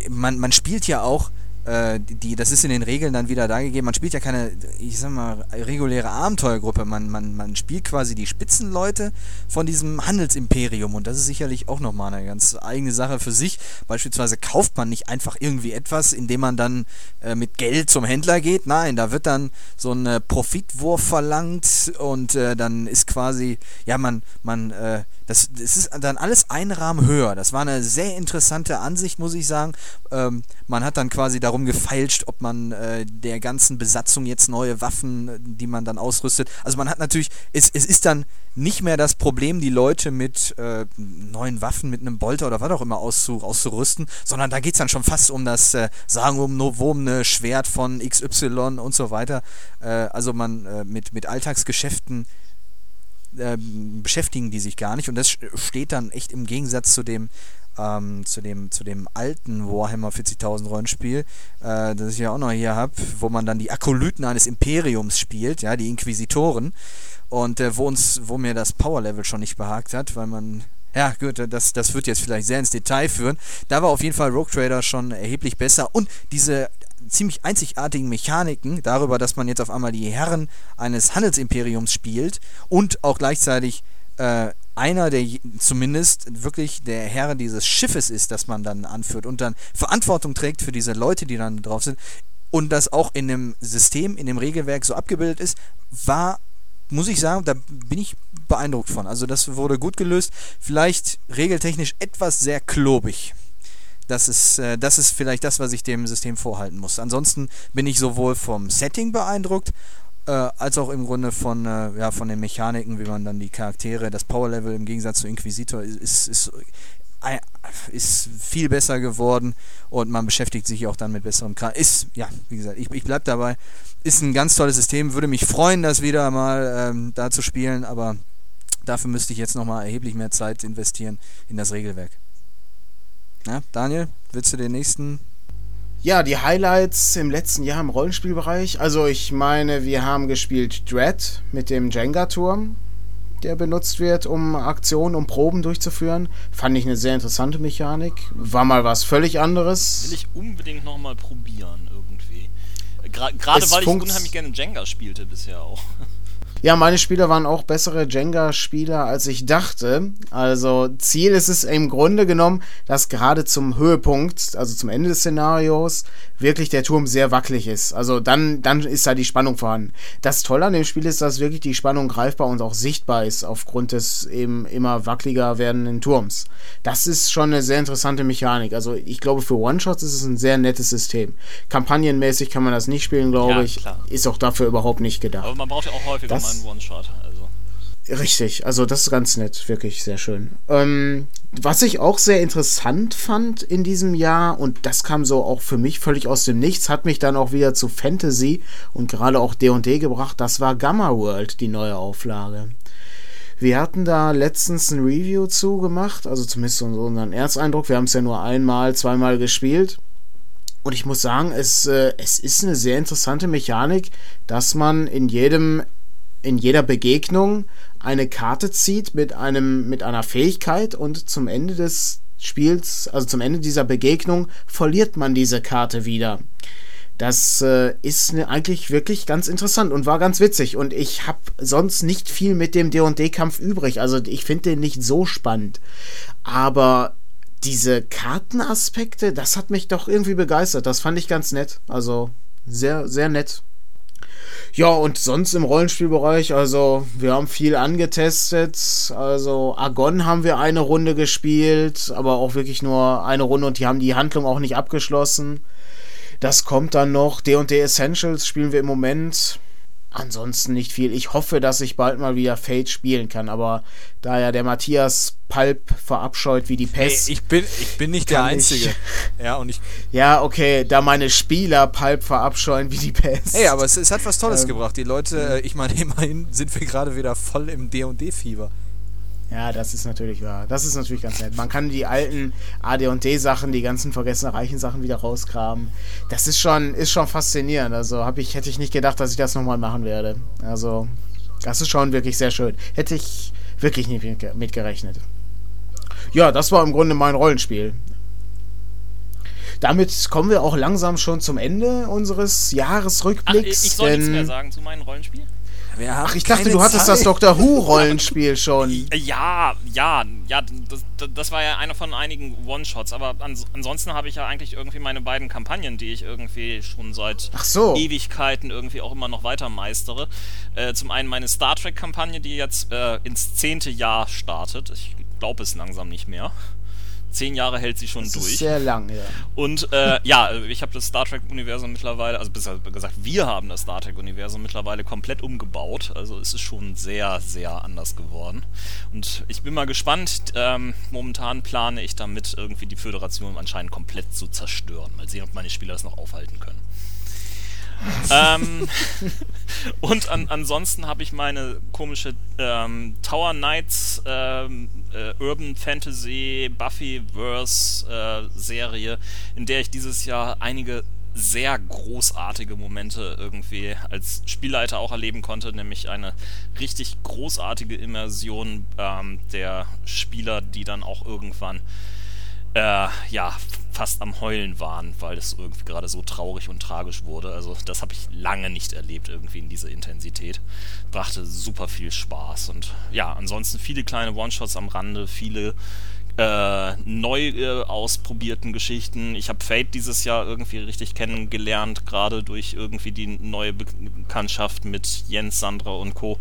man, man spielt ja auch äh, die, das ist in den Regeln dann wieder da gegeben. Man spielt ja keine, ich sag mal, reguläre Abenteuergruppe. Man, man, man spielt quasi die Spitzenleute von diesem Handelsimperium und das ist sicherlich auch nochmal eine ganz eigene Sache für sich. Beispielsweise kauft man nicht einfach irgendwie etwas, indem man dann äh, mit Geld zum Händler geht. Nein, da wird dann so ein äh, Profitwurf verlangt und äh, dann ist quasi, ja, man, man, äh, das, das ist dann alles ein Rahmen höher. Das war eine sehr interessante Ansicht, muss ich sagen. Ähm, man hat dann quasi darum gefeilscht, ob man äh, der ganzen Besatzung jetzt neue Waffen, die man dann ausrüstet. Also man hat natürlich, es, es ist dann nicht mehr das Problem, die Leute mit äh, neuen Waffen, mit einem Bolter oder was auch immer auszu, auszurüsten, sondern da geht es dann schon fast um das äh, sagen um Novomne Schwert von XY und so weiter. Äh, also man äh, mit, mit Alltagsgeschäften äh, beschäftigen die sich gar nicht. Und das steht dann echt im Gegensatz zu dem ähm, zu dem zu dem alten Warhammer 40.000 Rollenspiel, äh, das ich ja auch noch hier habe, wo man dann die Akolyten eines Imperiums spielt, ja, die Inquisitoren. Und äh, wo uns wo mir das Power Level schon nicht behagt hat, weil man ja, gut, das, das wird jetzt vielleicht sehr ins Detail führen. Da war auf jeden Fall Rogue Trader schon erheblich besser. Und diese ziemlich einzigartigen Mechaniken darüber, dass man jetzt auf einmal die Herren eines Handelsimperiums spielt und auch gleichzeitig äh, einer, der zumindest wirklich der Herr dieses Schiffes ist, das man dann anführt und dann Verantwortung trägt für diese Leute, die dann drauf sind und das auch in dem System, in dem Regelwerk so abgebildet ist, war, muss ich sagen, da bin ich beeindruckt von. Also das wurde gut gelöst, vielleicht regeltechnisch etwas sehr klobig. Das ist, äh, das ist vielleicht das, was ich dem System vorhalten muss. Ansonsten bin ich sowohl vom Setting beeindruckt, äh, als auch im Grunde von, äh, ja, von den Mechaniken, wie man dann die Charaktere, das Power-Level im Gegensatz zu Inquisitor ist, ist, ist, ist viel besser geworden und man beschäftigt sich auch dann mit besserem Kram. Ist, ja, wie gesagt, ich, ich bleib dabei. Ist ein ganz tolles System, würde mich freuen, das wieder mal ähm, da zu spielen, aber dafür müsste ich jetzt nochmal erheblich mehr Zeit investieren in das Regelwerk. Ja, Daniel, willst du den nächsten? Ja, die Highlights im letzten Jahr im Rollenspielbereich. Also ich meine, wir haben gespielt Dread mit dem Jenga-Turm, der benutzt wird, um Aktionen, um Proben durchzuführen. Fand ich eine sehr interessante Mechanik. War mal was völlig anderes. Will ich unbedingt nochmal probieren irgendwie. Gerade weil ich unheimlich gerne Jenga spielte bisher auch. (laughs) Ja, meine Spieler waren auch bessere Jenga-Spieler, als ich dachte. Also Ziel ist es im Grunde genommen, dass gerade zum Höhepunkt, also zum Ende des Szenarios, wirklich der Turm sehr wackelig ist. Also dann, dann ist da die Spannung vorhanden. Das Tolle an dem Spiel ist, dass wirklich die Spannung greifbar und auch sichtbar ist aufgrund des eben immer wackeliger werdenden Turms. Das ist schon eine sehr interessante Mechanik. Also ich glaube, für One-Shots ist es ein sehr nettes System. Kampagnenmäßig kann man das nicht spielen, glaube ja, ich. Klar. Ist auch dafür überhaupt nicht gedacht. Aber man braucht ja auch häufiger das, mal einen One-Shot. Also. Richtig, also das ist ganz nett, wirklich sehr schön. Ähm, was ich auch sehr interessant fand in diesem Jahr, und das kam so auch für mich völlig aus dem Nichts, hat mich dann auch wieder zu Fantasy und gerade auch D&D gebracht, das war Gamma World, die neue Auflage. Wir hatten da letztens ein Review zu gemacht, also zumindest unseren Ersteindruck. Wir haben es ja nur einmal, zweimal gespielt. Und ich muss sagen, es, äh, es ist eine sehr interessante Mechanik, dass man in jedem in jeder Begegnung eine Karte zieht mit einem mit einer Fähigkeit und zum Ende des Spiels, also zum Ende dieser Begegnung verliert man diese Karte wieder. Das äh, ist ne, eigentlich wirklich ganz interessant und war ganz witzig. Und ich habe sonst nicht viel mit dem DD-Kampf übrig. Also ich finde den nicht so spannend. Aber diese Kartenaspekte, das hat mich doch irgendwie begeistert. Das fand ich ganz nett. Also sehr, sehr nett. Ja, und sonst im Rollenspielbereich, also wir haben viel angetestet. Also Agon haben wir eine Runde gespielt, aber auch wirklich nur eine Runde und die haben die Handlung auch nicht abgeschlossen. Das kommt dann noch. D&D Essentials spielen wir im Moment. Ansonsten nicht viel. Ich hoffe, dass ich bald mal wieder Fate spielen kann, aber da ja der Matthias Pulp verabscheut wie die Pest. Hey, ich, bin, ich bin nicht der Einzige. Ich, ja, und ich, ja, okay, da meine Spieler Pulp verabscheuen wie die Pest. Ey, aber es, es hat was Tolles ähm, gebracht. Die Leute, äh, ich meine, (laughs) immerhin sind wir gerade wieder voll im D&D-Fieber. Ja, das ist natürlich wahr. Das ist natürlich ganz nett. Man kann die alten AD&D-Sachen, die ganzen vergessenen reichen Sachen wieder rausgraben. Das ist schon, ist schon faszinierend. Also hab ich, hätte ich nicht gedacht, dass ich das nochmal machen werde. Also, das ist schon wirklich sehr schön. Hätte ich wirklich nicht mitgerechnet. Ja, das war im Grunde mein Rollenspiel. damit kommen wir auch langsam schon zum Ende unseres Ach, ich, Jahresrückblicks. ich soll nichts mehr sagen zu meinem Rollenspiel? Wir haben Ach, ich dachte, du hattest Zeit. das Doctor Who-Rollenspiel schon. (laughs) Ja, ja, ja, das, das- das war ja einer von einigen One-Shots, aber ans ansonsten habe ich ja eigentlich irgendwie meine beiden Kampagnen, die ich irgendwie schon seit Ach so. Ewigkeiten irgendwie auch immer noch weiter meistere. Äh, zum einen meine Star Trek-Kampagne, die jetzt äh, ins zehnte Jahr startet. Ich glaube es langsam nicht mehr. Zehn Jahre hält sie schon Das durch. ist sehr lang, ja. Und äh, ja, ich habe das Star Trek-Universum mittlerweile, also besser gesagt, wir haben das Star Trek-Universum mittlerweile komplett umgebaut. Also es ist schon sehr, sehr anders geworden. Und ich bin mal gespannt. Ähm, momentan plane ich damit irgendwie die Föderation anscheinend komplett zu zerstören. Mal sehen, ob meine Spieler das noch aufhalten können. Ähm, (laughs) und an, ansonsten habe ich meine komische ähm, Tower Knights ähm, äh, Urban Fantasy Buffyverse äh, Serie, in der ich dieses Jahr einige sehr großartige Momente irgendwie als Spielleiter auch erleben konnte, nämlich eine richtig großartige Immersion ähm, der Spieler, die dann auch irgendwann äh, ja, fast am Heulen waren, weil es irgendwie gerade so traurig und tragisch wurde. Also das habe ich lange nicht erlebt, irgendwie in dieser Intensität. Brachte super viel Spaß und ja, ansonsten viele kleine One-Shots am Rande, viele äh, neu äh, ausprobierten Geschichten. Ich habe Fate dieses Jahr irgendwie richtig kennengelernt, gerade durch irgendwie die neue Be Bekanntschaft mit Jens, Sandra und Co.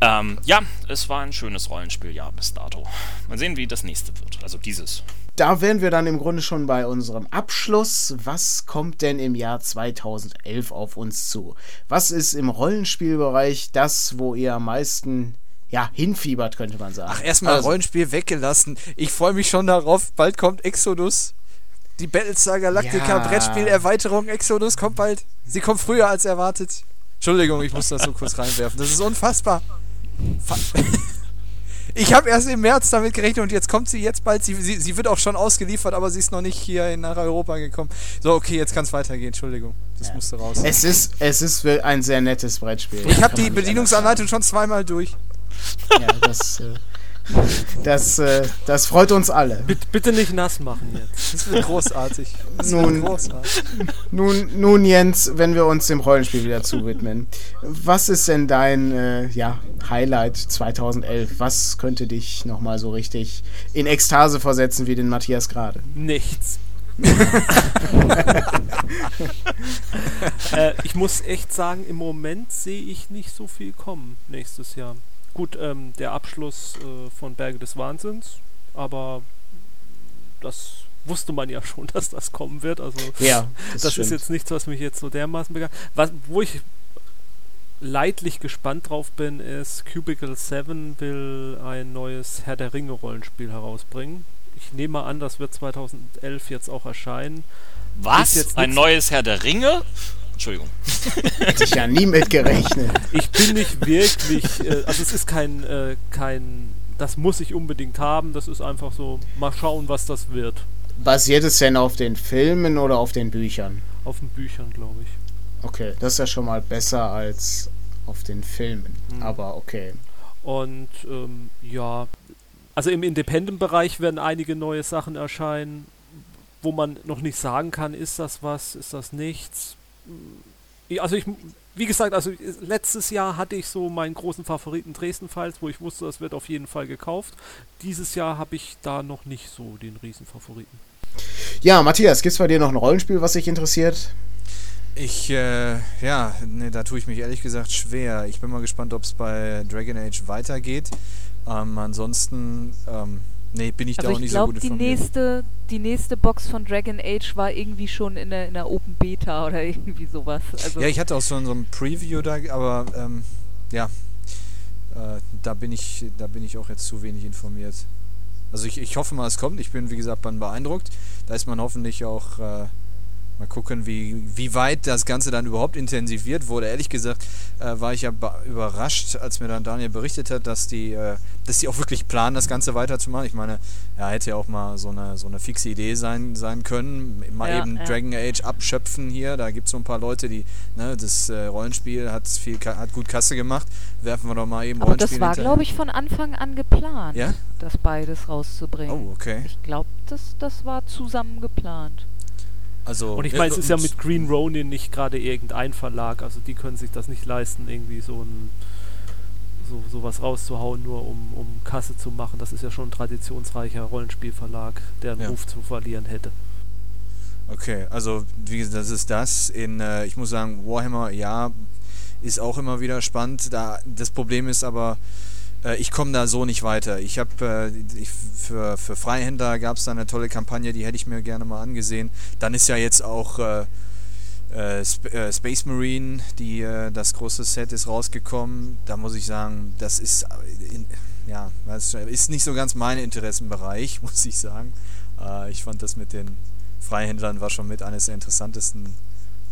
Ähm, ja, es war ein schönes Rollenspieljahr bis dato. Mal sehen, wie das nächste wird. Also dieses. Da wären wir dann im Grunde schon bei unserem Abschluss. Was kommt denn im Jahr 2011 auf uns zu? Was ist im Rollenspielbereich das, wo ihr am meisten ja, hinfiebert, könnte man sagen? Ach, erstmal Also, Rollenspiel weggelassen. Ich freue mich schon darauf. Bald kommt Exodus. Die Battlestar Galactica Ja. Brettspiel-Erweiterung Exodus kommt bald. Sie kommt früher als erwartet. Entschuldigung, ich muss das so kurz reinwerfen. Das ist unfassbar. Fa (laughs) ich habe erst im März damit gerechnet und jetzt kommt sie jetzt bald. Sie, sie, sie wird auch schon ausgeliefert, aber sie ist noch nicht hier nach Europa gekommen. So, okay, jetzt kann es weitergehen. Entschuldigung, das musste raus. Es ist, es ist ein sehr nettes Brettspiel. Ich habe die Bedienungsanleitung schon zweimal durch. Ja, das, äh, (laughs) das, äh, das freut uns alle. Bitte, bitte nicht nass machen jetzt. Das wird großartig. Das Nun- wird großartig. Nun, nun, Jens, wenn wir uns dem Rollenspiel wieder zuwidmen, was ist denn dein äh, ja, Highlight 2011? Was könnte dich nochmal so richtig in Ekstase versetzen wie den Matthias gerade? Nichts. (laughs) äh, ich muss echt sagen, im Moment sehe ich nicht so viel kommen nächstes Jahr. Gut, ähm, der Abschluss äh, von Berge des Wahnsinns, aber das wusste man ja (laughs) schon, dass das kommen wird. Also Ja, das, ist stimmt. jetzt nichts, was mich jetzt so dermaßen begeistert. Was, wo ich leidlich gespannt drauf bin, ist Cubicle 7 will ein neues Herr der Ringe Rollenspiel herausbringen. Ich nehme mal an, das wird 2011 jetzt auch erscheinen. Ist Was? jetzt Ein neues Herr der Ringe? Entschuldigung. Hätte ich ja nie mit gerechnet. Ich bin nicht wirklich, äh, also es ist kein, äh, kein, das muss ich unbedingt haben, das ist einfach so, mal schauen, was das wird. Basiert es denn auf den Filmen oder auf den Büchern? Auf den Büchern, glaube ich. Okay, das ist ja schon mal besser als auf den Filmen. Mhm. Aber okay. Und ähm, ja, also im Independent-Bereich werden einige neue Sachen erscheinen, wo man noch nicht sagen kann, ist das was, ist das nichts. Ja, Also ich, wie gesagt, also letztes Jahr hatte ich so meinen großen Favoriten Dresden Files, wo ich wusste, das wird auf jeden Fall gekauft. Dieses Jahr habe ich da noch nicht so den Riesenfavoriten. Ja, Matthias, gibt's bei dir noch ein Rollenspiel, was dich interessiert? Ich, äh, ja, ne, da tue ich mich ehrlich gesagt schwer. Ich bin mal gespannt, ob es bei Dragon Age weitergeht. Ähm, ansonsten, ähm, nee, bin ich da Also auch ich nicht so glaube, gut die informiert. nächste, die nächste Box von Dragon Age war irgendwie schon in der, in der Open Beta oder (laughs) irgendwie sowas. Also Ja, ich hatte auch so, so ein Preview da, aber ähm, ja, äh, da bin ich, da bin ich auch jetzt zu wenig informiert. Also ich, ich hoffe mal, es kommt. Ich bin wie gesagt beeindruckt. Da ist man hoffentlich auch äh, mal gucken, wie, wie weit das Ganze dann überhaupt intensiviert wurde. Ehrlich gesagt äh, war ich ja überrascht, als mir dann Daniel berichtet hat, dass die, äh, dass die auch wirklich planen, das Ganze weiterzumachen. Ich meine, ja, hätte ja auch mal so eine, so eine fixe Idee sein, sein können. Mal Ja, eben ja. Dragon Age abschöpfen hier. Da gibt es so ein paar Leute, die, ne, das äh, Rollenspiel hat viel, hat gut Kasse gemacht. Werfen wir doch mal eben aber Rollenspiel das war, glaube ich, von Anfang an geplant, Ja? das beides rauszubringen. Oh, okay. Ich glaube, das, das war zusammen geplant. Also, Und ich äh, meine, es ist ja mit Green Ronin nicht gerade irgendein Verlag, also die können sich das nicht leisten, irgendwie so ein so sowas rauszuhauen, nur um, um Kasse zu machen. Das ist ja schon ein traditionsreicher Rollenspielverlag, der einen Ja. Ruf zu verlieren hätte. Okay, also wie gesagt, das ist das. In, äh, ich muss sagen, Warhammer, ja, ist auch immer wieder spannend. Da, das Problem ist aber, ich komme da so nicht weiter. Ich habe äh, für, für Freihändler gab es da eine tolle Kampagne, die hätte ich mir gerne mal angesehen. Dann ist ja jetzt auch äh, äh, Sp äh, Space Marine, die, äh, das große Set ist rausgekommen. Da muss ich sagen, das ist, äh, ja, ist nicht so ganz mein Interessenbereich, (laughs) muss ich sagen. Äh, ich fand das mit den Freihändlern war schon mit eines der interessantesten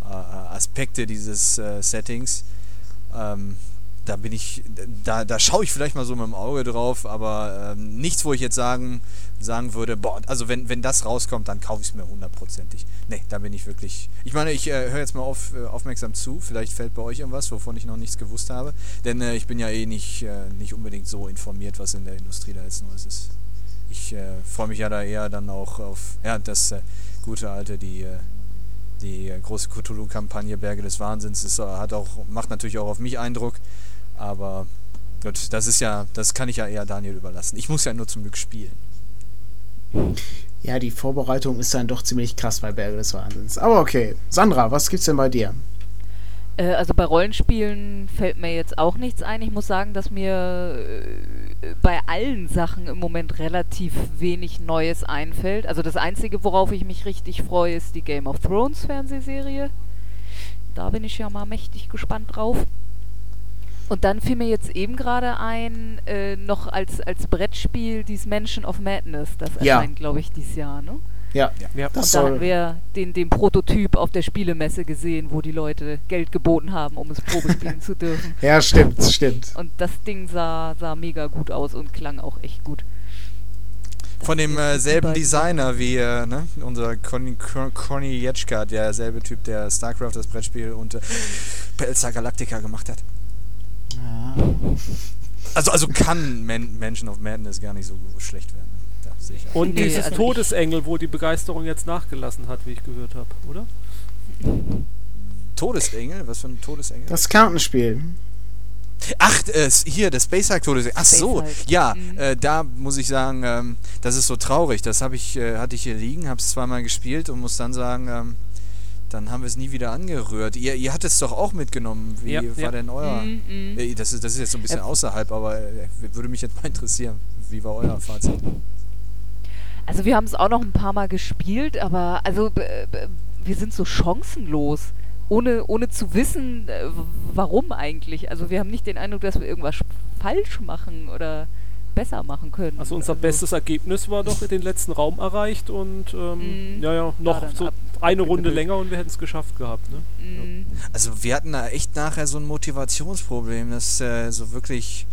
äh, Aspekte dieses äh, Settings. Da bin ich, da, da schaue ich vielleicht mal so mit dem Auge drauf, aber ähm, nichts, wo ich jetzt sagen, sagen würde, boah, also wenn, wenn das rauskommt, dann kaufe ich es mir hundertprozentig. Nee, da bin ich wirklich. Ich meine, ich äh, höre jetzt mal auf, äh, aufmerksam zu, vielleicht fällt bei euch irgendwas, wovon ich noch nichts gewusst habe. Denn äh, ich bin ja eh nicht, äh, nicht unbedingt so informiert, was in der Industrie da jetzt Neues ist. Ich äh, freue mich ja da eher dann auch auf ja, das äh, gute alte, die, die große Cthulhu-Kampagne Berge des Wahnsinns ist, hat auch, macht natürlich auch auf mich Eindruck. Aber gut, das ist ja, das kann ich ja eher Daniel überlassen. Ich muss ja nur zum Glück spielen. Ja, die Vorbereitung ist dann doch ziemlich krass bei Berge des Wahnsinns. Aber okay. Sandra, was gibt's denn bei dir? Äh, also bei Rollenspielen fällt mir jetzt auch nichts ein. Ich muss sagen, dass mir äh, bei allen Sachen im Moment relativ wenig Neues einfällt. Also das Einzige, worauf ich mich richtig freue, ist die Game of Thrones Fernsehserie. Da bin ich ja mal mächtig gespannt drauf. Und dann fiel mir jetzt eben gerade ein, äh, noch als, als Brettspiel, dieses Mansion of Madness. Das Ja. erscheint, glaube ich, dieses Jahr, ne? Ja, Ja. das Und da soll. wir den, den Prototyp auf der Spielemesse gesehen, wo die Leute Geld geboten haben, um es probespielen zu dürfen. (laughs) Ja, stimmt, stimmt. Und das Ding sah, sah mega gut aus und klang auch echt gut. Das Von dem sind äh, selben Designer wie äh, ne? unser Conny, Con- Conny Jetschka, derselbe Typ, der StarCraft, das Brettspiel und äh, Battlestar Galactica gemacht hat. Also, also kann Man Mansion of Madness gar nicht so schlecht werden. Auch. Und Nee, dieses also Todesengel, wo die Begeisterung jetzt nachgelassen hat, wie ich gehört habe, oder? Todesengel? Was für ein Todesengel? Das Kartenspiel. Ach, äh, hier, der Space Hulk Todesengel. Ach so, ja, Mhm. äh, da muss ich sagen, ähm, das ist so traurig. Das habe ich, äh, hatte ich hier liegen, habe es zweimal gespielt und muss dann sagen, ähm, dann haben wir es nie wieder angerührt. Ihr, ihr hattet es doch auch mitgenommen. Wie Ja, war ja. denn euer? Mm, mm. Das ist, das ist jetzt so ein bisschen außerhalb, aber äh, würde mich jetzt mal interessieren. Wie war euer Fazit? Also wir haben es auch noch ein paar Mal gespielt, aber also wir sind so chancenlos, ohne, ohne zu wissen, äh, warum eigentlich. Also wir haben nicht den Eindruck, dass wir irgendwas sch- falsch machen oder besser machen können. Also unser bestes Ergebnis war doch den letzten Raum erreicht und ähm, Mhm. ja, ja, noch so ab- eine Runde länger und wir hätten es geschafft gehabt. Ne? Mm. Also wir hatten da echt nachher so ein Motivationsproblem, dass äh, so wirklich,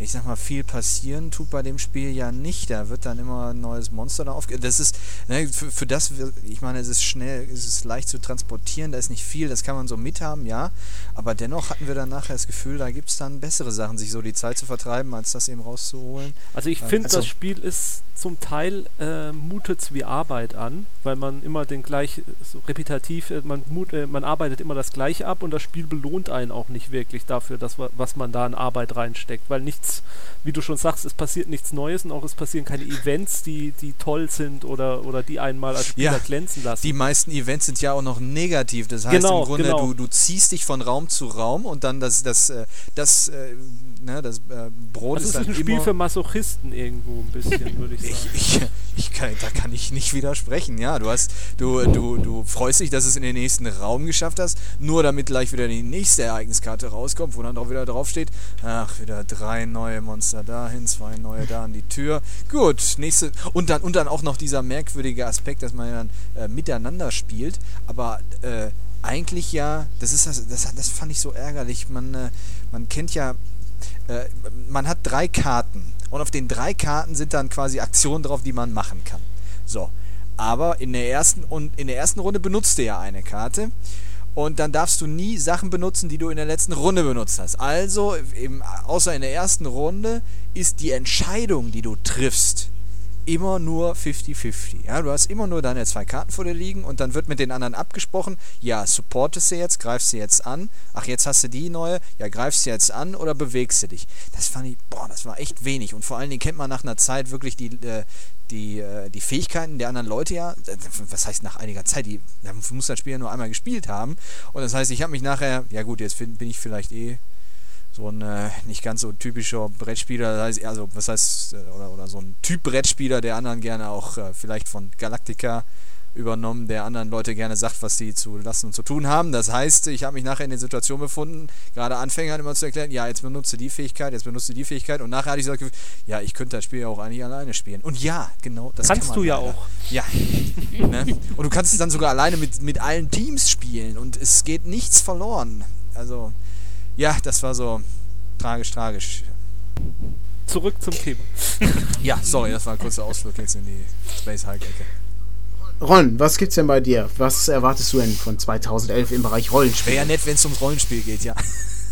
ich sag mal, viel passieren tut bei dem Spiel ja nicht. Da wird dann immer ein neues Monster da aufge... Das ist, ne, für, für das, ich meine, es ist schnell, es ist leicht zu transportieren, da ist nicht viel, das kann man so mithaben, ja. Aber dennoch hatten wir dann nachher das Gefühl, da gibt es dann bessere Sachen, sich so die Zeit zu vertreiben, als das eben rauszuholen. Also ich Ja, finde, also- das Spiel ist zum Teil äh, mutet's wie Arbeit an, weil man immer den gleich so repetitiv, äh, man, mut, äh, man arbeitet immer das gleiche ab und das Spiel belohnt einen auch nicht wirklich dafür, dass, wa- was man da in Arbeit reinsteckt, weil nichts, wie du schon sagst, es passiert nichts Neues und auch es passieren keine (laughs) Events, die, die toll sind oder, oder die einen mal als Spieler Ja, glänzen lassen. Die meisten Events sind ja auch noch negativ. Das heißt Genau, im Grunde, genau. du, du ziehst dich von Raum zu Raum und dann das, das, äh, das, äh, ne, das äh, Brot also ist ist ein Spiel immer für Masochisten irgendwo ein bisschen, (laughs) würde ich sagen. Ich, ich, ich kann, da kann ich nicht widersprechen. Ja, du hast, du, du, du freust dich, dass es in den nächsten Raum geschafft hast, nur damit gleich wieder die nächste Ereigniskarte rauskommt, wo dann auch wieder draufsteht, ach, wieder drei neue Monster dahin, zwei neue da an die Tür. Gut, nächste. Und dann, und dann auch noch dieser merkwürdige Aspekt, dass man ja dann äh, miteinander spielt, aber äh, eigentlich ja, das ist das, das, das fand ich so ärgerlich. Man, äh, man kennt ja äh, man hat drei Karten und auf den drei Karten sind dann quasi Aktionen drauf, die man machen kann. So, aber in der ersten und in der ersten Runde benutzt du ja eine Karte und dann darfst du nie Sachen benutzen, die du in der letzten Runde benutzt hast. Also, im, außer in der ersten Runde ist die Entscheidung, die du triffst, immer nur 50-50. Ja, du hast immer nur deine zwei Karten vor dir liegen und dann wird mit den anderen abgesprochen, ja, supportest du jetzt, greifst du jetzt an, ach, jetzt hast du die neue, ja, greifst du jetzt an oder bewegst du dich. Das fand ich, boah, das war echt wenig. Und vor allen Dingen kennt man nach einer Zeit wirklich die, äh, die, äh, die Fähigkeiten der anderen Leute ja, was heißt nach einiger Zeit, die da muss das Spiel ja nur einmal gespielt haben. Und das heißt, ich habe mich nachher, ja gut, jetzt bin ich vielleicht eh so ein äh, nicht ganz so typischer Brettspieler, das heißt, also was heißt, äh, oder, oder so ein Typ Brettspieler, der anderen gerne auch äh, vielleicht von Galactica übernommen, der anderen Leute gerne sagt, was sie zu lassen und zu tun haben. Das heißt, ich habe mich nachher in der Situation befunden, gerade Anfängern immer zu erklären, ja, jetzt benutze die Fähigkeit, jetzt benutze die Fähigkeit und nachher hatte ich gesagt, ja, ich könnte das Spiel ja auch eigentlich alleine spielen. Und ja, genau, das kannst kann du ja leider. auch. Ja. (laughs) ne? Und du kannst es dann sogar alleine mit, mit allen Teams spielen und es geht nichts verloren. Also, ja, das war so tragisch, tragisch. Zurück zum Thema. (laughs) ja, sorry, das war ein kurzer Ausflug jetzt in die Space Hulk-Ecke. Ron, was gibt's denn bei dir? Was erwartest du denn von 2011 im Bereich Rollenspiel? Wäre ja nett, wenn es ums Rollenspiel geht, ja.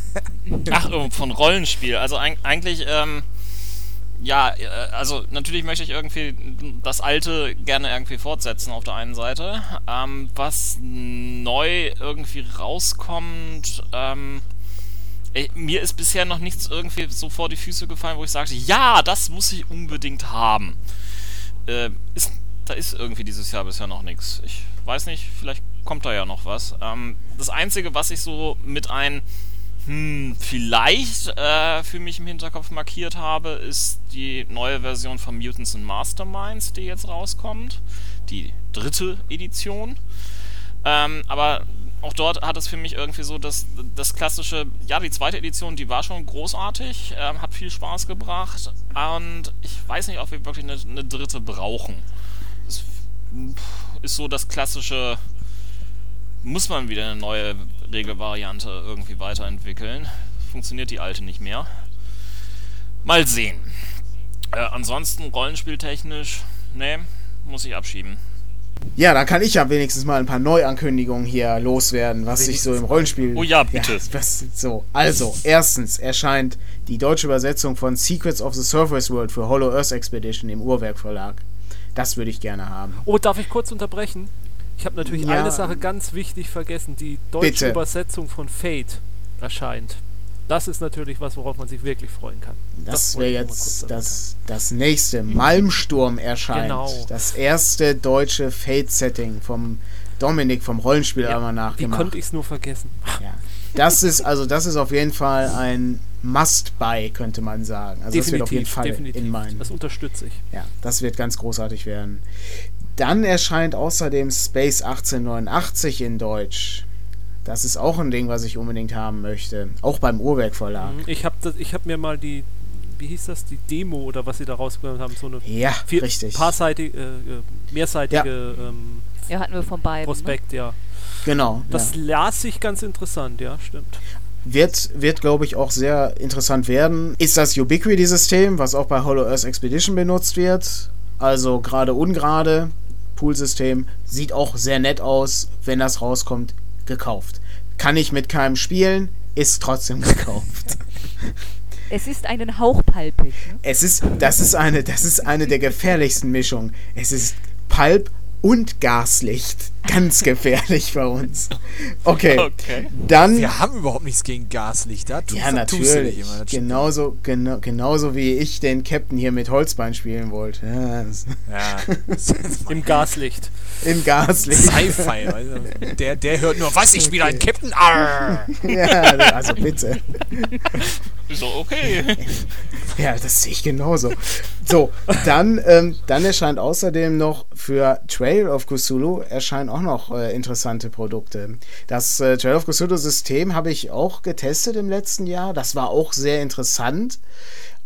(laughs) Ach, von Rollenspiel. Also eigentlich, ähm, ja, äh, also natürlich möchte ich irgendwie das alte gerne irgendwie fortsetzen auf der einen Seite. Ähm, was neu irgendwie rauskommt, ähm, mir ist bisher noch nichts irgendwie so vor die Füße gefallen, wo ich sagte, ja, das muss ich unbedingt haben. Äh, ist da ist irgendwie dieses Jahr bisher noch nichts. Ich weiß nicht, vielleicht kommt da ja noch was. Ähm, das Einzige, was ich so mit ein hm, vielleicht äh, für mich im Hinterkopf markiert habe, ist die neue Version von Mutants and Masterminds, die jetzt rauskommt. Die dritte Edition. Ähm, aber auch dort hat es für mich irgendwie so das, das klassische, ja, die zweite Edition, die war schon großartig, ähm, hat viel Spaß gebracht und ich weiß nicht, ob wir wirklich eine, eine dritte brauchen ist so das klassische, muss man wieder eine neue Regelvariante irgendwie weiterentwickeln. Funktioniert die alte nicht mehr. Mal sehen. Äh, ansonsten rollenspieltechnisch, ne, muss ich abschieben. Ja, da kann ich ja wenigstens mal ein paar Neuankündigungen hier loswerden, was sich so im Rollenspiel. Oh ja, bitte. Ja, was, so, also, erstens erscheint die deutsche Übersetzung von Secrets of the Surface World für Hollow Earth Expedition im Uhrwerk Verlag. Das würde ich gerne haben. Oh, darf ich kurz unterbrechen? Ich habe natürlich ja. eine Sache ganz wichtig vergessen. Die deutsche Bitte. Übersetzung von Fate erscheint. Das ist natürlich was, worauf man sich wirklich freuen kann. Das, das wäre jetzt das, das nächste. Malmsturm erscheint. Genau. Das erste deutsche Fate-Setting vom Dominik vom Rollenspiel ja, einmal nachgemacht. Wie konnte ich es nur vergessen? Ja. Das ist, also das ist auf jeden Fall ein Must-Buy, könnte man sagen. Also definitiv, das wird auf jeden Fall definitiv. in meinen. Das unterstütze ich. Ja, das wird ganz großartig werden. Dann erscheint außerdem Space 1889 in Deutsch. Das ist auch ein Ding, was ich unbedingt haben möchte. Auch beim Uhrwerk Verlag. Mhm, ich habe hab mir mal die, wie hieß das, die Demo oder was sie da rausgebracht haben, so eine ja, vier, richtig. paarseitige, äh, äh, mehrseitige ja. Ähm, ja, hatten wir von beiden. Ne? Prospekt, ne? ja. Genau. Das ja. las sich ganz interessant, ja, stimmt. Wird, wird glaube ich, auch sehr interessant werden. Ist das Ubiquity-System, was auch bei Hollow Earth Expedition benutzt wird. Also gerade ungerade Poolsystem. Sieht auch sehr nett aus, wenn das rauskommt, gekauft. Kann ich mit keinem spielen, ist trotzdem gekauft. (laughs) Es ist einen Hauch palpig. Ne? Es ist, das ist eine, das ist eine der gefährlichsten Mischungen. Es ist Palp und Gaslicht. Ganz gefährlich bei uns. Okay. okay. Dann. Wir haben überhaupt nichts gegen Gaslicht. Da ja, natürlich. Immer, genauso, genau, genauso wie ich den Captain hier mit Holzbein spielen wollte. Ja. ja. (laughs) Im Gaslicht. Im Gaslicht. Sci-Fi. Also der, der hört nur, was, ich spiele okay. einen Captain? Arr. (laughs) ja, also bitte. So, okay. (laughs) Ja, das sehe ich genauso. So, dann, ähm, dann erscheint außerdem noch für Trail of Cthulhu erscheinen auch noch äh, interessante Produkte. Das äh, Trail of Cthulhu System habe ich auch getestet im letzten Jahr. Das war auch sehr interessant.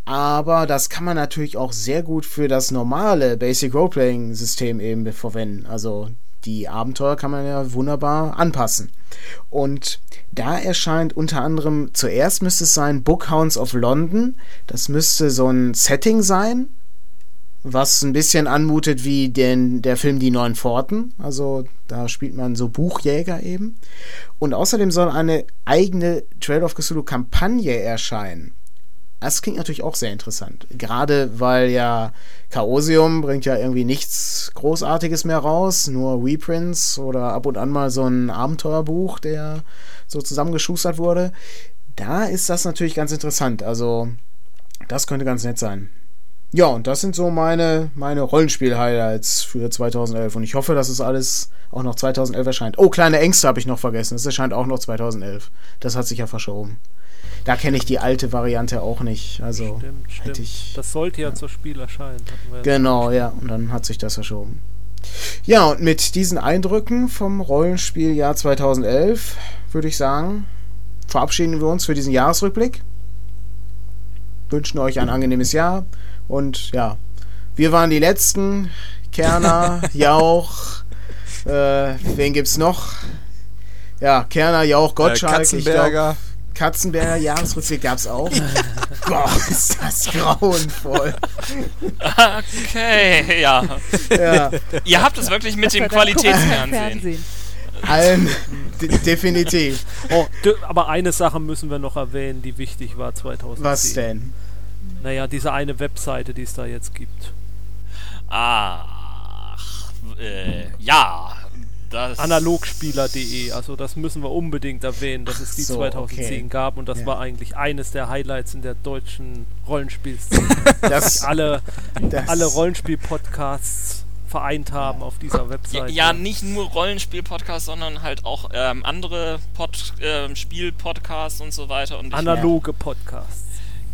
Aber das kann man natürlich auch sehr gut für das normale Basic Roleplaying System eben verwenden. Also die Abenteuer kann man ja wunderbar anpassen. Und da erscheint unter anderem, zuerst müsste es sein Bookhounds of London. Das müsste so ein Setting sein, was ein bisschen anmutet wie den, der Film Die Neuen Pforten. Also da spielt man so Buchjäger eben. Und außerdem soll eine eigene Trail of Cthulhu Kampagne erscheinen. Das klingt natürlich auch sehr interessant. Gerade weil ja Chaosium bringt ja irgendwie nichts Großartiges mehr raus, nur Reprints oder ab und an mal so ein Abenteuerbuch, der so zusammengeschustert wurde. Da ist das natürlich ganz interessant. Also, das könnte ganz nett sein. Ja, und das sind so meine, meine Rollenspiel-Highlights für 2011. Und ich hoffe, dass es alles auch noch 2011 erscheint. Oh, kleine Ängste habe ich noch vergessen. Es erscheint auch noch 2011. Das hat sich ja verschoben. Da kenne ich die alte Variante auch nicht. Also Stimmt, hätte stimmt. ich. Das sollte ja, zur Spiel erscheinen. hatten wir ja Genau, ja. Und dann hat sich das verschoben. Ja, und mit diesen Eindrücken vom Rollenspieljahr 2011 würde ich sagen, verabschieden wir uns für diesen Jahresrückblick. Wünschen euch ein angenehmes Jahr. Und ja, wir waren die Letzten. Kerner, (laughs) Jauch, äh, wen gibt's noch? Ja, Kerner, Jauch, Äh, Gottschalk. ich glaub, Katzenberger. Jahresrückblick gab's auch. (laughs) Gott, ist das grauenvoll. Okay, ja. Ja, Ihr habt es wirklich mit dem Das Qualitätsfernsehen. Fernsehen. allen de definitiv. Oh, aber eine Sache müssen wir noch erwähnen, die wichtig war 2010. Was denn? Naja, diese eine Webseite, die es da jetzt gibt. Ach, äh, ja. Das Analogspieler.de, also das müssen wir unbedingt erwähnen, dass es die so, 2010 okay. gab und das Ja. war eigentlich eines der Highlights in der deutschen Rollenspielszene. (laughs) Das, alle, das, alle Rollenspiel-Podcasts vereint haben auf dieser Ja, Webseite. ja, nicht nur Rollenspiel-Podcasts, sondern halt auch ähm, andere Pod, ähm, Spiel-Podcasts und so weiter. Und Analoge Podcasts.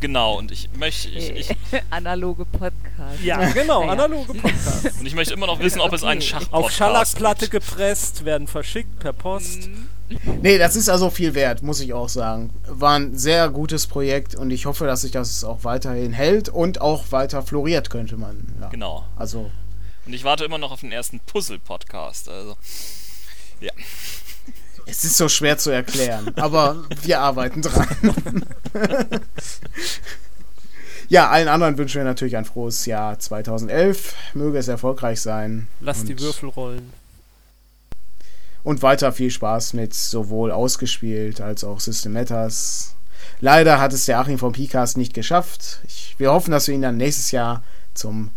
Genau, und ich möchte, ich, ich, (laughs) Analoge Podcast. Ja, genau, Ja. analoge Podcasts. und ich möchte immer noch wissen, ob es einen Okay. Schach Auf Schallackplatte gepresst, werden verschickt per Post. Nee, das ist also viel wert, muss ich auch sagen. War ein sehr gutes Projekt und ich hoffe, dass sich das auch weiterhin hält und auch weiter floriert, könnte man. Ja. Genau. Also, Und ich warte immer noch auf den ersten Puzzle-Podcast. Also, ja. Es ist so schwer zu erklären, aber wir arbeiten dran. ja, allen anderen wünschen wir natürlich ein frohes Jahr 2011. Möge es erfolgreich sein. Lass die Würfel rollen. Und weiter viel Spaß mit sowohl ausgespielt als auch System Matters. Leider hat es der Achim vom PCast nicht geschafft. Ich, wir hoffen, dass wir ihn dann nächstes Jahr zum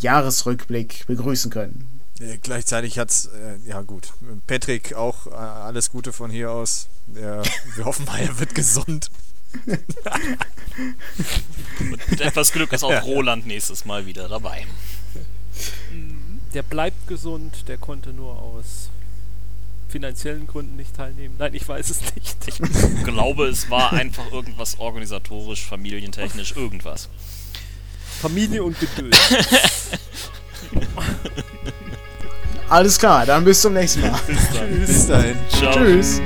Jahresrückblick begrüßen können. Äh, gleichzeitig hat's, äh, ja gut, Patrick auch äh, alles Gute von hier aus. Der, (laughs) wir hoffen mal, er wird gesund. (laughs) Mit etwas Glück ist auch Ja. Roland nächstes Mal wieder dabei. Der bleibt gesund, der konnte nur aus finanziellen Gründen nicht teilnehmen. Nein, ich weiß es nicht. Ich glaube, es war einfach irgendwas organisatorisch, familientechnisch, (laughs) irgendwas. Familie und Geduld. Alles klar, dann bis zum nächsten Mal. Bis dahin. Ciao. Tschüss.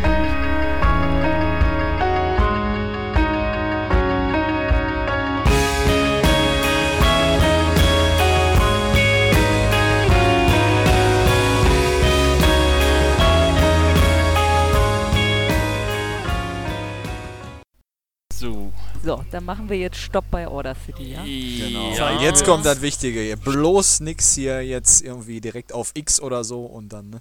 So. Dann machen wir jetzt Stopp bei Order City, ja? Genau. Ja. Jetzt kommt das Wichtige. Bloß nix hier jetzt irgendwie direkt auf X oder so und dann, ne?